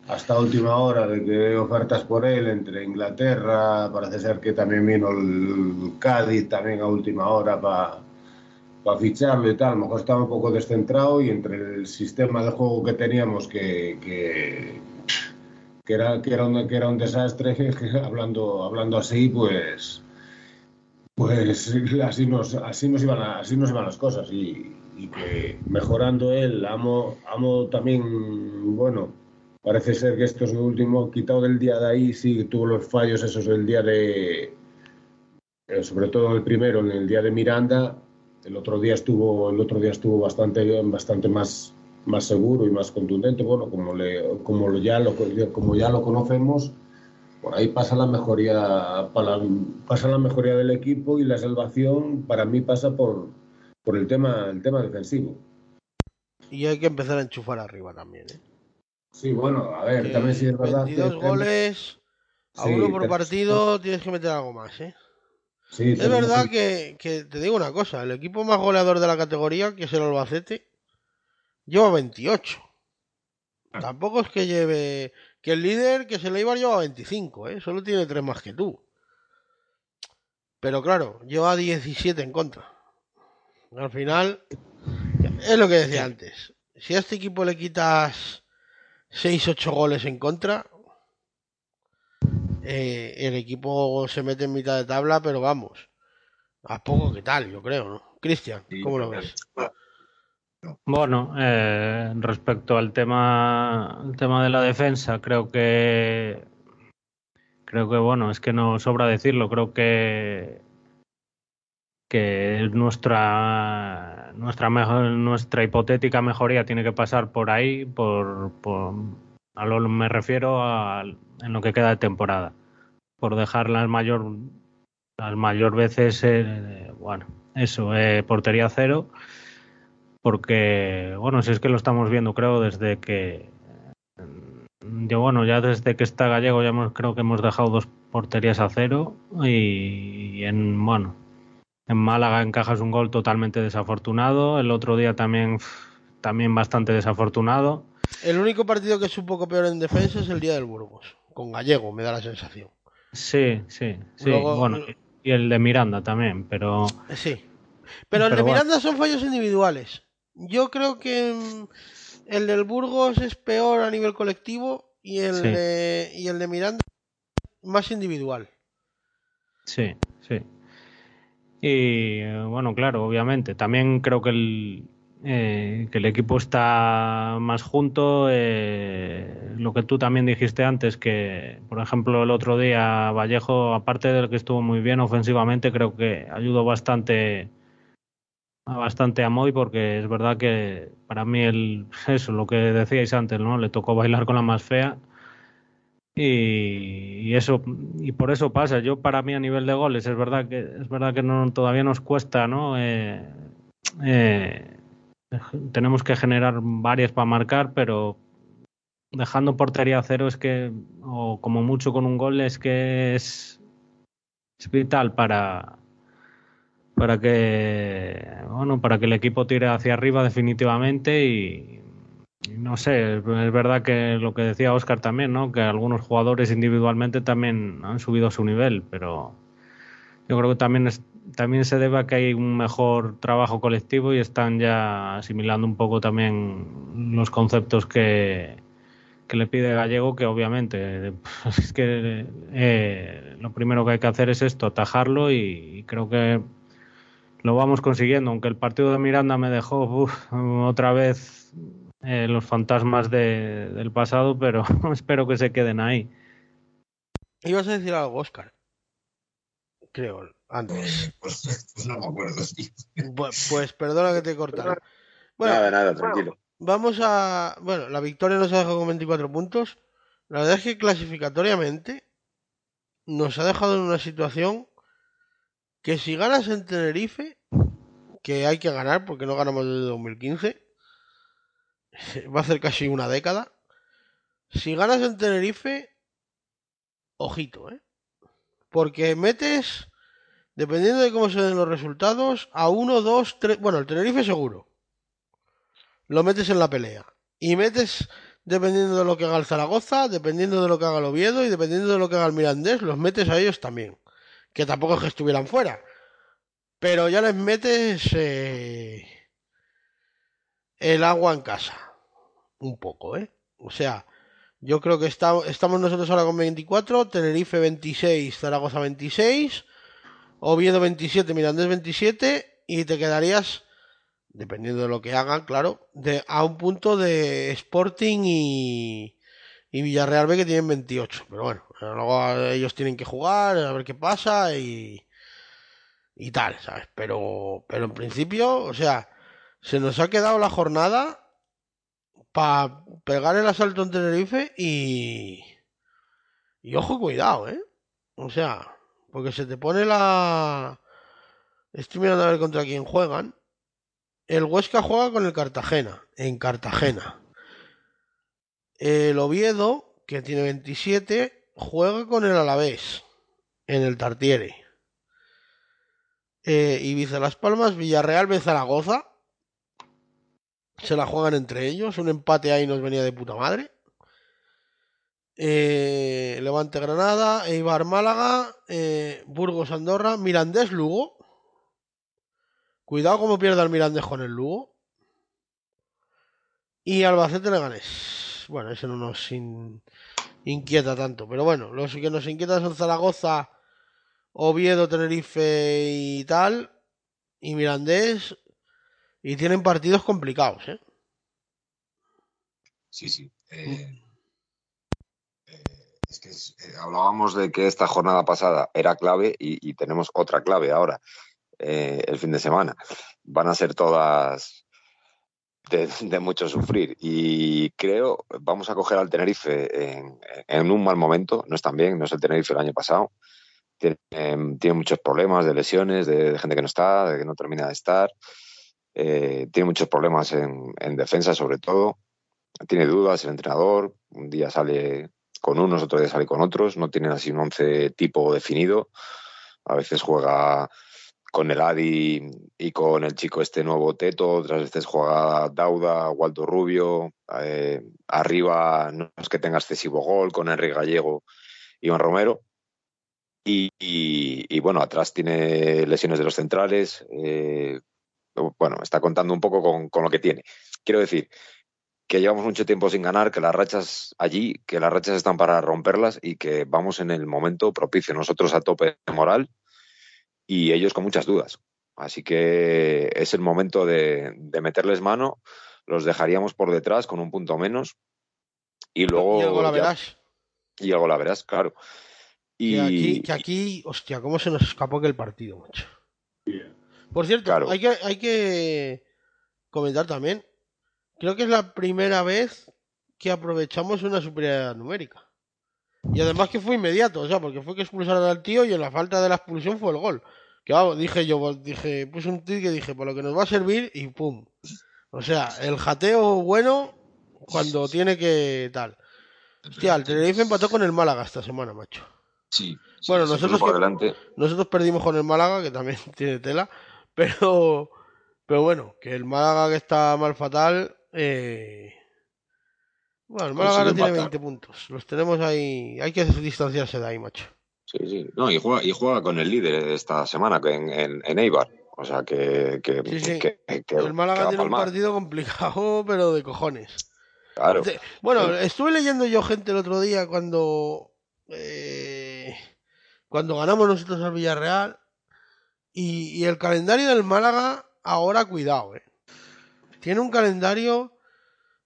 hasta última hora de que ofertas por él entre Inglaterra, parece ser que también vino el Cádiz también a última hora para pa ficharlo y tal, a lo mejor estaba un poco descentrado y entre el sistema de juego que teníamos que, que era, que era, un, que era un desastre, hablando, hablando así, pues, pues así nos, así nos, iban, así nos iban las cosas. Y, mejorando él, amo, amo también, bueno, parece ser que esto es lo último, quitado del día de ahí, sí tuvo los fallos esos del día de, eh, sobre todo el primero, en el día de Miranda, el otro día estuvo, el otro día estuvo bastante, bastante más más seguro y más contundente, bueno, como, le, como, ya, lo, como ya lo conocemos, por ahí pasa la mejoría para, pasa la mejoría del equipo y la salvación para mí pasa por, por el, tema, el tema defensivo. Y hay que empezar a enchufar arriba también, ¿eh? Sí, bueno, a ver, también sí es verdad. 22 que goles a sí, uno por partido, tienes que meter algo más, ¿eh? Sí, es verdad que, que, te digo una cosa, el equipo más goleador de la categoría, que es el Albacete, lleva 28. Ah. Tampoco es que lleve. Que el líder, que es el Eibar, lleva 25, ¿eh? Solo tiene 3 más que tú. Pero claro, lleva 17 en contra. Al final, es lo que decía antes. Si a este equipo le quitas 6-8 goles en contra, eh, el equipo se mete en mitad de tabla, pero vamos, a poco que tal, yo creo, ¿no? Cristian, ¿cómo lo ves? Bueno, eh, respecto al tema, el tema de la defensa, creo que creo que bueno, es que no sobra decirlo, creo que que nuestra nuestra mejor, nuestra hipotética mejoría tiene que pasar por ahí, por, a lo me refiero a en lo que queda de temporada, por dejar las mayor las mayor veces eh, bueno, eso, eh, portería cero porque, bueno, si es que lo estamos viendo, creo, desde que. Yo, bueno, ya desde que está Gallego, ya hemos, creo que hemos dejado dos porterías a cero. Y, y en, bueno, en Málaga encajas un gol totalmente desafortunado. El otro día también, también bastante desafortunado. El único partido que es un poco peor en defensa es el día del Burgos. Con Gallego, me da la sensación. Sí, sí, sí. Luego, bueno, y el de Miranda también, pero. Sí. Pero el pero de Miranda bueno. son fallos individuales. Yo creo que mm, el del Burgos es peor a nivel colectivo y el, sí. de, y el de Miranda más individual. Sí, sí. Y bueno, claro, obviamente. También creo que el, eh, que el equipo está más junto. eh, lo que tú también dijiste antes, que por ejemplo el otro día Vallejo, aparte del que estuvo muy bien ofensivamente, creo que ayudó bastante bastante a Moy porque es verdad que para mí el eso lo que decíais antes no le tocó bailar con la más fea y, eso y por eso pasa. Yo para mí a nivel de goles es verdad que es verdad que no todavía nos cuesta no Eh, eh, tenemos que generar varias para marcar pero dejando portería a cero es que o como mucho con un gol es que es, es vital para para que bueno para que el equipo tire hacia arriba definitivamente y no sé es verdad que lo que decía Oscar también no que algunos jugadores individualmente también han subido su nivel pero yo creo que también es, también se debe a que hay un mejor trabajo colectivo y están ya asimilando un poco también los conceptos que, que le pide Gallego, que obviamente es que eh, lo primero que hay que hacer es esto, atajarlo y, creo que lo vamos consiguiendo, aunque el partido de Miranda me dejó otra vez eh, los fantasmas de, del pasado, pero espero que se queden ahí. Ibas a decir algo, Oscar. Creo, antes. Eh, pues, pues no me acuerdo, Pues perdona que te he cortado. Bueno, nada, nada, tranquilo. vamos a. Bueno, la victoria nos ha dejado con 24 puntos. La verdad es que clasificatoriamente nos ha dejado en una situación que si ganas en Tenerife, que hay que ganar porque no ganamos desde 2015, va a hacer casi una década. Si ganas en Tenerife, ojito, ¿eh? Porque metes, dependiendo de cómo se den los resultados, a uno, dos, tres. Bueno, el Tenerife seguro. Lo metes en la pelea. Y metes, dependiendo de lo que haga el Zaragoza, dependiendo de lo que haga el Oviedo y dependiendo de lo que haga el Mirandés, los metes a ellos también. Que tampoco es que estuvieran fuera. Pero ya les metes eh, el agua en casa. Un poco, ¿eh? O sea, yo creo que está- estamos nosotros ahora con 24, Tenerife 26, Zaragoza 26, Oviedo 27, Mirandés 27 y te quedarías, dependiendo de lo que hagan, claro, de, a un punto de Sporting y, y Villarreal B que tienen 28. Pero bueno, luego ellos tienen que jugar, a ver qué pasa y, y tal, ¿sabes? Pero, pero en principio, o sea, se nos ha quedado la jornada para pegar el asalto en Tenerife y. Y ojo, cuidado, ¿eh? O sea, porque se te pone la. Estoy mirando a ver contra quién juegan. El Huesca juega con el Cartagena, en Cartagena. El Oviedo, que tiene 27, juega con el Alavés, en el Tartiere. Eh, Ibiza Las Palmas, Villarreal, Zaragoza. Se la juegan entre ellos. Un empate ahí nos venía de puta madre. Eh, Levante Granada, Eibar Málaga, eh, Burgos Andorra, Mirandés Lugo. Cuidado como pierda el Mirandés con el Lugo. Y Albacete Leganés. Bueno, ese no nos in- inquieta tanto. Pero bueno, los que nos inquietan son Zaragoza, Oviedo, Tenerife y tal. Y Mirandés. Y tienen partidos complicados, ¿eh? Sí, sí. Eh, eh, Es que es- eh, hablábamos de que esta jornada pasada era clave y, y tenemos otra clave ahora, el fin de semana. Van a ser todas de, de mucho sufrir y creo, vamos a coger al Tenerife en, en un mal momento, no están bien, no es el Tenerife el año pasado. Tiene, tiene muchos problemas de lesiones, de, de gente que no está, de que no termina de estar. Eh, tiene muchos problemas en, en defensa, sobre todo. Tiene dudas el entrenador. Un día sale con unos, otro día sale con otros. No tienen así un once tipo definido. A veces juega con el Adi y con el chico este nuevo Teto. Otras veces juega Dauda, Waldo Rubio. Eh, arriba no es que tenga excesivo gol con Henry Gallego, Iván Romero. Y, y- y, bueno, atrás tiene lesiones de los centrales. eh, bueno, está contando un poco con, con lo que tiene. Quiero decir que llevamos mucho tiempo sin ganar, que las rachas allí, que las rachas están para romperlas y que vamos en el momento propicio. Nosotros a tope de moral y ellos con muchas dudas. Así que es el momento de, de meterles mano. Los dejaríamos por detrás con un punto menos. Y luego. Y algo la ya- verás. y algo la verás, claro. Y Que aquí, que aquí, hostia, cómo se nos escapó aquel partido, macho. Por cierto, Claro. hay, que, hay que comentar también. Creo que es la primera vez que aprovechamos una superioridad numérica. Y además que fue inmediato, o sea, porque fue que expulsaron al tío y en la falta de la expulsión fue el gol. Que vamos, dije yo, pues, dije, puse un tweet que dije, por lo que nos va a servir y pum. O sea, el jateo bueno cuando tiene que tal. Hostia, el Tenerife empató con el Málaga esta semana, macho. Sí. sí, Bueno, nosotros que- delante. Nosotros perdimos con el Málaga, que también tiene tela, pero, pero bueno, que el Málaga que está mal fatal, eh, bueno, el Málaga ahora tiene empatar. 20 puntos, los tenemos ahí, hay que distanciarse de ahí, macho. Sí, sí. No, y juega, y juega con el líder esta semana en, en, en Eibar. O sea que, que, Sí, sí. que- que- que el Málaga tiene un partido complicado, pero de cojones. Claro. Bueno, estuve leyendo yo gente el otro día cuando eh, cuando ganamos nosotros al Villarreal y, el calendario del Málaga ahora cuidado, eh. Tiene un calendario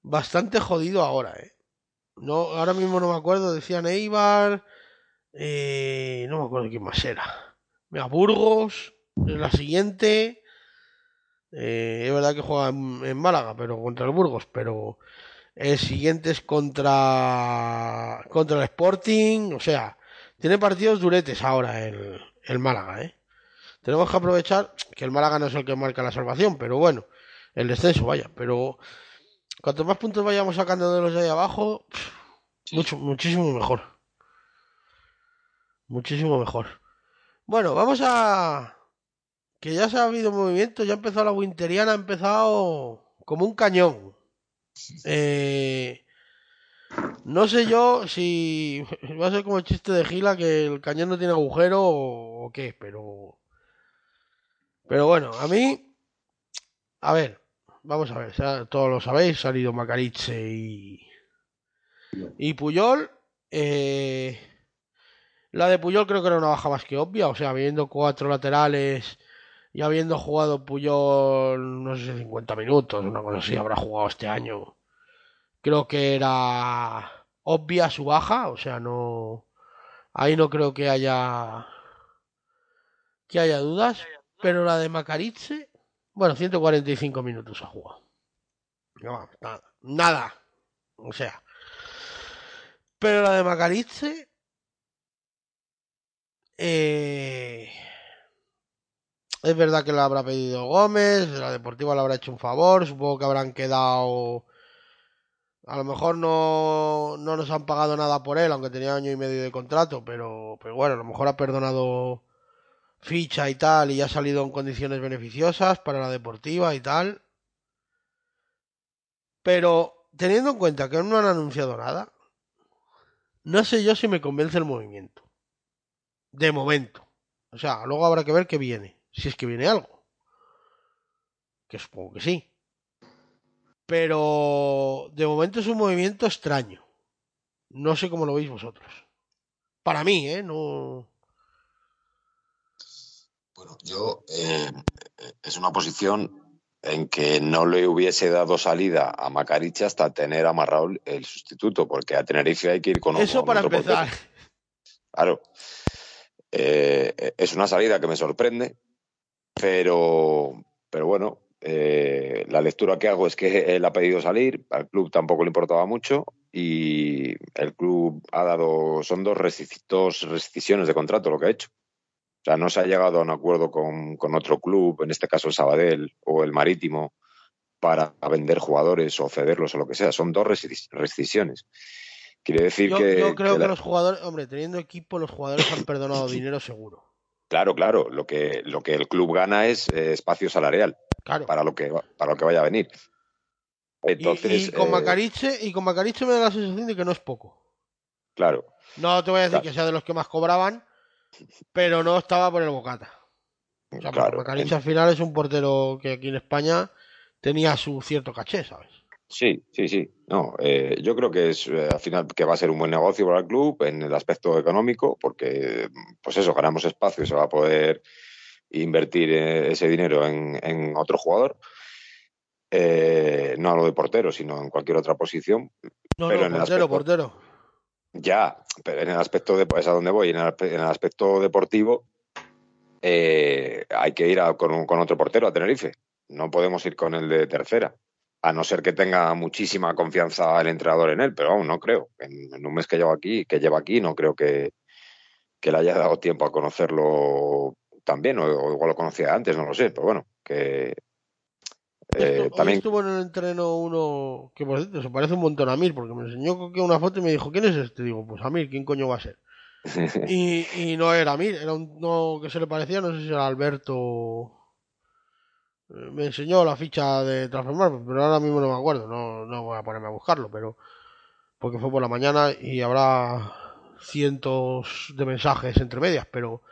bastante jodido ahora, eh. No, ahora mismo no me acuerdo, decían Eibar, eh, no me acuerdo quién más era. Mira, Burgos, la siguiente. eh, es verdad que juega en, en Málaga, pero contra el Burgos, pero el siguiente es contra contra el Sporting, o sea, tiene partidos duretes ahora el, el Málaga, ¿eh? Tenemos que aprovechar que el Málaga no es el que marca la salvación, pero bueno, el descenso vaya, pero cuanto más puntos vayamos sacando de los de ahí abajo, mucho, muchísimo mejor. Muchísimo mejor. Bueno, vamos a que ya se ha habido movimiento, ya ha empezado la Winteriana, ha empezado como un cañón. Eh, no sé yo si va a ser como el chiste de Gila que el cañón no tiene agujero o qué, pero pero bueno, a mí a ver, vamos a ver, todos lo sabéis, ha salido Macariche y y Puyol eh, la de Puyol creo que era una baja más que obvia, o sea, habiendo cuatro laterales y habiendo jugado Puyol, no sé si 50 minutos, una cosa así, habrá jugado este año. Creo que era obvia su baja, o sea, no. Ahí no creo que haya. que haya dudas. Pero la de Macariche, bueno, 145 minutos ha jugado. No, nada, nada. O sea. Pero la de Macariche. Eh, es verdad que la habrá pedido Gómez, la Deportiva le habrá hecho un favor, supongo que habrán quedado... A lo mejor no, no nos han pagado nada por él, aunque tenía año y medio de contrato, pero, pero bueno, a lo mejor ha perdonado ficha y tal, y ha salido en condiciones beneficiosas para la Deportiva y tal. Pero teniendo en cuenta que no han anunciado nada, no sé yo si me convence el movimiento. De momento. O sea, luego habrá que ver qué viene. Si es que viene algo. Que supongo que sí. Pero de momento es un movimiento extraño. No sé cómo lo veis vosotros. Para mí, ¿eh? No. Bueno, yo eh, Es una posición en que no le hubiese dado salida a Macariche hasta tener amarrado el sustituto, porque a Tenerife hay que ir con Eso con para otro portero. empezar. Claro. Eh, es una salida que me sorprende, pero, pero bueno, eh, la lectura que hago es que él ha pedido salir, al club tampoco le importaba mucho y el club ha dado, son dos, rescis- dos rescisiones de contrato lo que ha hecho. O sea, no se ha llegado a un acuerdo con, con otro club, en este caso el Sabadell o el Marítimo, para vender jugadores o cederlos o lo que sea. Son dos rescis- rescisiones. Quiere decir Yo, que, yo creo que que, la- los jugadores, hombre, teniendo equipo, los jugadores han perdonado dinero seguro. Claro, claro. Lo que, lo que el club gana es eh, espacio salarial Claro. para lo que para lo que vaya a venir. Y- Entonces, y, con eh, Macariche, y con Macariche me da la sensación de que no es poco. claro, No te voy a decir Claro. que sea de los que más cobraban, pero no estaba por el bocata. O sea, claro. Macariche al final es un portero que aquí en España tenía su cierto caché, ¿sabes? Sí, sí, sí. No, eh, yo creo que es eh, al final que va a ser un buen negocio para el club en el aspecto económico, porque pues eso, ganamos espacio, se va a poder invertir eh, ese dinero en, en otro jugador. Eh, no hablo de portero, sino en cualquier otra posición. No, pero no, en el portero, aspecto- portero. Ya, pero en el aspecto de, es a donde voy, en el, en el aspecto deportivo eh, hay que ir a- con, un- con otro portero a Tenerife. No podemos ir con el de tercera, a no ser que tenga muchísima confianza el entrenador en él, pero vamos, no creo. En, un mes que lleva aquí, que lleva aquí, no creo que, que le haya dado tiempo a conocerlo también, o igual lo conocía antes, no lo sé, pero bueno, que eh, Estu- hoy también estuvo en el entreno uno que por cierto se parece un montón a Mir, porque me enseñó una foto y me dijo, ¿quién es este? Digo, pues a Mir, ¿quién coño va a ser? y, y no era Mir, era uno que se le parecía, no sé si era Alberto. Eh, Me enseñó la ficha de transformar, pero ahora mismo no me acuerdo, no, no voy a ponerme a buscarlo, pero porque fue por la mañana y habrá cientos de mensajes entre medias, pero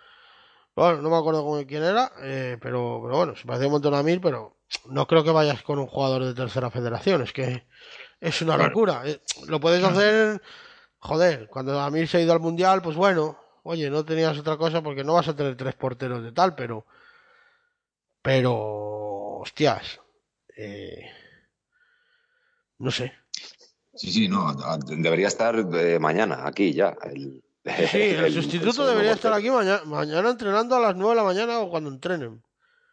bueno, no me acuerdo con quién era, eh, pero, pero bueno, se parecía un montón a Mir, pero no creo que vayas con un jugador de tercera federación, es que es una Claro. locura. eh, Lo puedes hacer, joder, cuando Amir se ha ido al mundial, pues bueno, oye, no tenías otra cosa porque no vas a tener tres porteros de tal, pero, pero, hostias, eh, no sé. Sí, sí, no. a- debería estar eh, mañana aquí ya. El, Sí, el, sustituto debería estar aquí mañana, mañana entrenando a las 9 de la mañana o cuando entrenen.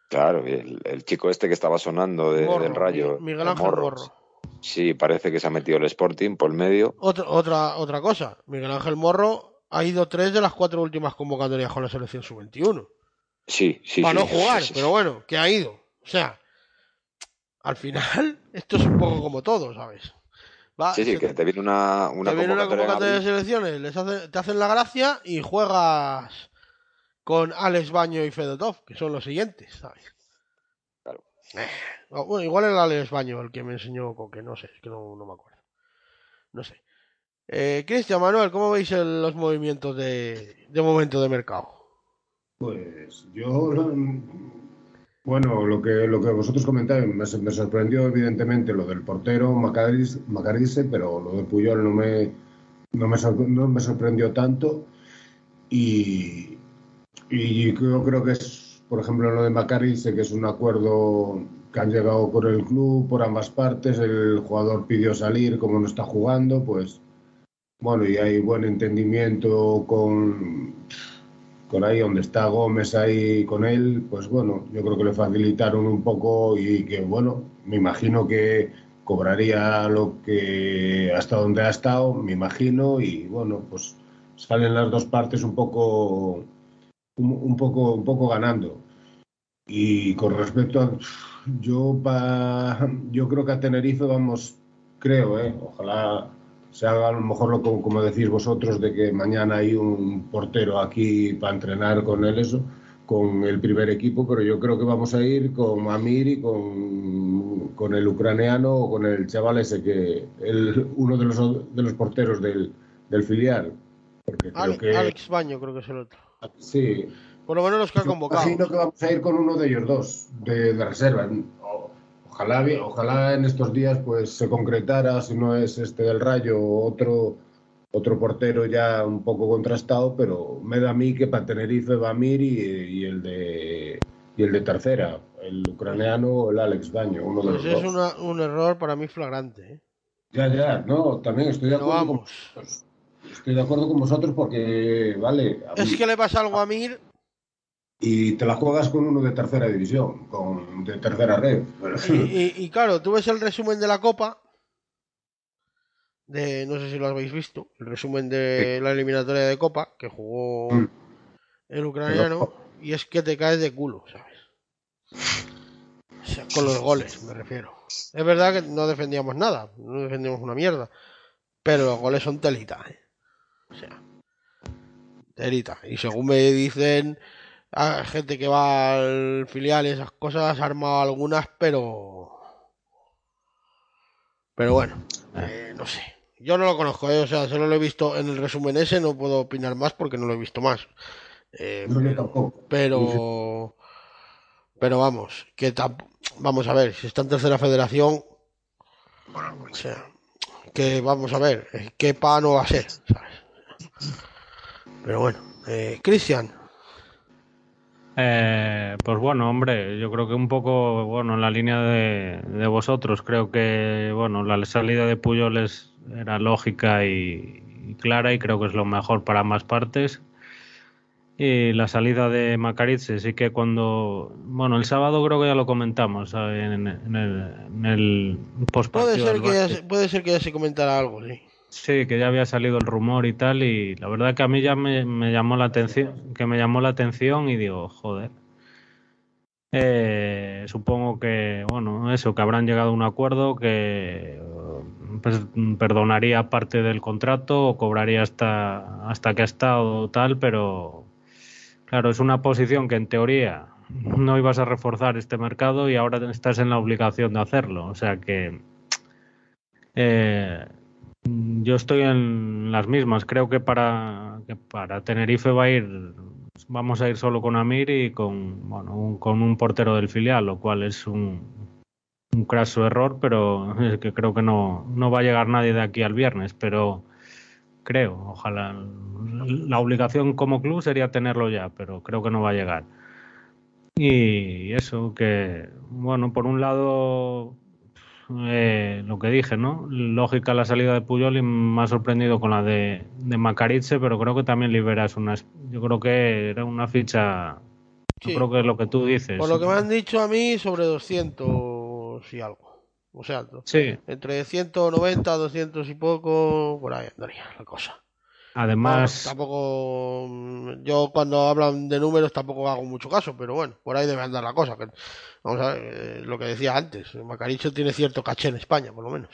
Claro, el, el chico este que estaba sonando de- Morro, del Rayo, Mi- Miguel el Ángel Morro, Morro. Sí, parece que se ha metido el Sporting por el medio. Otra, otra, otra cosa, Miguel Ángel Morro ha ido tres de las cuatro últimas convocatorias con la selección sub-21. Sí, sí, para sí. no jugar, Sí, sí. pero bueno, que ha ido. O sea, al final, esto es un poco como todo, ¿sabes? Va, Sí, sí, que te viene una, una te viene una convocatoria de selecciones, les hace- te hacen la gracia y juegas con Alex Baño y Fedotov, que son los siguientes, ¿sabes? Claro. Eh, no, bueno, igual era Alex Baño el que me enseñó Coque, no sé, es que no, no me acuerdo. No sé. Eh, Cristian Manuel, ¿cómo veis el- los movimientos de, de momento de mercado? Pues yo, bueno, lo que, lo que vosotros comentáis, me, me sorprendió evidentemente lo del portero Macarice, pero lo de Puyol no me, no me, sor- no me sorprendió tanto. Y, y yo creo que es, por ejemplo, lo de Macarice, que es un acuerdo que han llegado con el club por ambas partes, el jugador pidió salir, como no está jugando, pues bueno, y hay buen entendimiento con, con ahí donde está Gómez ahí con él, pues bueno, yo creo que le facilitaron un poco y que bueno, me imagino que cobraría lo que hasta donde ha estado, me imagino, y bueno, pues salen las dos partes un poco un, un poco un poco ganando. Y con respecto a yo pa, yo creo que a Tenerife vamos, creo, eh, ojalá se haga a lo mejor lo como, como decís vosotros de que mañana hay un portero aquí para entrenar con él eso con el primer equipo pero yo creo que vamos a ir con Amir y con, con el ucraniano o con el chaval ese que el, uno de los de los porteros del, del filial porque creo Ale- que Alex Baño creo que es el otro. Sí Por lo menos los que ha convocado. imagino que vamos a ir con uno de ellos dos, de, de reserva. Ojalá, ojalá en estos días pues se concretara, si no es este del Rayo, otro, otro portero ya un poco contrastado, pero me da a mí que para Tenerife va Mir y, y el de y el de tercera, el ucraniano o el Alex Baño, uno de Pues los es una- un error para mí flagrante. ¿eh? Ya, ya, no, también estoy de acuerdo. vamos. Estoy de acuerdo con vosotros porque, vale, Es que le pasa algo a Mir. y te la juegas con uno de tercera división, con de tercera red. Y- y claro, tú ves el resumen de la Copa. De, no sé si lo habéis visto. El resumen de la eliminatoria de Copa que jugó Mm. el ucraniano. Y es que te caes de culo, ¿sabes? O sea, con los goles, me refiero. Es verdad que no defendíamos nada. No defendíamos una mierda. Pero los goles son telita, ¿eh? O sea, telita. Y según me dicen a gente que va al filial y esas cosas, ha armado algunas, pero. Pero bueno, eh, no sé. Yo no lo conozco, ¿eh? o sea, solo lo he visto en el resumen ese, no puedo opinar más porque no lo he visto más. Eh, pero, pero, pero vamos, que vamos a ver, si está en tercera federación, Bueno, o sea, que vamos a ver, qué pa no va a ser, ¿sabes? Pero bueno, eh, Cristian, Eh, pues bueno, hombre, yo creo que un poco, bueno, en la línea de, de vosotros, creo que, bueno, la salida de Puyoles era lógica y, y clara y creo que es lo mejor para ambas partes. Y la salida de Macarice, sí que cuando. Bueno, el sábado creo que ya lo comentamos en, en el, en el Puede ser, que ya, puede ser que ya se comentara algo, sí. Sí, que ya había salido el rumor y tal, y la verdad que a mí ya me, llamó la atención, que me llamó la atención y digo, joder. Eh, supongo que, bueno, eso, que habrán llegado a un acuerdo que pues, perdonaría parte del contrato o cobraría hasta, hasta que ha estado tal, pero claro, es una posición que en teoría no ibas a reforzar este mercado y ahora estás en la obligación de hacerlo. O sea que eh, yo estoy en las mismas. Creo que para, que para Tenerife va a ir, vamos a ir solo con Amir y con, bueno, un, con un portero del filial, lo cual es un, un craso error, pero es que creo que no, no va a llegar nadie de aquí al viernes, pero creo, ojalá. La obligación como club sería tenerlo ya, pero creo que no va a llegar. Y eso, que, bueno, por un lado, eh, lo que dije, ¿no? Lógica la salida de Puyol y me ha sorprendido con la de, de Macarice, pero creo que también liberas una. Yo creo que era una ficha. Yo creo que es lo que tú dices. Por lo que me han dicho a mí, sobre 200 y algo. O sea, Sí, entre 190, 200 y poco, por ahí andaría la cosa. Además. Tampoco. mm, Yo cuando hablan de números tampoco hago mucho caso, pero bueno, por ahí debe andar la cosa. que- vamos a ver, eh, lo que decía antes. Macaricho tiene cierto caché en España, por lo menos.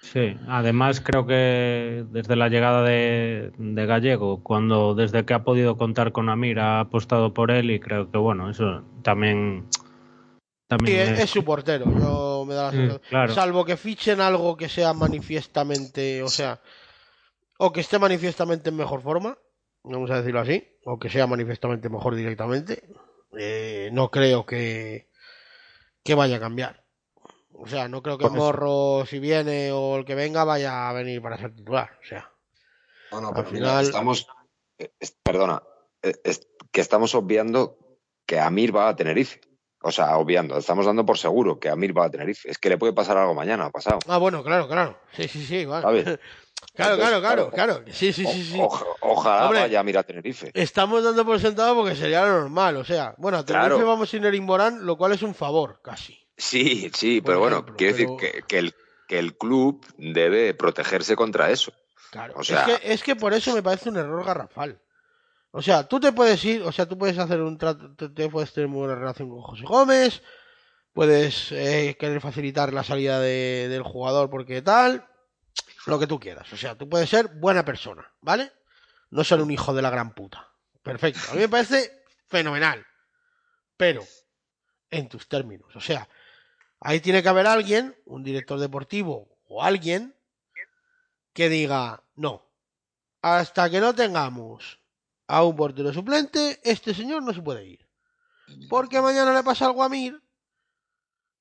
Sí, además creo que desde la llegada de, de Gallego, cuando desde que ha podido contar con Amir ha apostado por él y creo que bueno, eso también Sí, también es, es- es su portero. Yo me da la Mm, sensación- claro. Salvo que fichen algo que sea manifiestamente, o sea, o que esté manifiestamente en mejor forma, vamos a decirlo así, o que sea manifiestamente mejor directamente, eh, no creo que, que vaya a cambiar. O sea, no creo que Por eso. Morro, si viene o el que venga, vaya a venir para ser titular. O sea, No, no, Al pero mira, final- estamos, eh, perdona, eh, es que estamos obviando que Amir va a Tenerife. O sea, obviando, estamos dando por seguro que Amir va a Tenerife. Es que le puede pasar algo mañana, ha pasado. ah, bueno, claro, claro. Sí, sí, sí, vale. ¿Sabes? Claro, Entonces, claro, claro, claro. Sí, sí, sí, sí. Oja- ojalá Hombre. vaya a Tenerife. Estamos dando por sentado porque sería lo normal. O sea, bueno, a Tenerife Claro. vamos sin Erin Morán, lo cual es un favor, casi. Sí, sí, Por pero bueno, quiero pero- decir que, que el, que el club debe protegerse contra eso. Claro. O sea- es, que, es que por eso me parece un error garrafal. O sea, tú te puedes ir, o sea, tú puedes hacer un trato, te, puedes tener muy buena relación con José Gómez, puedes eh, querer facilitar la salida de- del jugador porque tal, lo que tú quieras. O sea, tú puedes ser buena persona, ¿vale? No ser un hijo de la gran puta. Perfecto. A mí me parece fenomenal. Pero, en tus términos. O sea, ahí tiene que haber alguien, un director deportivo o alguien, que diga, no, hasta que no tengamos a un portero suplente, este señor no se puede ir. Porque mañana le pasa algo a Mir,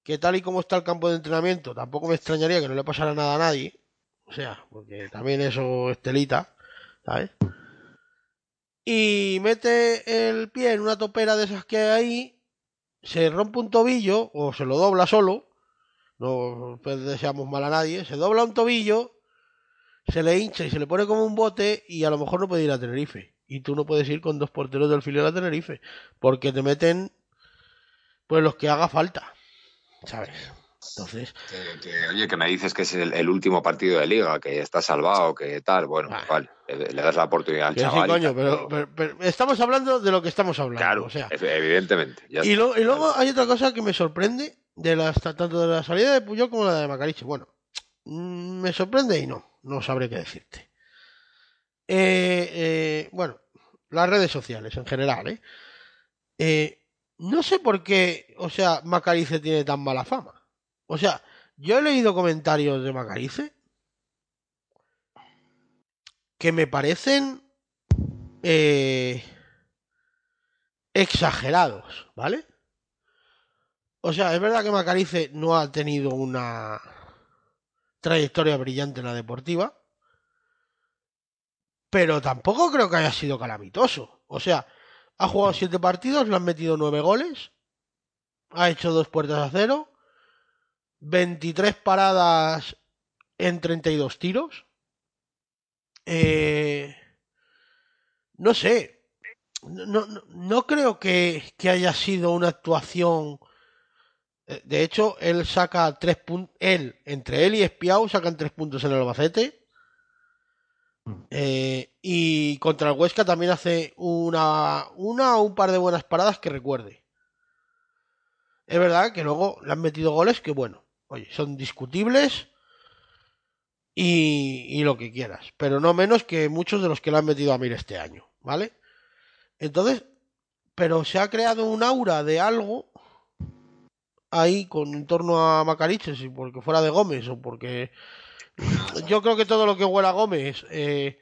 que tal y como está el campo de entrenamiento, tampoco me extrañaría que no le pasara nada a nadie. O sea, porque también eso es telita, ¿sabes? Y mete el pie en una topera de esas que hay ahí, se rompe un tobillo o se lo dobla solo, no pues, deseamos mal a nadie, se dobla un tobillo, se le hincha y se le pone como un bote y a lo mejor no puede ir a Tenerife. Y tú no puedes ir con dos porteros del filial a Tenerife, porque te meten pues los que haga falta, ¿sabes? Entonces, Que, que, oye, que me dices que es el, el último partido de liga, que está salvado, que tal. Bueno, vale, le, le das la oportunidad al sí, chaval. y coño, pero, pero- pero estamos hablando de lo que estamos hablando, Claro, o sea, ev- evidentemente. ya Y, lo- y luego hay otra cosa que me sorprende, de las, tanto de la salida de Puyol como la de Macariche. Bueno, mm, me sorprende y no, no sabré qué decirte. Eh, eh, bueno, las redes sociales en general, ¿eh? Eh, No sé por qué, o sea, Macarice tiene tan mala fama. O sea, yo he leído comentarios de Macarice que me parecen eh, exagerados, ¿vale? O sea, es verdad que Macarice no ha tenido una trayectoria brillante en la deportiva, pero tampoco creo que haya sido calamitoso. O sea, Ha jugado siete partidos, le han metido nueve goles. Ha hecho dos puertas a cero. 23 paradas en 32 tiros. Eh, no sé. No, no, no creo que, que, haya sido una actuación. eh, De hecho, él saca tres puntos. Él, entre él y Espiau, sacan tres puntos en el Albacete. Eh, y contra el Huesca también hace una, una o un par de buenas paradas que recuerde. Es verdad que luego le han metido goles que, bueno, oye, son discutibles y, y, lo que quieras, pero no menos que muchos de los que le han metido a Mir este año, ¿vale? Entonces, pero se ha creado un aura de algo ahí con en torno a Macariches y porque fuera de Gómez o porque yo creo que todo lo que huela a Gómez eh,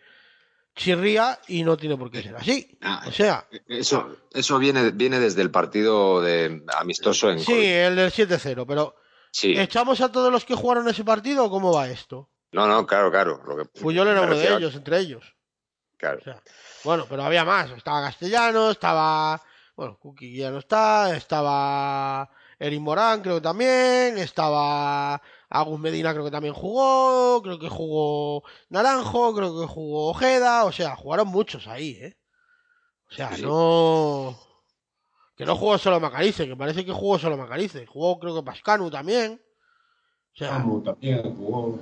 chirría y no tiene por qué ser así. Ah, O sea, Eso, eso viene, viene desde el partido de amistoso en sí, el del 7-0, pero Sí. ¿echamos a todos los que jugaron ese partido o cómo va esto? No, no, claro, claro. Lo que Puyol era uno de a- ellos, entre ellos. Claro. O sea, bueno, pero había más. Estaba Castellano, estaba. Bueno, Kuki ya no está. Estaba Erin Morán, creo que también. Estaba Agus Medina, creo que también jugó. Creo que jugó Naranjo, creo que jugó Ojeda. O sea, jugaron muchos ahí, ¿eh? O sea, Sí, no. Que no jugó solo Macarice, que parece que jugó solo Macarice. Jugó, creo que Pascanu también. O sea, Samu también jugó.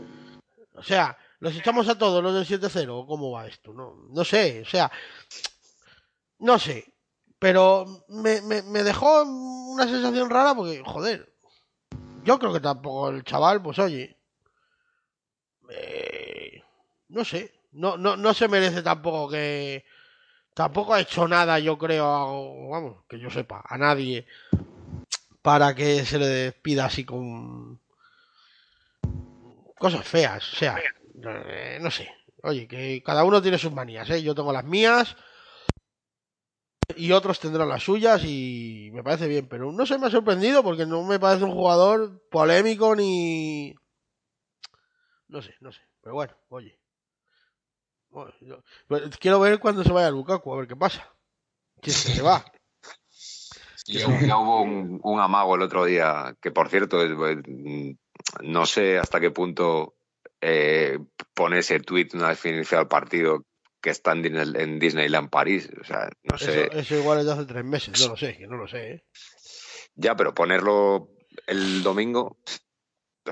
o sea, ¿los echamos a todos los del 7-0? ¿O ¿Cómo va esto? No, no sé, o sea, no sé. Pero me, me, me dejó una sensación rara porque, joder, yo creo que tampoco el chaval, pues oye, eh, no sé, no, no, no se merece tampoco que... Tampoco ha hecho nada, yo creo, a- vamos, que yo sepa, a nadie para que se le despida así con cosas feas, o sea, eh, no sé. Oye, que cada uno tiene sus manías, ¿eh? Yo tengo las mías y otros tendrán las suyas y me parece bien, pero no se me ha sorprendido porque no me parece un jugador polémico ni... No sé, no sé, pero bueno, oye. Bueno, yo- pero quiero ver cuando se vaya Lukaku, a ver qué pasa. Si es que se va. Ya, ya hubo un, un amago el otro día, que por cierto, eh, no sé hasta qué punto eh, pone ese tweet una vez finalizado el partido que está en, Disney- en Disneyland París. O sea, no sé. Eso, eso igual es de hace tres meses, no lo sé, que no lo sé, ¿eh? Ya, pero ponerlo el domingo,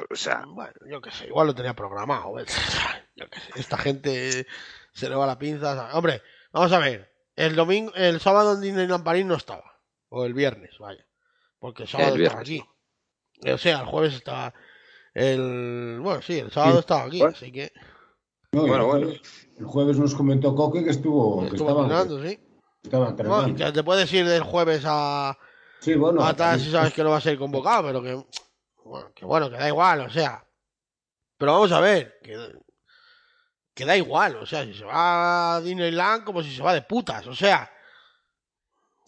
o sea, Bueno, yo qué sé, igual lo tenía programado. Yo qué sé, esta gente se le va la pinza. ¿sabes? Hombre, vamos a ver. El domingo, el sábado en Disneyland París no estaba. O el viernes, vaya. Porque el sábado El estaba aquí. O sea, el jueves estaba. El. Bueno, sí, el sábado estaba aquí, así que No, Bueno, el, bueno. el jueves nos comentó Coque que estuvo, que estuvo estaba, entrenando, sí. que estaba Bueno, entrenando. que te puedes ir del jueves a. Sí, bueno. a tal si sabes que no va a ser convocado, pero que. Bueno, que bueno, que da igual, o sea. Pero vamos a ver, que, que da igual, o sea, si se va a Disneyland como si se va de putas, o sea.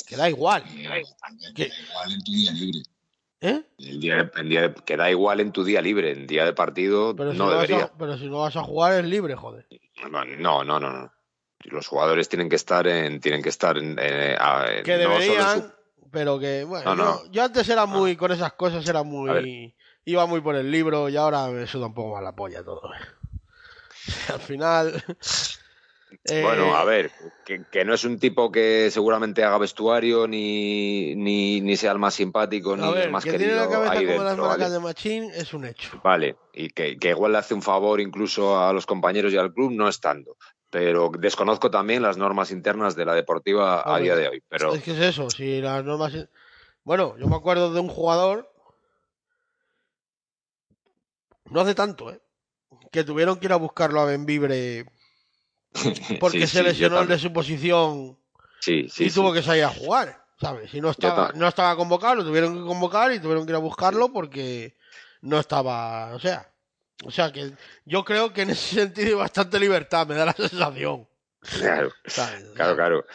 Que da igual. ¿Qué? da igual en tu día libre. ¿Eh? el día de- en día de- que da igual en tu día libre, en día de partido Pero si, no debería. a, pero si no vas a jugar es libre, joder. No, no, no, no. Los jugadores tienen que estar en, tienen que estar en, eh, a- Que no deberían, su- pero que, bueno, No, no. Yo, yo antes era muy, con esas cosas era muy, iba muy por el libro y ahora me suda un poco más la polla todo. Al final... eh, Bueno, a ver, que, que no es un tipo que seguramente haga vestuario ni, ni, ni sea el más simpático ni ver, el más que querido tiene la cabeza ahí como las maracas ¿vale? de Machín es un hecho. Vale, y que, que igual le hace un favor incluso a los compañeros y al club no estando. Pero desconozco también las normas internas de la deportiva a día de hoy. Pero Es que es eso, si las normas... Bueno, yo me acuerdo de un jugador... No hace tanto, ¿eh? Que tuvieron que ir a buscarlo a Benvibre porque Sí, se lesionó el de su posición sí, y tuvo que salir a jugar, ¿sabes? Y no estaba, no estaba convocado, lo tuvieron que convocar y tuvieron que ir a buscarlo porque no estaba, o sea, o sea que yo creo que en ese sentido hay bastante libertad, me da la sensación. Claro, ¿sabes? claro, claro.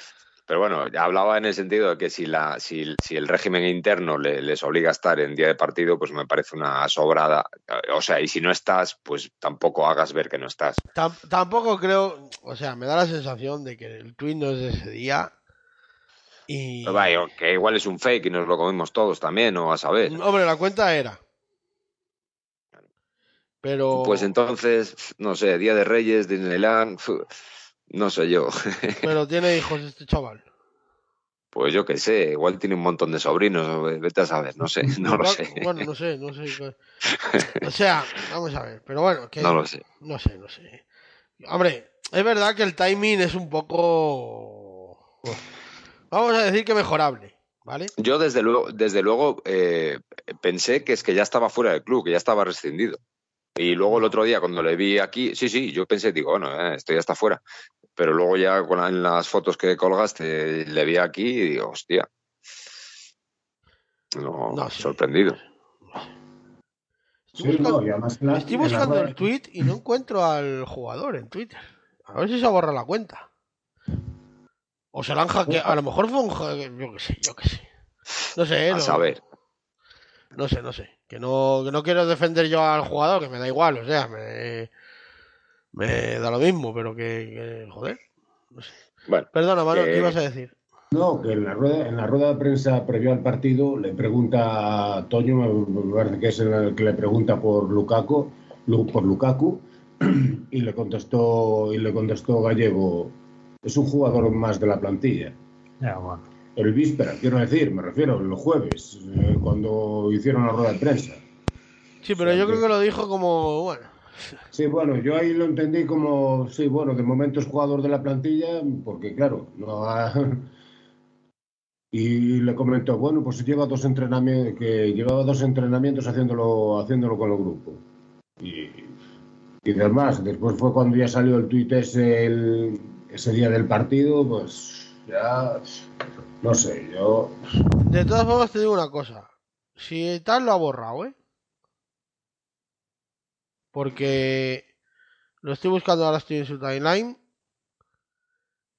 Pero bueno, hablaba en el sentido de que si, la, si, si el régimen interno le- les obliga a estar en día de partido, pues me parece una sobrada. O sea, y si no estás, pues tampoco hagas ver que no estás. Tam- tampoco creo, o sea, me da la sensación de que el tweet no es de ese día. Y. Pero vaya, que igual es un fake y nos lo comimos todos también, o a saber. Hombre, la cuenta era. Pero. Pues entonces, no sé, Día de Reyes, Disneyland, no sé yo. Pero tiene hijos este chaval. Pues yo qué sé, igual tiene un montón de sobrinos, vete a saber, no sé, no lo sé. Bueno, no sé, no sé. O sea, vamos a ver. Pero bueno, que. No lo sé. No sé, no sé. Hombre, es verdad que el timing es un poco. Vamos a decir que mejorable, ¿vale? Yo desde luego, desde luego eh, pensé que es que ya estaba fuera del club, que ya estaba rescindido. Y luego el otro día cuando le vi aquí, sí, sí, yo pensé, digo, bueno, eh, esto ya está fuera. Pero luego ya con la- en las fotos que colgaste le vi aquí y digo, hostia. No, sorprendido. Estoy Sí, no, buscando, la- estoy el tweet y no encuentro al jugador en Twitter. A ver si se borra la cuenta. O se la han hackeado. A lo mejor fue un. hack- Yo qué sé, yo qué sé. No sé, A no, saber. no sé, no sé. Que no, que no quiero defender yo al jugador, que me da igual, o sea, me, me da lo mismo, pero que, que, joder. Bueno, Perdona, Manu, ¿qué ibas a decir? No, que en la rueda, en la rueda de prensa previo al partido le pregunta a Toño, me parece que es el que le pregunta por Lukaku, Lu- por Lukaku, y le contestó y le contestó Gallego, es un jugador más de la plantilla. Ya, bueno. El víspera, quiero decir, me refiero, el jueves, eh, cuando hicieron la rueda de prensa. Sí, pero yo creo que lo dijo como, bueno, Sí, bueno, yo ahí lo entendí como, sí, bueno, de momento es jugador de la plantilla, porque claro, no. Y le comentó, bueno, pues lleva dos entrenamientos, que llevaba dos entrenamientos haciéndolo, haciéndolo con el grupo. Y, y demás, después fue cuando ya salió el tuit ese, ese día del partido, pues ya, no sé, yo... De todas formas, te digo una cosa. Si tal lo ha borrado, ¿eh? Porque lo estoy buscando ahora, estoy en su timeline.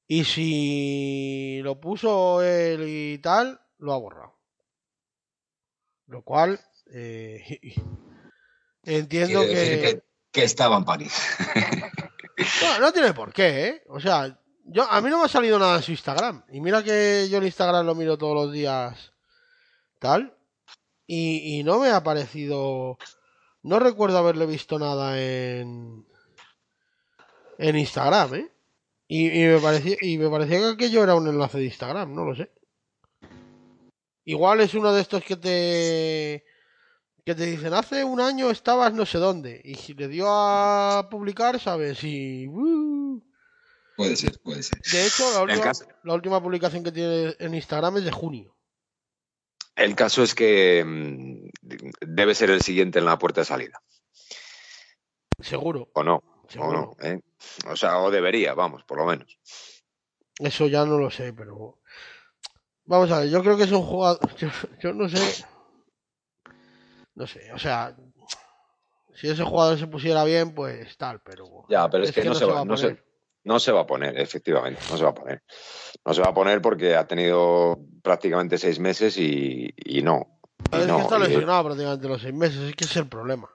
Y si lo puso él y tal, lo ha borrado. Lo cual, eh, entiendo que... que, que estaba en París. No, no tiene por qué, ¿eh? O sea, yo, a mí no me ha salido nada en su Instagram. Y mira que yo el Instagram lo miro todos los días, tal. Y, y no me ha parecido. No recuerdo haberle visto nada en. En Instagram, ¿eh? Y, y me parecía, y me parecía que aquello era un enlace de Instagram, no lo sé. Igual es uno de estos que te. Que te dicen, hace un año estabas no sé dónde. Y si le dio a publicar, sabes, y. ¡uh! Puede ser, puede ser. De hecho, última, la última publicación que tiene en Instagram es de junio. El caso es que mm, debe ser el siguiente en la puerta de salida, Seguro, ¿o no? ¿O seguro. no? ¿eh? O sea, o debería, vamos, por lo menos. Eso ya no lo sé, pero. Vamos a ver, yo creo que es un jugador. Yo, yo no sé. No sé, o sea. Si ese jugador se pusiera bien, pues tal, pero. Ya, pero es, que, no, se va, a no, se. No se va a poner, efectivamente, no se va a poner. No se va a poner porque ha tenido prácticamente seis meses y, y no. Y Es no, que está y- lesionado prácticamente los seis meses, es que es el problema.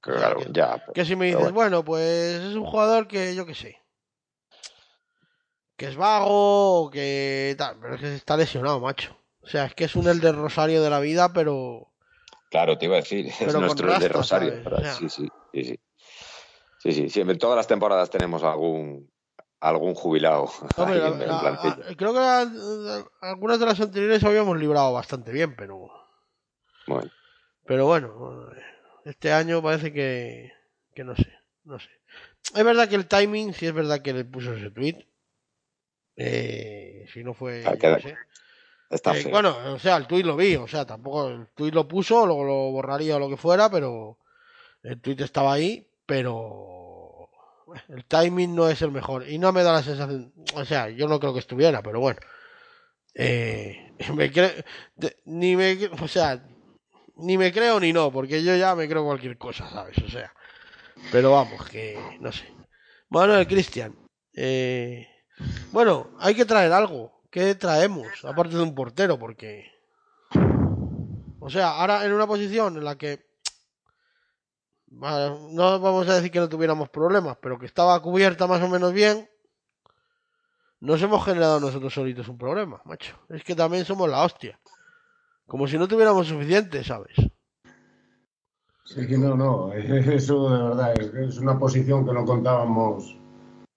claro, que- ya. pero- Que si me dices, bueno, pues es un jugador que yo qué sé. Que es vago, que tal, pero es que está lesionado, macho. O sea, es que es un el de Rosario de la vida, pero. Claro, te iba a decir, es Pero nuestro el de Rosario. Sí, sí, sí, sí. Sí, sí, siempre, todas las temporadas tenemos algún algún jubilado Hombre, la- en, la- creo que la- algunas de las anteriores habíamos librado bastante bien, pero. Bueno, Pero bueno, este año parece que. que no sé, no sé. Es verdad que el timing, sí es verdad que le puso ese tweet. Eh, si no fue. Ah, qué sé. está Eh, bueno, o sea, el tuit lo vi, o sea, tampoco el tuit lo puso, luego lo borraría o lo que fuera, pero el tuit estaba ahí, pero el timing no es el mejor y no me da la sensación, o sea, yo no creo que estuviera, pero bueno, eh, me cre- ni me, o sea, ni me creo ni no, porque yo ya me creo cualquier cosa, ¿sabes? O sea, pero vamos, que no sé. Manuel Cristian, eh, bueno, hay que traer algo. ¿Qué traemos? Aparte de un portero, porque. O sea, ahora en una posición en la que. No vamos a decir que no tuviéramos problemas, pero que estaba cubierta más o menos bien. nos hemos generado nosotros solitos un problema, macho. Es que también somos la hostia. Como si no tuviéramos suficiente, ¿sabes? Sí, que no, no, eso de verdad es, es una posición que no contábamos,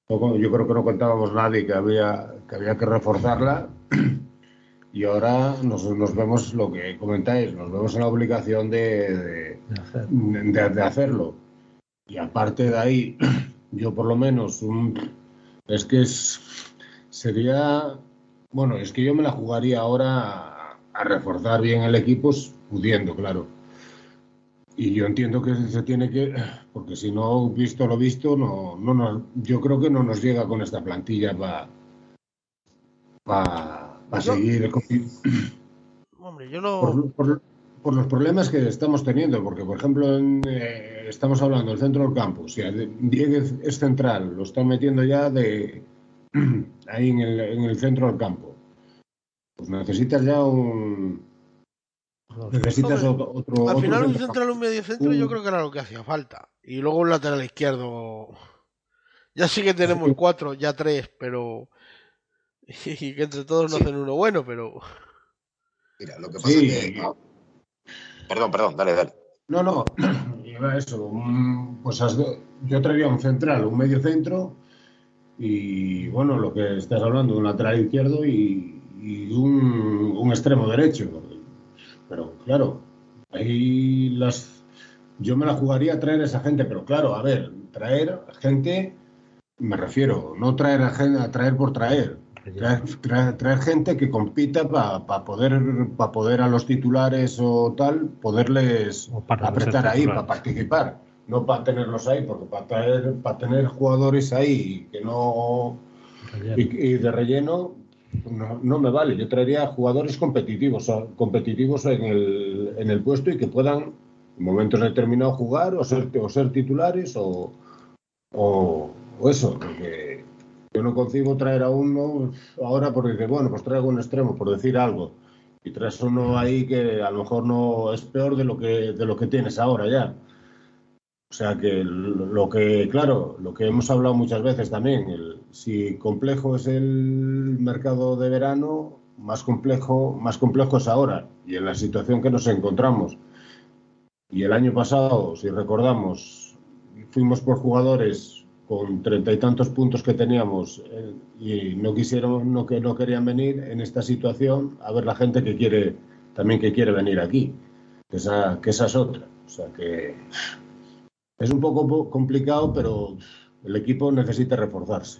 yo creo que no contábamos nadie que había que, había que reforzarla y ahora nos, nos vemos lo que comentáis, nos vemos en la obligación de, de- de- de hacerlo. Y aparte de ahí, yo por lo menos, un- es que es, sería, bueno, es que yo me la jugaría ahora a, a reforzar bien el equipo, pudiendo, claro. Y yo entiendo que se tiene que, porque si no, visto lo visto, no, no nos- yo creo que no nos llega con esta plantilla para No. seguir compitiendo Hombre, yo no. por, por- por los problemas que estamos teniendo, porque por ejemplo en, eh, estamos hablando del centro del campo, si Dieguez es central, lo están metiendo ya de ahí en el, en el centro del campo. Pues necesitas ya un necesitas Hombre, otro, Al otro final un central, un medio centro, yo creo que era lo que hacía falta. Y luego un lateral izquierdo. Ya sí que tenemos cuatro, ya tres, pero. Y que entre todos no Sí. hacen uno bueno, pero. Mira, lo que pasa Sí. es que Perdón, perdón, dale, dale. No, no, iba eso. un- pues yo traería un central, un medio centro y, bueno, lo que estás hablando, un lateral izquierdo y, y un, un extremo derecho. Pero claro, ahí las. Yo me la jugaría a traer a esa gente, pero claro, a ver, traer gente, me refiero, no traer a, gen- a traer por traer. Traer, traer- traer gente que compita para poder para poder a los titulares o tal poderles O apretar ahí para participar. No para tenerlos ahí porque para traer para tener jugadores ahí que no y, y de relleno no, no me vale. Yo traería jugadores competitivos competitivos en el, en el puesto y que puedan en momentos determinados jugar o ser o ser titulares o o, o eso porque yo no concibo traer a uno ahora porque bueno, pues traigo un extremo, por decir algo. Y traes uno ahí que a lo mejor no es peor de lo que, de lo que tienes ahora ya. O sea que lo que, claro, lo que hemos hablado muchas veces también, el- si complejo es el mercado de verano, más complejo, más complejo es ahora. Y en la situación que nos encontramos. Y el año pasado, si recordamos, fuimos por jugadores con treinta y tantos puntos que teníamos eh, y no quisieron, no que no querían venir en esta situación a ver la gente que quiere también que quiere venir aquí. Que esa, que esa es otra. O sea que es un poco po- complicado, pero el equipo necesita reforzarse.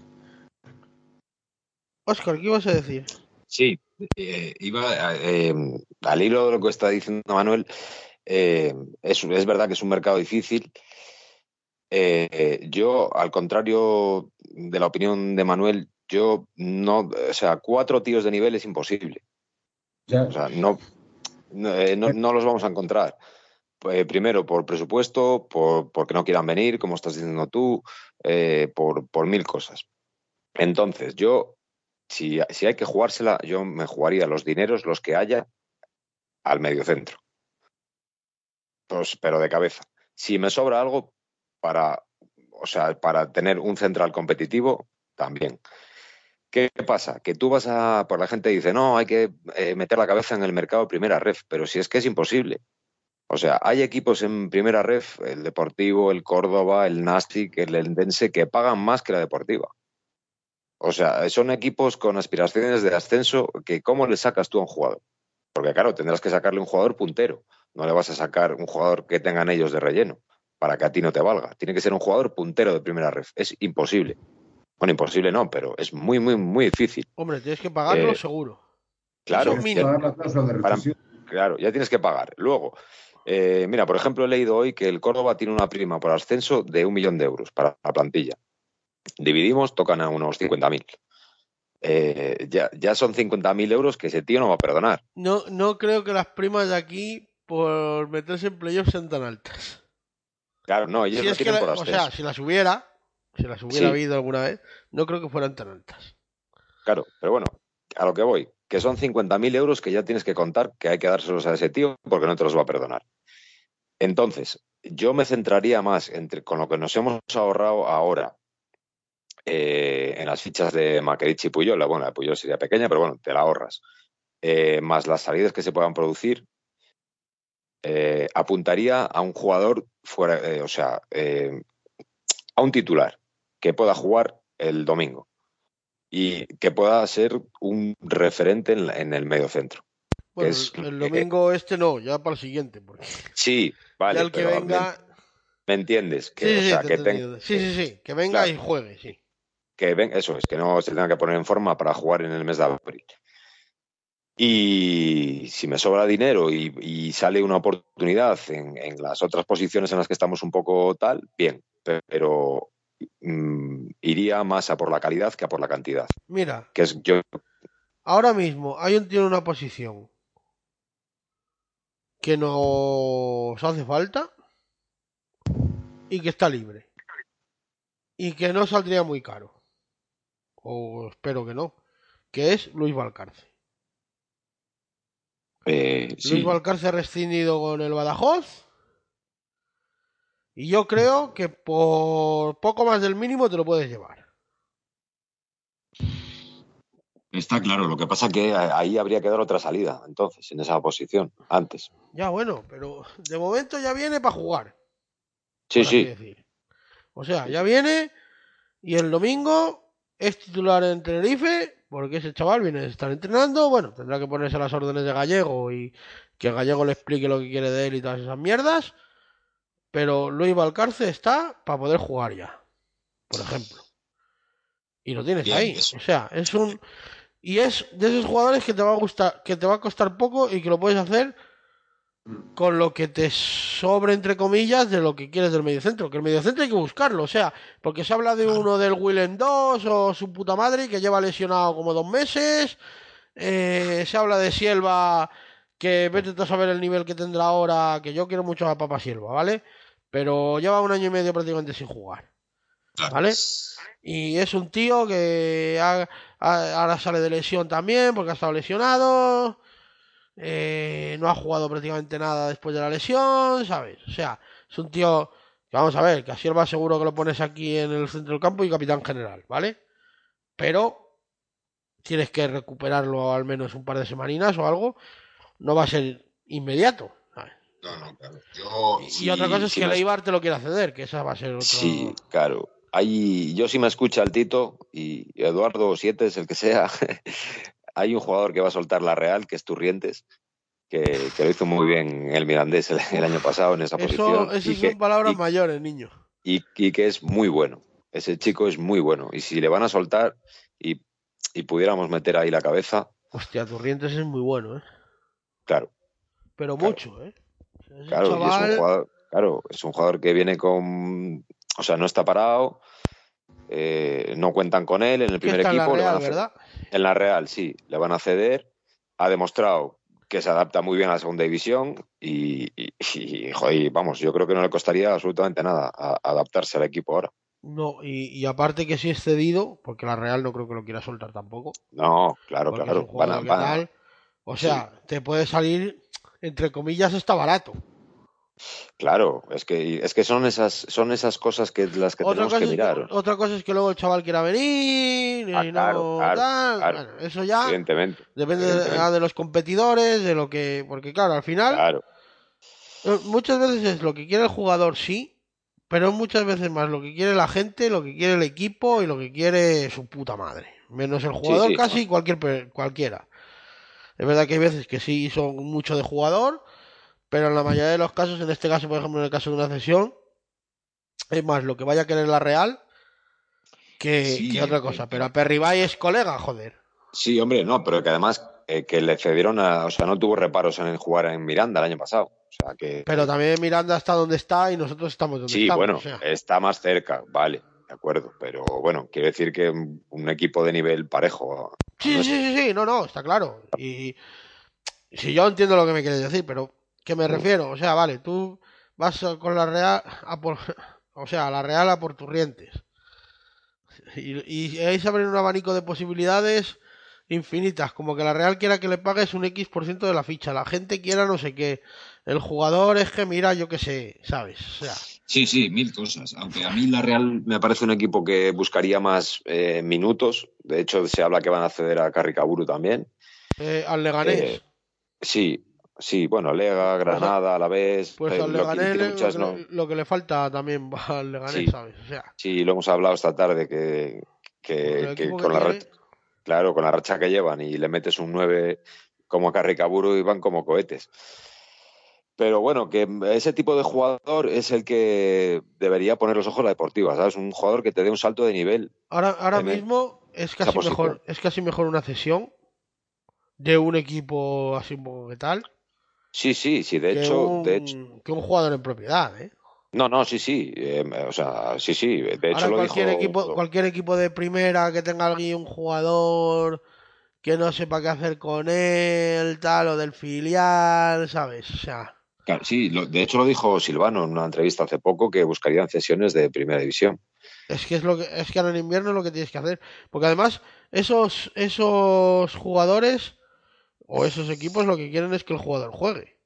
Oscar, ¿qué ibas a decir? Sí, eh, iba eh, al hilo de lo que está diciendo Manuel. eh, es, es verdad que es un mercado difícil. Eh, yo, al contrario de la opinión de Manuel, yo no, o sea, cuatro tíos de nivel es imposible. Ya, O sea, no, no, eh, no- no los vamos a encontrar. Eh, primero, por presupuesto, por, porque no quieran venir, como estás diciendo tú, eh, por, por mil cosas. Entonces, yo, si, si hay que jugársela, yo me jugaría los dineros, los que haya, al mediocentro. Pues, pero de cabeza. Si me sobra algo para, o sea, para tener un central competitivo, también. ¿Qué pasa? Que tú vas a. Por la gente dice, no, hay que eh, meter la cabeza en el mercado primera ref, pero si es que es imposible. O sea, hay equipos en primera ref, el Deportivo, el Córdoba, el Nastic, el Endense, que pagan más que la Deportiva. O sea, son equipos con aspiraciones de ascenso que ¿cómo le sacas tú a un jugador? Porque claro, tendrás que sacarle un jugador puntero. No le vas a sacar un jugador que tengan ellos de relleno para que a ti no te valga. Tiene que ser un jugador puntero de primera ref. Es imposible. Bueno, imposible no, pero es muy, muy, muy difícil. Hombre, tienes que pagarlo Eh, seguro. Claro, cláusula de Para-. Claro, ya tienes que pagar. Luego, eh, mira, por ejemplo, he leído hoy que el Córdoba tiene una prima por ascenso de un millón de euros para la plantilla. Dividimos, tocan a unos 50.000. Eh, ya, ya son 50.000 euros que ese tío no va a perdonar. No, no creo que las primas de aquí, por meterse en playoffs, sean tan altas. Claro, no, ellos Si es que tienen la- por o sea, si las hubiera, si las hubiera Sí. habido alguna vez, no creo que fueran tan altas. Claro, pero bueno, a lo que voy, que son 50.000 euros que ya tienes que contar que hay que dárselos a ese tío porque no te los va a perdonar. Entonces, yo me centraría más entre, con lo que nos hemos ahorrado ahora eh, en las fichas de Maquerich y Puyol, bueno, la Puyol sería pequeña, pero bueno, te la ahorras, eh, más las salidas que se puedan producir, eh, apuntaría a un jugador fuera, eh, o sea, eh, a un titular que pueda jugar el domingo y que pueda ser un referente en, en el medio centro. Bueno, es- el domingo este no, ya para el siguiente. Porque Sí, vale, ya el que pero venga. me, me entiendes que, Sí, sí, o sí, sea, te que, ten- sí, sí, sí, que venga Claro. y juegue, sí. que ven, eso es, que no se tenga que poner en forma para jugar en el mes de abril. Y si me sobra dinero y, y sale una oportunidad en, en las otras posiciones en las que estamos un poco tal, bien, pero mm, iría más a por la calidad que a por la cantidad. Mira, Que es yo, ahora mismo hay un en una posición que nos hace falta y que está libre. Y que no saldría muy caro. O espero que no. Que es Luis Valcarce. Eh, sí, Luis Valcarce rescindido con el Badajoz. Y yo creo que por poco más del mínimo te lo puedes llevar. Está claro, lo que pasa que ahí habría que dar otra salida, entonces, en esa posición, antes. Ya bueno, pero de momento ya viene para jugar. Sí, sí, decir. O sea, ya viene y el domingo es titular en Tenerife porque ese chaval viene de estar entrenando. Bueno, tendrá que ponerse a las órdenes de Gallego y que Gallego le explique lo que quiere de él y todas esas mierdas. Pero Luis Valcarce está para poder jugar ya, por ejemplo. Y lo tienes Bien, ahí. eso. O sea, es un. Y es de esos jugadores que te va a gustar, que te va a costar poco y que lo puedes hacer con lo que te sobre, entre comillas, de lo que quieres del mediocentro. Que el mediocentro hay que buscarlo, o sea, porque se habla de uno del Willem 2 o su puta madre que lleva lesionado como dos meses. eh, se habla de Sielva, que vete a saber el nivel que tendrá ahora, que yo quiero mucho a Papa Sielva, ¿vale? Pero lleva un año y medio prácticamente sin jugar. ¿Vale? Y es un tío que ha- ha- ahora sale de lesión también, porque ha estado lesionado. Eh, no ha jugado prácticamente nada después de la lesión, ¿sabes? O sea, es un tío que vamos a ver, que a Sierva seguro que lo pones aquí en el centro del campo y capitán general, ¿vale? Pero tienes que recuperarlo al menos un par de semaninas o algo. No va a ser inmediato. ¿sabes? No, no, claro. Yo, Y Sí, otra cosa es sí que Leibar te lo quiere ceder, que esa va a ser otro... Sí, claro. Hay, yo si me escucha el Tito y Eduardo Siete es el que sea, hay un jugador que va a soltar la Real, que es Turrientes, que, que lo hizo muy bien en el Mirandés el, el año pasado en esa Eso, posición. que, son palabras y- mayores, niño. y- y que es muy bueno. Ese chico es muy bueno. Y si le van a soltar y, y pudiéramos meter ahí la cabeza, Hostia, Turrientes es muy bueno, ¿eh? claro, Pero Claro. mucho, ¿eh? Claro, y es chaval- un jugador, claro, es un jugador que viene con, o sea, no está parado, eh, no cuentan con él en el primer equipo, le van Real, a. En la Real, sí, le van a ceder. Ha demostrado que se adapta muy bien a la segunda división y, y- y, joder, vamos, yo creo que no le costaría absolutamente nada a- adaptarse al equipo ahora. No, y, y aparte que si es cedido, porque la Real no creo que lo quiera soltar tampoco. No, claro, claro. Van a, van a-. O sea, te puede salir, entre comillas, está barato. Claro, es que, es que son esas, son esas cosas que las que Otra tenemos que mirar. que, otra cosa es que luego el chaval quiera venir y Ah, no claro, tal. claro. Bueno, eso ya Evidentemente. depende evidentemente. ah, de los competidores, de lo que. Porque claro, al final. Eh, Muchas veces es lo que quiere el jugador, sí, pero muchas veces más lo que quiere la gente, lo que quiere el equipo y lo que quiere su puta madre. Menos el jugador sí. casi cualquier cualquiera. Es verdad que hay veces que sí son mucho de jugador, pero en la mayoría de los casos, en este caso, por ejemplo, en el caso de una cesión, es más lo que vaya a querer la Real que, Sí, que otra cosa. Pero a Perribay es colega, joder. sí, hombre, no, pero que además eh, que le cedieron a, o sea, no tuvo reparos en jugar en Miranda el año pasado. O sea, que, Pero también Miranda está donde está y nosotros estamos donde Sí, estamos. bueno, o sea. está más cerca, vale, de acuerdo. Pero bueno, quiero decir que un un equipo de nivel parejo. Sí, sí, sí, sí, no, no, está claro. Y si yo entiendo lo que me quieres decir, pero ¿qué me refiero? O sea, vale, tú vas con la Real a por, o sea, la Real a por Turrientes. Y, y ahí se abren un abanico de posibilidades infinitas, como que la Real quiera que le pagues un X por ciento de la ficha, la gente quiera no sé qué, el jugador es que mira, yo qué sé, ¿sabes? O sea, Sí, sí, mil cosas. Aunque a mí la Real me parece un equipo que buscaría más eh, minutos. De hecho, se habla que van a acceder a Carricaburu también. Eh, al Leganés. Eh, sí, sí, bueno, Lega, Granada, a la vez. Pues eh, al lo que- Leganés muchas, lo, ¿no? que, lo que le falta también va al Leganés, Sí. ¿sabes? O sea, Sí, lo hemos hablado esta tarde que, que, que con la tiene- racha, claro, con la racha que llevan y le metes un 9 como a Carricaburu y van como cohetes. Pero bueno, que ese tipo de jugador es el que debería poner los ojos en la deportiva, ¿sabes? Un jugador que te dé un salto de nivel. ahora, ahora el- mismo es casi posición. mejor, es casi mejor una cesión de un equipo así un poco que tal Sí, sí, sí, de que, hecho, un, de hecho, que un jugador en propiedad, ¿eh? no, no, sí, sí, eh, o sea, sí, sí, de hecho Ahora lo cualquier dijo, equipo, cualquier equipo de primera que tenga alguien un jugador que no sepa qué hacer con él, tal, o del filial, ¿sabes? O sea, Claro, sí, lo- de hecho lo dijo Silvano en una entrevista hace poco que buscarían cesiones de primera división. es que es lo que es que ahora en invierno es lo que tienes que hacer, porque además esos esos jugadores o esos equipos lo que quieren es que el jugador juegue.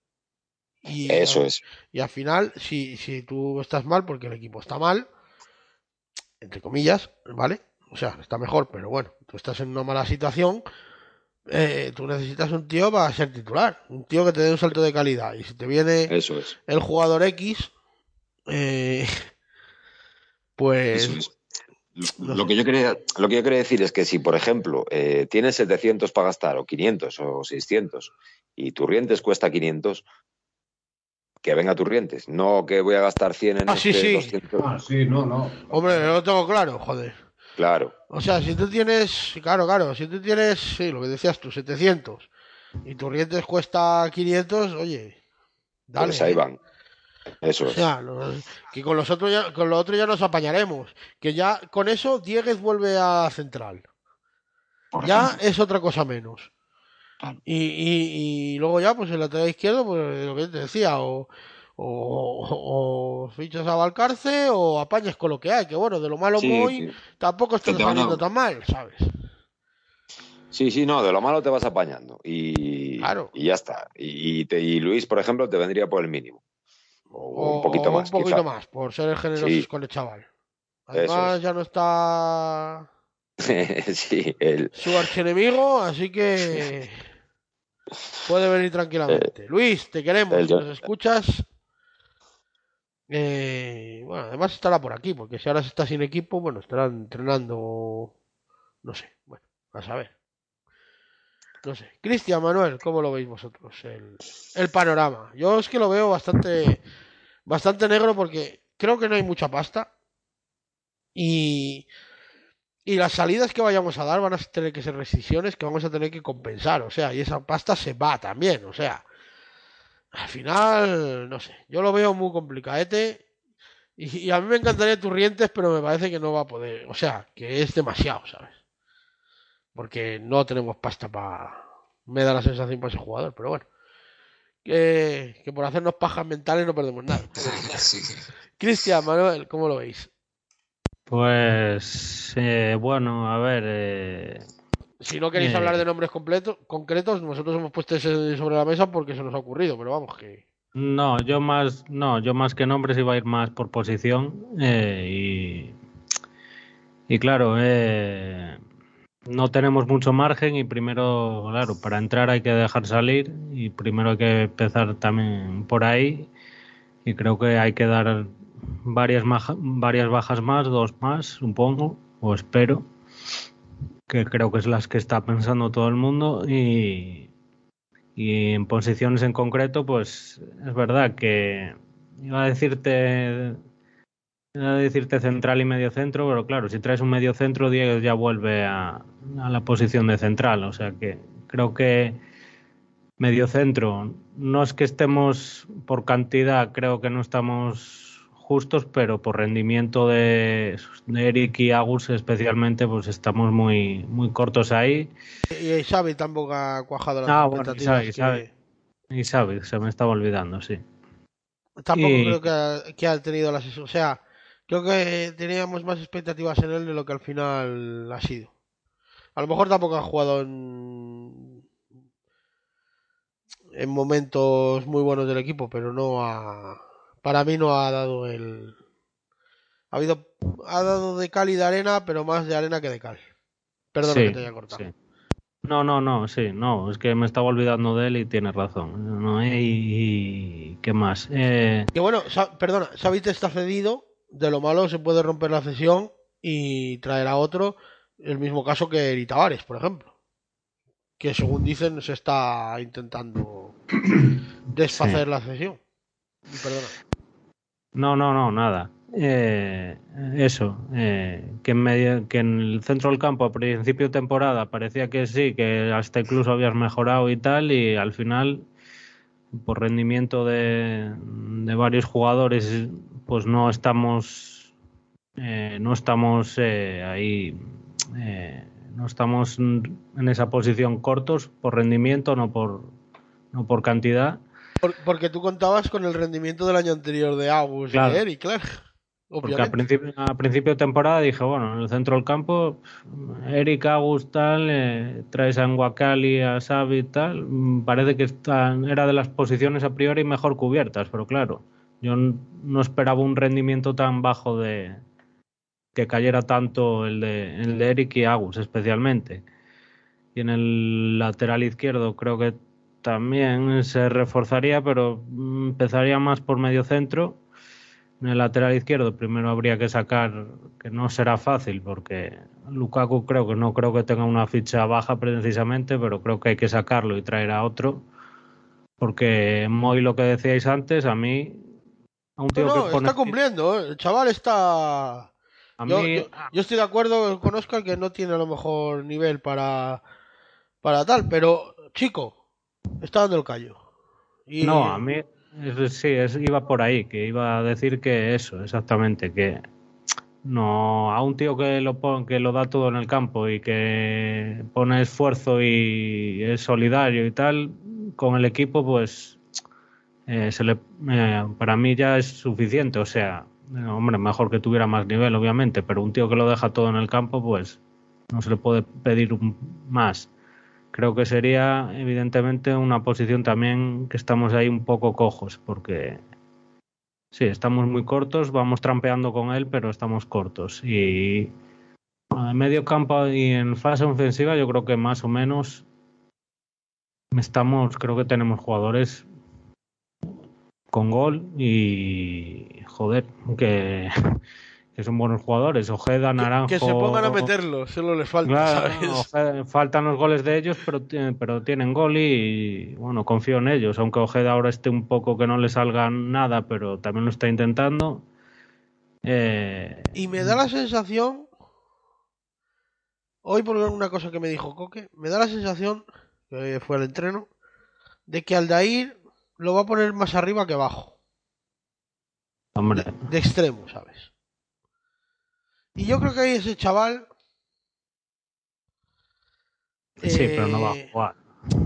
Y Eso es. Y al final, si, si tú estás mal porque el equipo está mal, entre comillas, ¿vale? O sea, está mejor, pero bueno, tú estás en una mala situación, eh, tú necesitas un tío para ser titular, un tío que te dé un salto de calidad. Y si te viene Eso es. el jugador X, eh, pues... Es. Lo, que yo quería, lo que yo quería decir es que si, por ejemplo, eh, tienes 700 para gastar, o 500, o 600, y Turrientes cuesta 500, que venga Turrientes. No que voy a gastar 100 en Ah, sí, este, sí. 200. Ah, sí, no, no. Hombre, lo tengo claro, joder. Claro, O sea, si tú tienes, claro, claro, si tú tienes, sí, lo que decías tú, 700 y tu rientes cuesta 500, oye, dale. pues ahí ¿eh? van. Eso O es. sea, lo- que con los otros ya, con lo otro ya nos apañaremos. Que ya con eso Dieguez vuelve a central. por Ya ejemplo. es otra cosa menos. Claro. Y, y, y luego ya, pues el lateral izquierdo, pues lo que te decía, o, o, o fichas a Valcarce o apañas con lo que hay, que bueno, de lo malo Sí, muy, sí. tampoco está Que te van a- saliendo tan mal, ¿sabes? Sí, sí, no, de lo malo te vas apañando. Y, Claro. y ya está. Y, y te- y Luis, por ejemplo, te vendría por el mínimo. O, un poquito o más. Un poquito quizá. más, por ser generosos Sí. con el chaval. Además, es. ya no está sí, el, su archienemigo, así que puede venir tranquilamente. Luis, te queremos, el- nos escuchas. Eh, bueno, además estará por aquí, porque si ahora está sin equipo, bueno, estará entrenando, no sé, bueno, a saber. No sé. Cristian, Manuel, ¿cómo lo veis vosotros? El, el panorama. Yo es que lo veo bastante, bastante negro porque creo que no hay mucha pasta. Y, y las salidas que vayamos a dar van a tener que ser rescisiones que vamos a tener que compensar. O sea, y esa pasta se va también. O sea, al final, no sé. Yo lo veo muy complicadete. Y, y a mí me encantaría Turrientes, pero me parece que no va a poder. O sea, que es demasiado, ¿sabes? Porque no tenemos pasta para. Me da la sensación para ese jugador, pero bueno. Que, que por hacernos pajas mentales no perdemos nada. Sí. Cristian, Manuel, ¿cómo lo veis? Pues eh, bueno, a ver, eh, Si no queréis Eh. hablar de nombres completo, concretos, nosotros hemos puesto ese sobre la mesa porque se nos ha ocurrido, pero vamos que. no, yo más, no, yo más que nombres iba a ir más por posición eh, y y claro, eh, no tenemos mucho margen y primero, claro, para entrar hay que dejar salir y primero hay que empezar también por ahí. Y creo que hay que dar varias, varias bajas más, dos más, supongo, o espero, que creo que es las que está pensando todo el mundo. Y, y en posiciones en concreto, pues es verdad que iba a decirte a decirte central y medio centro, pero claro, si traes un medio centro, Diego ya vuelve a, a la posición de central, o sea que creo que medio centro, no es que estemos por cantidad, creo que no estamos justos, pero por rendimiento de, de Eric y Agus especialmente, pues estamos muy, muy cortos ahí. Y Xavi tampoco ha cuajado las Ah, bueno, y. Xavi, que- Xavi. Y sabes, se me estaba olvidando, sí. Tampoco Y- creo que ha, que ha tenido las. O sea, creo que teníamos más expectativas en él de lo que al final ha sido. A lo mejor tampoco ha jugado en. en momentos muy buenos del equipo, pero no ha. Para mí no ha dado el. Ha habido. Ha dado de cal y de arena, pero más de arena que de cal. Perdona Sí, que te haya cortado. sí. No, no, no, sí, no, es que me estaba olvidando de él y tienes razón. No, y, y- ¿qué más? Eh, Que bueno, perdona, Xavi está cedido. De lo malo se puede romper la cesión y traer a otro. El mismo caso que Eri Tavares, por ejemplo. Que según dicen se está intentando desfacer Sí. la cesión. Perdona. No, no, no, nada. Eh, eso, eh, que, en medio- que en el centro del campo a principio de temporada parecía que sí, que hasta incluso habías mejorado y tal, y al final, por rendimiento de, de varios jugadores, pues no estamos, eh, no estamos eh, ahí, eh, no estamos en esa posición cortos por rendimiento, no por, no por cantidad. Por- porque tú contabas con el rendimiento del año anterior de Agus Claro. y Eric, claro. Porque a principio, a principio de temporada dije, bueno, en el centro del campo, Eric Agus tal, eh, traes a Nwakali, a Xavi y tal, parece que están, era de las posiciones a priori mejor cubiertas, pero claro, yo no esperaba un rendimiento tan bajo de que cayera tanto el de, el de Eric y Agus especialmente. Y en el lateral izquierdo creo que también se reforzaría, pero empezaría más por medio centro. En el lateral izquierdo primero habría que sacar, que no será fácil, porque Lukaku creo que no creo que tenga una ficha baja precisamente, pero creo que hay que sacarlo y traer a otro. Porque Moy, lo que decíais antes, a mí, a un No, tío no, que pone- está cumpliendo. ¿eh? El chaval está. a Yo, mí- yo- yo estoy de acuerdo con Oscar que no tiene a lo mejor nivel para, para tal, pero chico, está dando el callo. Y- No, a mí sí, es- iba por ahí, que iba a decir que eso, exactamente, que no a un tío que lo pon- que lo da todo en el campo y que pone esfuerzo y es solidario y tal con el equipo, pues eh, se le, eh, para mí ya es suficiente. O sea, eh, hombre, mejor que tuviera más nivel, obviamente, pero un tío que lo deja todo en el campo, pues no se le puede pedir más. Creo que sería, evidentemente, una posición también que estamos ahí un poco cojos, porque sí, estamos muy cortos, vamos trampeando con él, pero estamos cortos. Y en medio campo y en fase ofensiva, yo creo que más o menos estamos, creo que tenemos jugadores con gol y joder, que, que son buenos jugadores. Ojeda, Naranjo. que se pongan a meterlo, solo les falta, Claro, ¿sabes? Ojeda- faltan los goles de ellos, pero, pero tienen gol y bueno, confío en ellos, aunque Ojeda ahora esté un poco que no le salga nada, pero también lo está intentando. Eh, Y me da la sensación, hoy por una cosa que me dijo Coque, me da la sensación, que fue al entreno, de que Aldair lo va a poner más arriba que abajo, hombre, de extremo, ¿sabes? Y yo creo que ahí ese chaval... sí, pero no va a eh, jugar.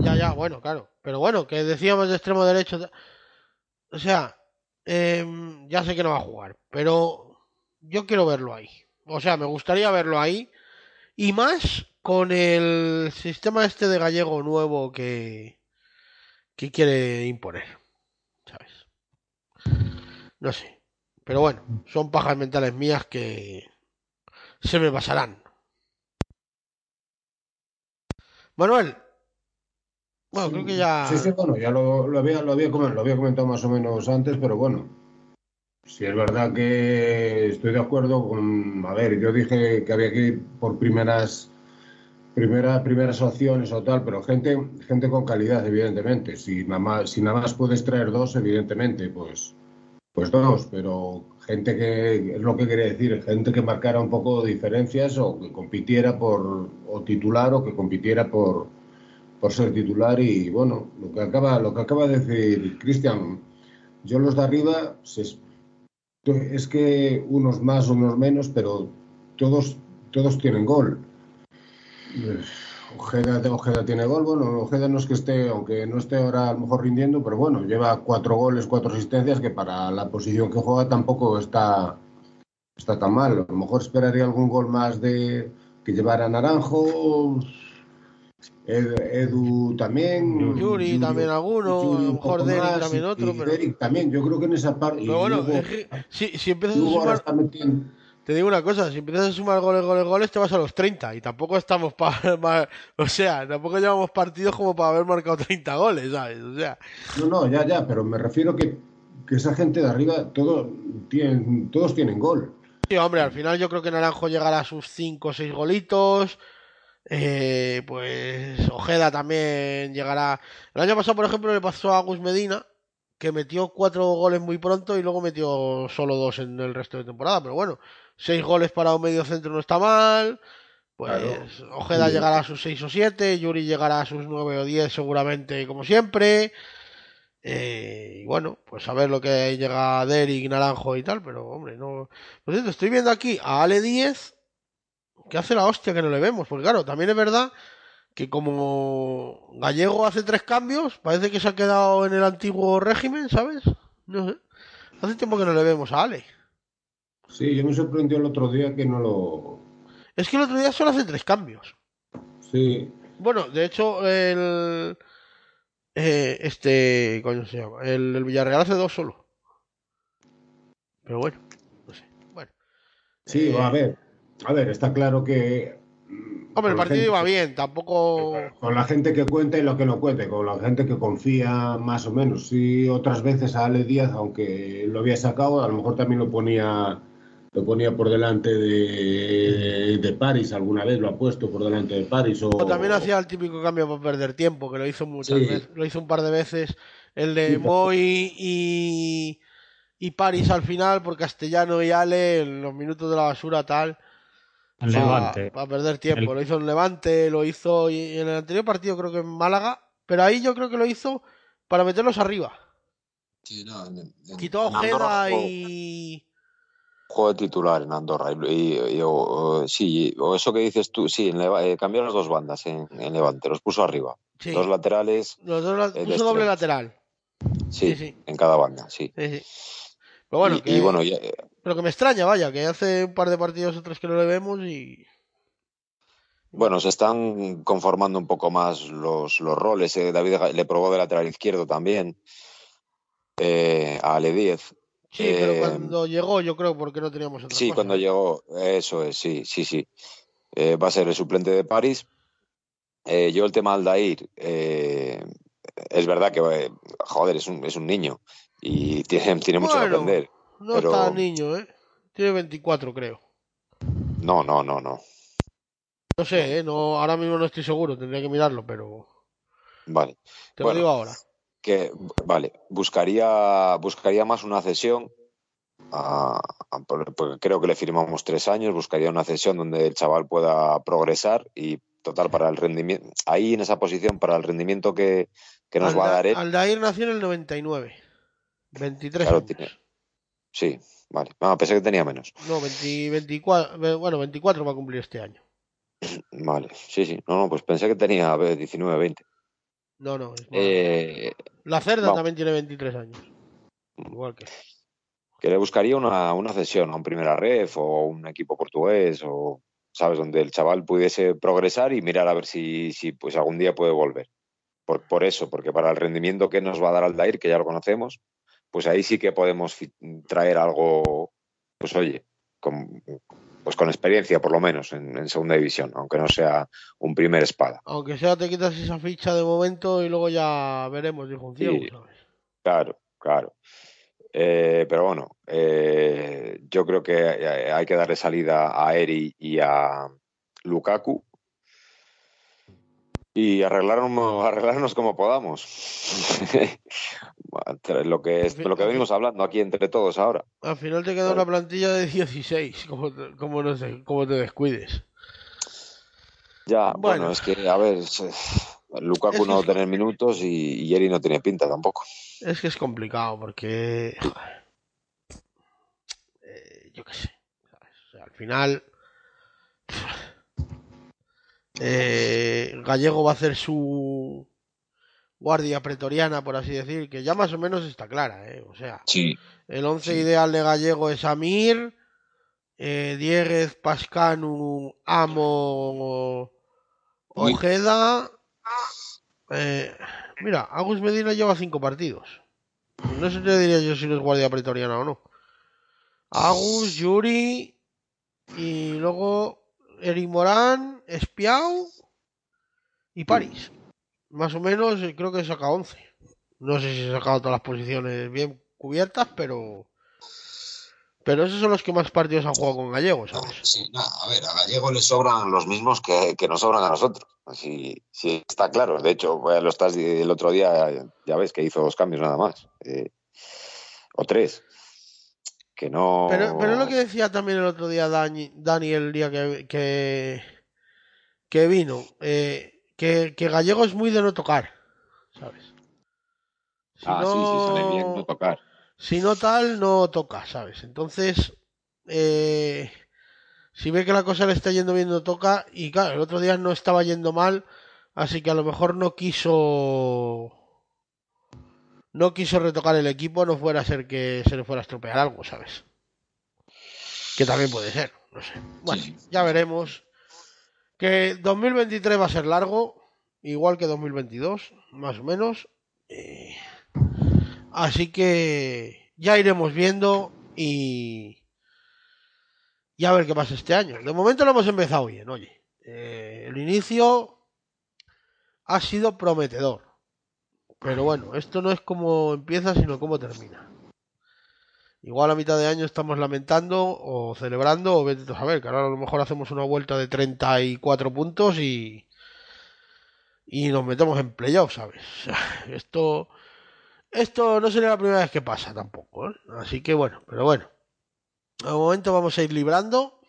Ya, ya, bueno, claro. Pero bueno, que decíamos de extremo derecho. O sea, em, ya sé que no va a jugar, pero yo quiero verlo ahí. O sea, me gustaría verlo ahí. Y más con el sistema este de gallego nuevo que, que quiere imponer. ¿Sabes? No sé. Pero bueno, son pajas mentales mías que se me pasarán. Manuel. Bueno, creo que ya. Sí, sí, bueno, ya lo, lo había, lo, había, comen- lo había comentado más o menos antes, pero bueno, sí es verdad que estoy de acuerdo con, a ver, yo dije que había que ir por primeras, primera, primeras opciones o tal, pero gente, gente con calidad, evidentemente. Si nada más, si nada más puedes traer dos, evidentemente, pues, pues dos, pero gente que, es lo que quería decir, gente que marcara un poco diferencias o que compitiera por, o titular o que compitiera por, por ser titular y bueno, lo que acaba, lo que acaba de decir Cristian, yo los de arriba se es, que unos más, unos menos, pero todos, todos tienen gol. Eh, Ojeda, Ojeda tiene gol, bueno, Ojeda no es que esté, aunque no esté ahora a lo mejor rindiendo, pero bueno, lleva cuatro goles, cuatro asistencias, que para la posición que juega tampoco está, está tan mal. A lo mejor esperaría algún gol más de que llevara Naranjo, Ed- Edu también. Yuri también alguno, Yuri a lo mejor Derek más, también otro, y pero- Derek también, yo creo que en esa parte. Pero bueno, que si, si empiezas a Lugo ahora sumar, está metiendo. Te digo una cosa, si empiezas a sumar goles, goles, goles, te vas a los 30 y tampoco estamos para, o sea, tampoco llevamos partidos como para haber marcado 30 goles, ¿sabes? O sea, No, no, ya, ya, pero me refiero que, que esa gente de arriba, todo, tienen, todos tienen gol. sí, hombre, al final yo creo que Naranjo llegará a sus 5 o 6 golitos. Eh, pues Ojeda también llegará. El año pasado, por ejemplo, le pasó a Gus Medina, que metió cuatro goles muy pronto y luego metió solo dos en el resto de temporada. Pero bueno, seis goles para un medio centro no está mal. Pues Claro. Ojeda Sí. llegará a sus seis o siete, Yuri llegará a sus nueve o diez seguramente, como siempre. Eh, y bueno, pues a ver lo que llega Derek, Naranjo y tal, pero hombre, no. Por cierto, estoy viendo aquí a Ale 10 que hace la hostia que no le vemos, porque claro, también es verdad que como Gallego hace tres cambios, parece que se ha quedado en el antiguo régimen, ¿sabes? No sé. Hace tiempo que no le vemos a Ale. Sí, yo me sorprendió el otro día que no lo. Es que el otro día solo hace tres cambios. Sí, Bueno, de hecho, el. eh, este. Coño se llama. El, el Villarreal hace dos solo. Pero bueno, no sé. Bueno. sí, Eh, a ver. A ver, está claro que. mm, Hombre, el partido gente- iba bien, tampoco. Con la gente que cuenta y lo que no cuente, con la gente que confía más o menos. Sí, otras veces a Ale Díaz, aunque lo había sacado, a lo mejor también lo ponía, lo ponía por delante de, de París, alguna vez lo ha puesto por delante de París. O, O también hacía el típico cambio para perder tiempo, que lo hizo muchas Sí. veces. Lo hizo un par de veces. El de Sí, Moy y, y París al final, por Castellano y Ale, en los minutos de la basura, tal. Levante. Para perder tiempo. El- Lo hizo en Levante, lo hizo y en el anterior partido, creo que en Málaga. Pero ahí yo creo que lo hizo para meterlos arriba. Sí, no, en- en- Quitó a Ojeda y. Juego de titular en Andorra. Y, y- y- o- sí, o eso que dices tú, sí, eh, cambió las dos bandas en, en Levante, los puso arriba. Sí. Dos laterales, Los dos la- eh, puso doble lateral. sí, Sí, sí. en cada banda, sí. Pero bueno, y, que, y bueno, ya- eh, pero que me extraña, vaya, que hace un par de partidos o tres que no le vemos y. bueno, se están conformando un poco más los, los roles. eh, David le probó de lateral izquierdo también eh, a Ale 10. Sí, pero Eh, cuando llegó, yo creo, porque no teníamos otra Sí, cosa. cuando llegó, eso es, sí, sí, sí. Eh, va a ser el suplente de París. Eh, yo el tema Aldair, eh, es verdad que, joder, es un, es un niño y tiene, tiene mucho que aprender. No pero- está niño, ¿eh? Tiene 24, creo. No, no, no, no. No sé, ¿eh? No, ahora mismo no estoy seguro, tendría que mirarlo, pero Vale. te Bueno. lo digo ahora. Que, vale, buscaría, buscaría más una cesión. a- a- por- porque creo que le firmamos tres años. Buscaría una cesión donde el chaval pueda progresar y total para el rendimiento. Ahí en esa posición, para el rendimiento que, que nos va a dar él. Aldair nació en el 99. 23 Claro, años. tiene- Sí, vale. No, pensé que tenía menos. No, 20 24, ve- bueno, 24 va a cumplir este año. Vale, sí, sí. No, no, pues pensé que tenía a ver, 19, 20. No, no, es. Eh, La Cerda también tiene 23 años. Igual que. que le buscaría una, una cesión a un primera ref o un equipo portugués o, ¿sabes? Donde el chaval pudiese progresar y mirar a ver si, si pues algún día puede volver. Por, por eso, porque para el rendimiento que nos va a dar Aldair, que ya lo conocemos, pues ahí sí que podemos traer algo, pues oye, con, pues con experiencia por lo menos en, en segunda división, aunque no sea un primer espada. Aunque sea te quitas esa ficha de momento y luego ya veremos, dijo un ciego, Sí. ¿sabes? Claro, claro. Eh, pero bueno, eh, yo creo que hay hay que darle salida a Eri y a Lukaku y arreglarnos, arreglarnos como podamos. Lo que, es- lo que venimos hablando aquí entre todos ahora. Al final te queda una plantilla de 16, como te, como no sé, como te descuides. Ya, Bueno. bueno, es que, a ver, Lukaku Es no va a tener minutos y, y Eri no tiene pinta tampoco. Es que es complicado porque. joder, eh, yo qué sé. ¿sabes? O sea, al final. Eh, Gallego va a hacer su guardia pretoriana, por así decir, que ya más o menos está clara, ¿eh? O sea, Sí, el once ideal de Gallego es Amir, eh, Dieguez, Pascanu, Amo, Ojeda. eh, mira, Agus Medina lleva cinco partidos. No sé qué diría yo si no es guardia pretoriana o no. Agus, Yuri. Y luego Eric Morán, Espiau y París. Más o menos eh, creo que he sacado 11. No sé si he sacado todas las posiciones bien cubiertas, pero. Pero esos son los que más partidos han jugado con Gallego, ¿sabes? Sí, a ver, a Gallego le sobran los mismos que, que nos sobran a nosotros. Así, sí, está claro. De hecho, pues, lo estás el otro día, ya ves que hizo dos cambios nada más. eh, o tres. Que no. Pero, pero es lo que decía también el otro día Dani, Dani el día que, que, que vino. eh, que, que Gallego es muy de no tocar, ¿sabes? Si ah, sí, sí, sale bien no tocar. Si no tal, no toca, ¿sabes? Entonces, eh, si ve que la cosa le está yendo bien, no toca. Y claro, el otro día no estaba yendo mal, así que a lo mejor no quiso. No quiso retocar el equipo, no fuera a ser que se le fuera a estropear algo, ¿sabes? Que también puede ser, no sé. Bueno, ya veremos. Que 2023 va a ser largo, igual que 2022, más o menos. Eh, Así que ya iremos viendo y, y a ver qué pasa este año. De momento lo hemos empezado bien, oye. Eh, el inicio ha sido prometedor. Pero bueno, esto no es como empieza, sino cómo termina. Igual a mitad de año estamos lamentando o celebrando, o vete a saber, que ahora a lo mejor hacemos una vuelta de 34 puntos y, y nos metemos en playoff, ¿sabes? Esto esto no sería la primera vez que pasa tampoco, ¿eh? Así que bueno, pero bueno. De momento vamos a ir librando.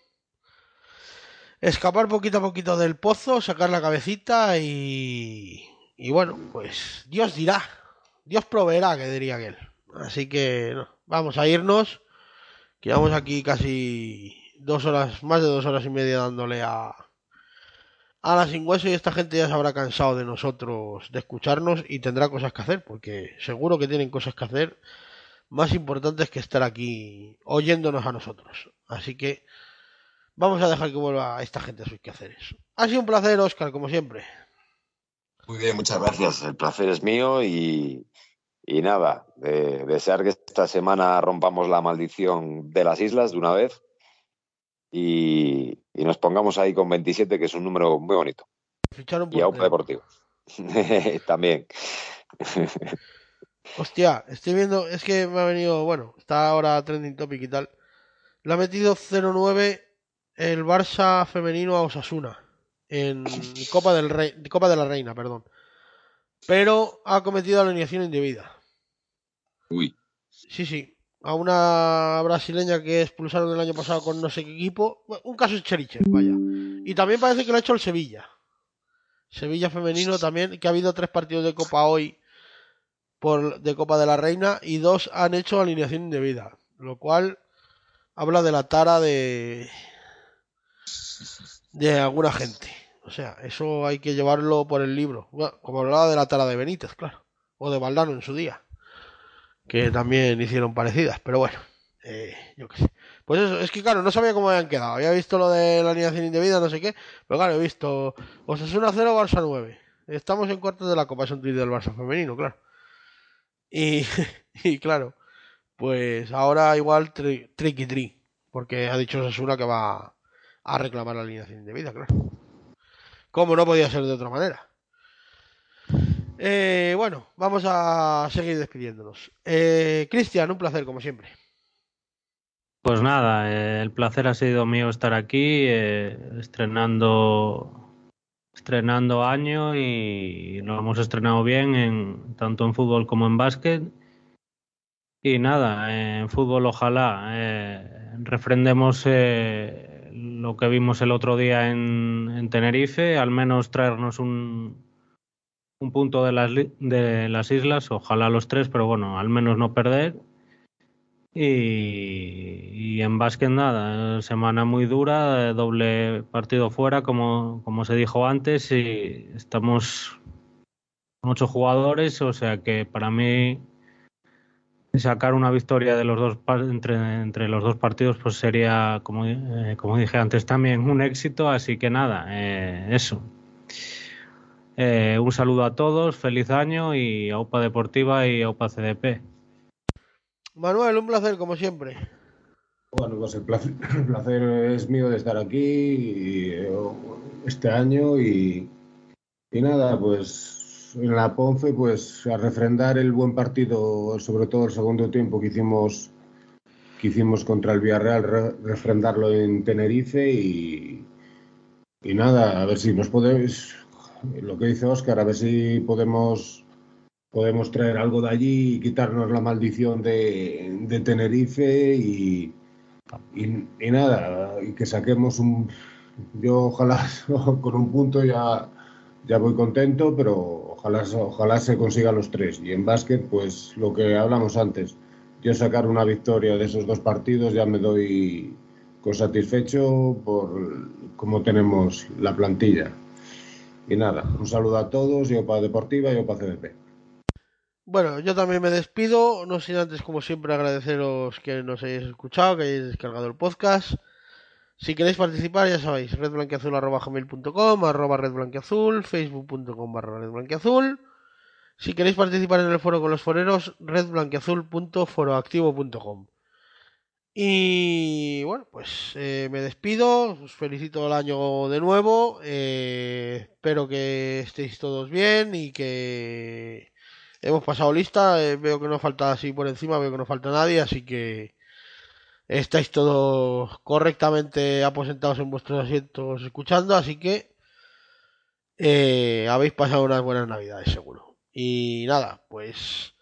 Escapar poquito a poquito del pozo, sacar la cabecita y. Y bueno, pues Dios dirá. Dios proveerá, que diría aquel. Así que vamos a irnos. Que llevamos aquí casi dos horas, más de dos horas y media dándole a, a la sin hueso y esta gente ya se habrá cansado de nosotros, de escucharnos y tendrá cosas que hacer, porque seguro que tienen cosas que hacer más importantes que estar aquí oyéndonos a nosotros. Así que vamos a dejar que vuelva esta gente a sus quehaceres. Ha sido un placer, Oscar, como siempre. Muy bien, muchas gracias. El placer es mío y, y nada, de, desear que esta semana rompamos la maldición de las islas de una vez y, y nos pongamos ahí con 27, que es un número muy bonito. Ficharon y a UPA Deportivo. También. Hostia, estoy viendo, es que me ha venido, bueno, está ahora trending topic y tal. Le ha metido 0-9 el Barça femenino a Osasuna en Copa del Rey, Copa de la Reina, perdón. Pero ha cometido alineación indebida. Uy. Sí, sí. A una brasileña que expulsaron el año pasado con no sé qué equipo. Un caso es Cherichev, vaya. Y también parece que lo ha hecho el Sevilla. Sevilla femenino también, que ha habido tres partidos de Copa hoy por, de Copa de la Reina y dos han hecho alineación indebida. Lo cual habla de la tara de, de alguna gente. O sea, eso hay que llevarlo por el libro. Como hablaba de la tara de Benítez, claro. O de Valdano en su día. Que también hicieron parecidas. Pero bueno, eh, yo qué sé. Pues eso, es que claro, no sabía cómo habían quedado. Había visto lo de la alineación indebida, no sé qué. Pero claro, he visto Osasuna 0, Barça 9. Estamos en cuartos de la Copa, es un tuit del Barça femenino, claro. Y, claro, pues ahora igual tri, tricky tri. Porque ha dicho Osasuna que va a reclamar la alineación indebida, claro. Como no podía ser de otra manera. Eh, bueno, vamos a seguir despidiéndonos. Eh, Cristian, un placer como siempre. Pues nada, eh, el placer ha sido mío estar aquí, eh, estrenando estrenando año y lo hemos estrenado bien en, tanto en fútbol como en básquet. Y nada, en fútbol ojalá eh, refrendemos eh, lo que vimos el otro día en, en, Tenerife, al menos traernos un, un punto de las, de las islas, ojalá los tres, pero bueno, al menos no perder. Y, y, en básquet nada, semana muy dura, doble partido fuera, como, como se dijo antes, y estamos con ocho jugadores, o sea que para mí sacar una victoria de los dos entre, entre los dos partidos pues sería como, eh, como dije antes también un éxito así que nada eh, eso Eh, un saludo a todos, feliz año y a UPA Deportiva y a UPA CDP. Manuel, un placer como siempre. Bueno, pues el placer, el placer es mío de estar aquí y, este año y, y nada, pues en la Ponce, pues a refrendar el buen partido, sobre todo el segundo tiempo que hicimos que hicimos contra el Villarreal, re- refrendarlo en Tenerife y, y nada, a ver si nos podemos, lo que dice Óscar, a ver si podemos podemos traer algo de allí y quitarnos la maldición de, de Tenerife y, y, y nada, y que saquemos un... Yo ojalá con un punto ya, ya voy contento, pero ojalá, se consigan los tres. Y en básquet, pues lo que hablamos antes, yo sacar una victoria de esos dos partidos ya me doy con satisfecho por cómo tenemos la plantilla. Y nada, un saludo a todos, yo para Deportiva y yo para CDP. Bueno, yo también me despido, no sin antes, como siempre, agradeceros que nos hayáis escuchado, que hayáis descargado el podcast. Si queréis participar, ya sabéis, redblanqueazul.com, arroba redblanqueazul, facebook.com barra redblanqueazul. Si queréis participar en el foro con los foreros, redblanqueazul.foroactivo.com. Y bueno, pues eh, me despido, os felicito el año de nuevo, eh, espero que estéis todos bien y que hemos pasado lista, eh, veo que no falta así por encima, veo que no falta nadie, así que estáis todos correctamente aposentados en vuestros asientos escuchando, así que eh, habéis pasado unas buenas navidades seguro. Y nada, pues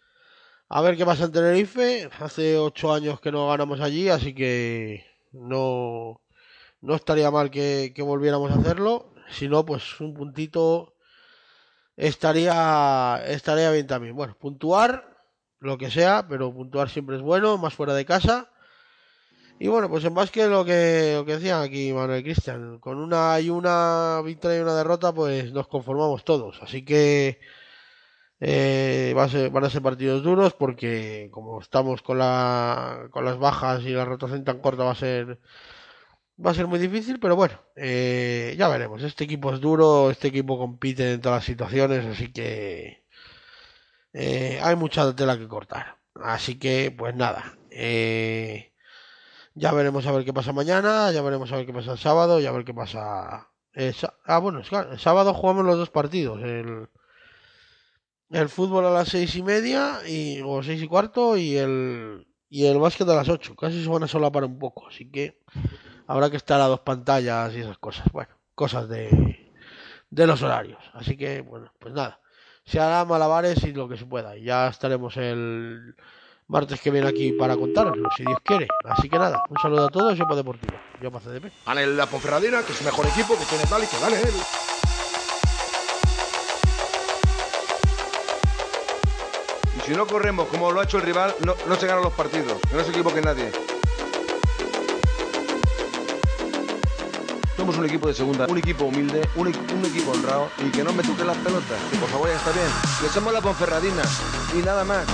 a ver qué pasa en Tenerife. Hace ocho años que no ganamos allí, así que no, no estaría mal que, que volviéramos a hacerlo. Si no, pues un puntito estaría, estaría bien también. Bueno, puntuar, lo que sea, pero puntuar siempre es bueno, más fuera de casa. Y bueno, pues en básquet lo que, lo que decían aquí Manuel Cristian, con una y una victoria y una derrota, pues nos conformamos todos. Así que eh, van a ser partidos duros porque como estamos con la, con las bajas y la rotación tan corta va a ser va a ser muy difícil, pero bueno, eh, ya veremos. Este equipo es duro, este equipo compite en todas las situaciones, así que eh, hay mucha tela que cortar. Así que, pues nada, eh, ya veremos a ver qué pasa mañana, ya veremos a ver qué pasa el sábado, ya a ver qué pasa. sa- ah, bueno, el sábado jugamos los dos partidos. El, el fútbol a las seis y media y, o seis y cuarto y el, y el básquet a las ocho. Casi se van a solapar un poco, así que habrá que estar a dos pantallas y esas cosas. Bueno, cosas de, de los horarios. Así que, bueno, pues nada. Se hará malabares y lo que se pueda. Y ya estaremos el martes que viene aquí para contaroslo, si Dios quiere. Así que nada, un saludo a todos. Yo para Deportivo. Yo para CDP. Gane la Ponferradina, que es el mejor equipo, que tiene tal y que gane él. Y si no corremos como lo ha hecho el rival, no, no se ganan los partidos. Que no se equivoque nadie. Un equipo de segunda, un equipo humilde, un equipo honrado y que no me toquen las pelotas. Que por favor ya está bien. Que somos la Ponferradina y nada más.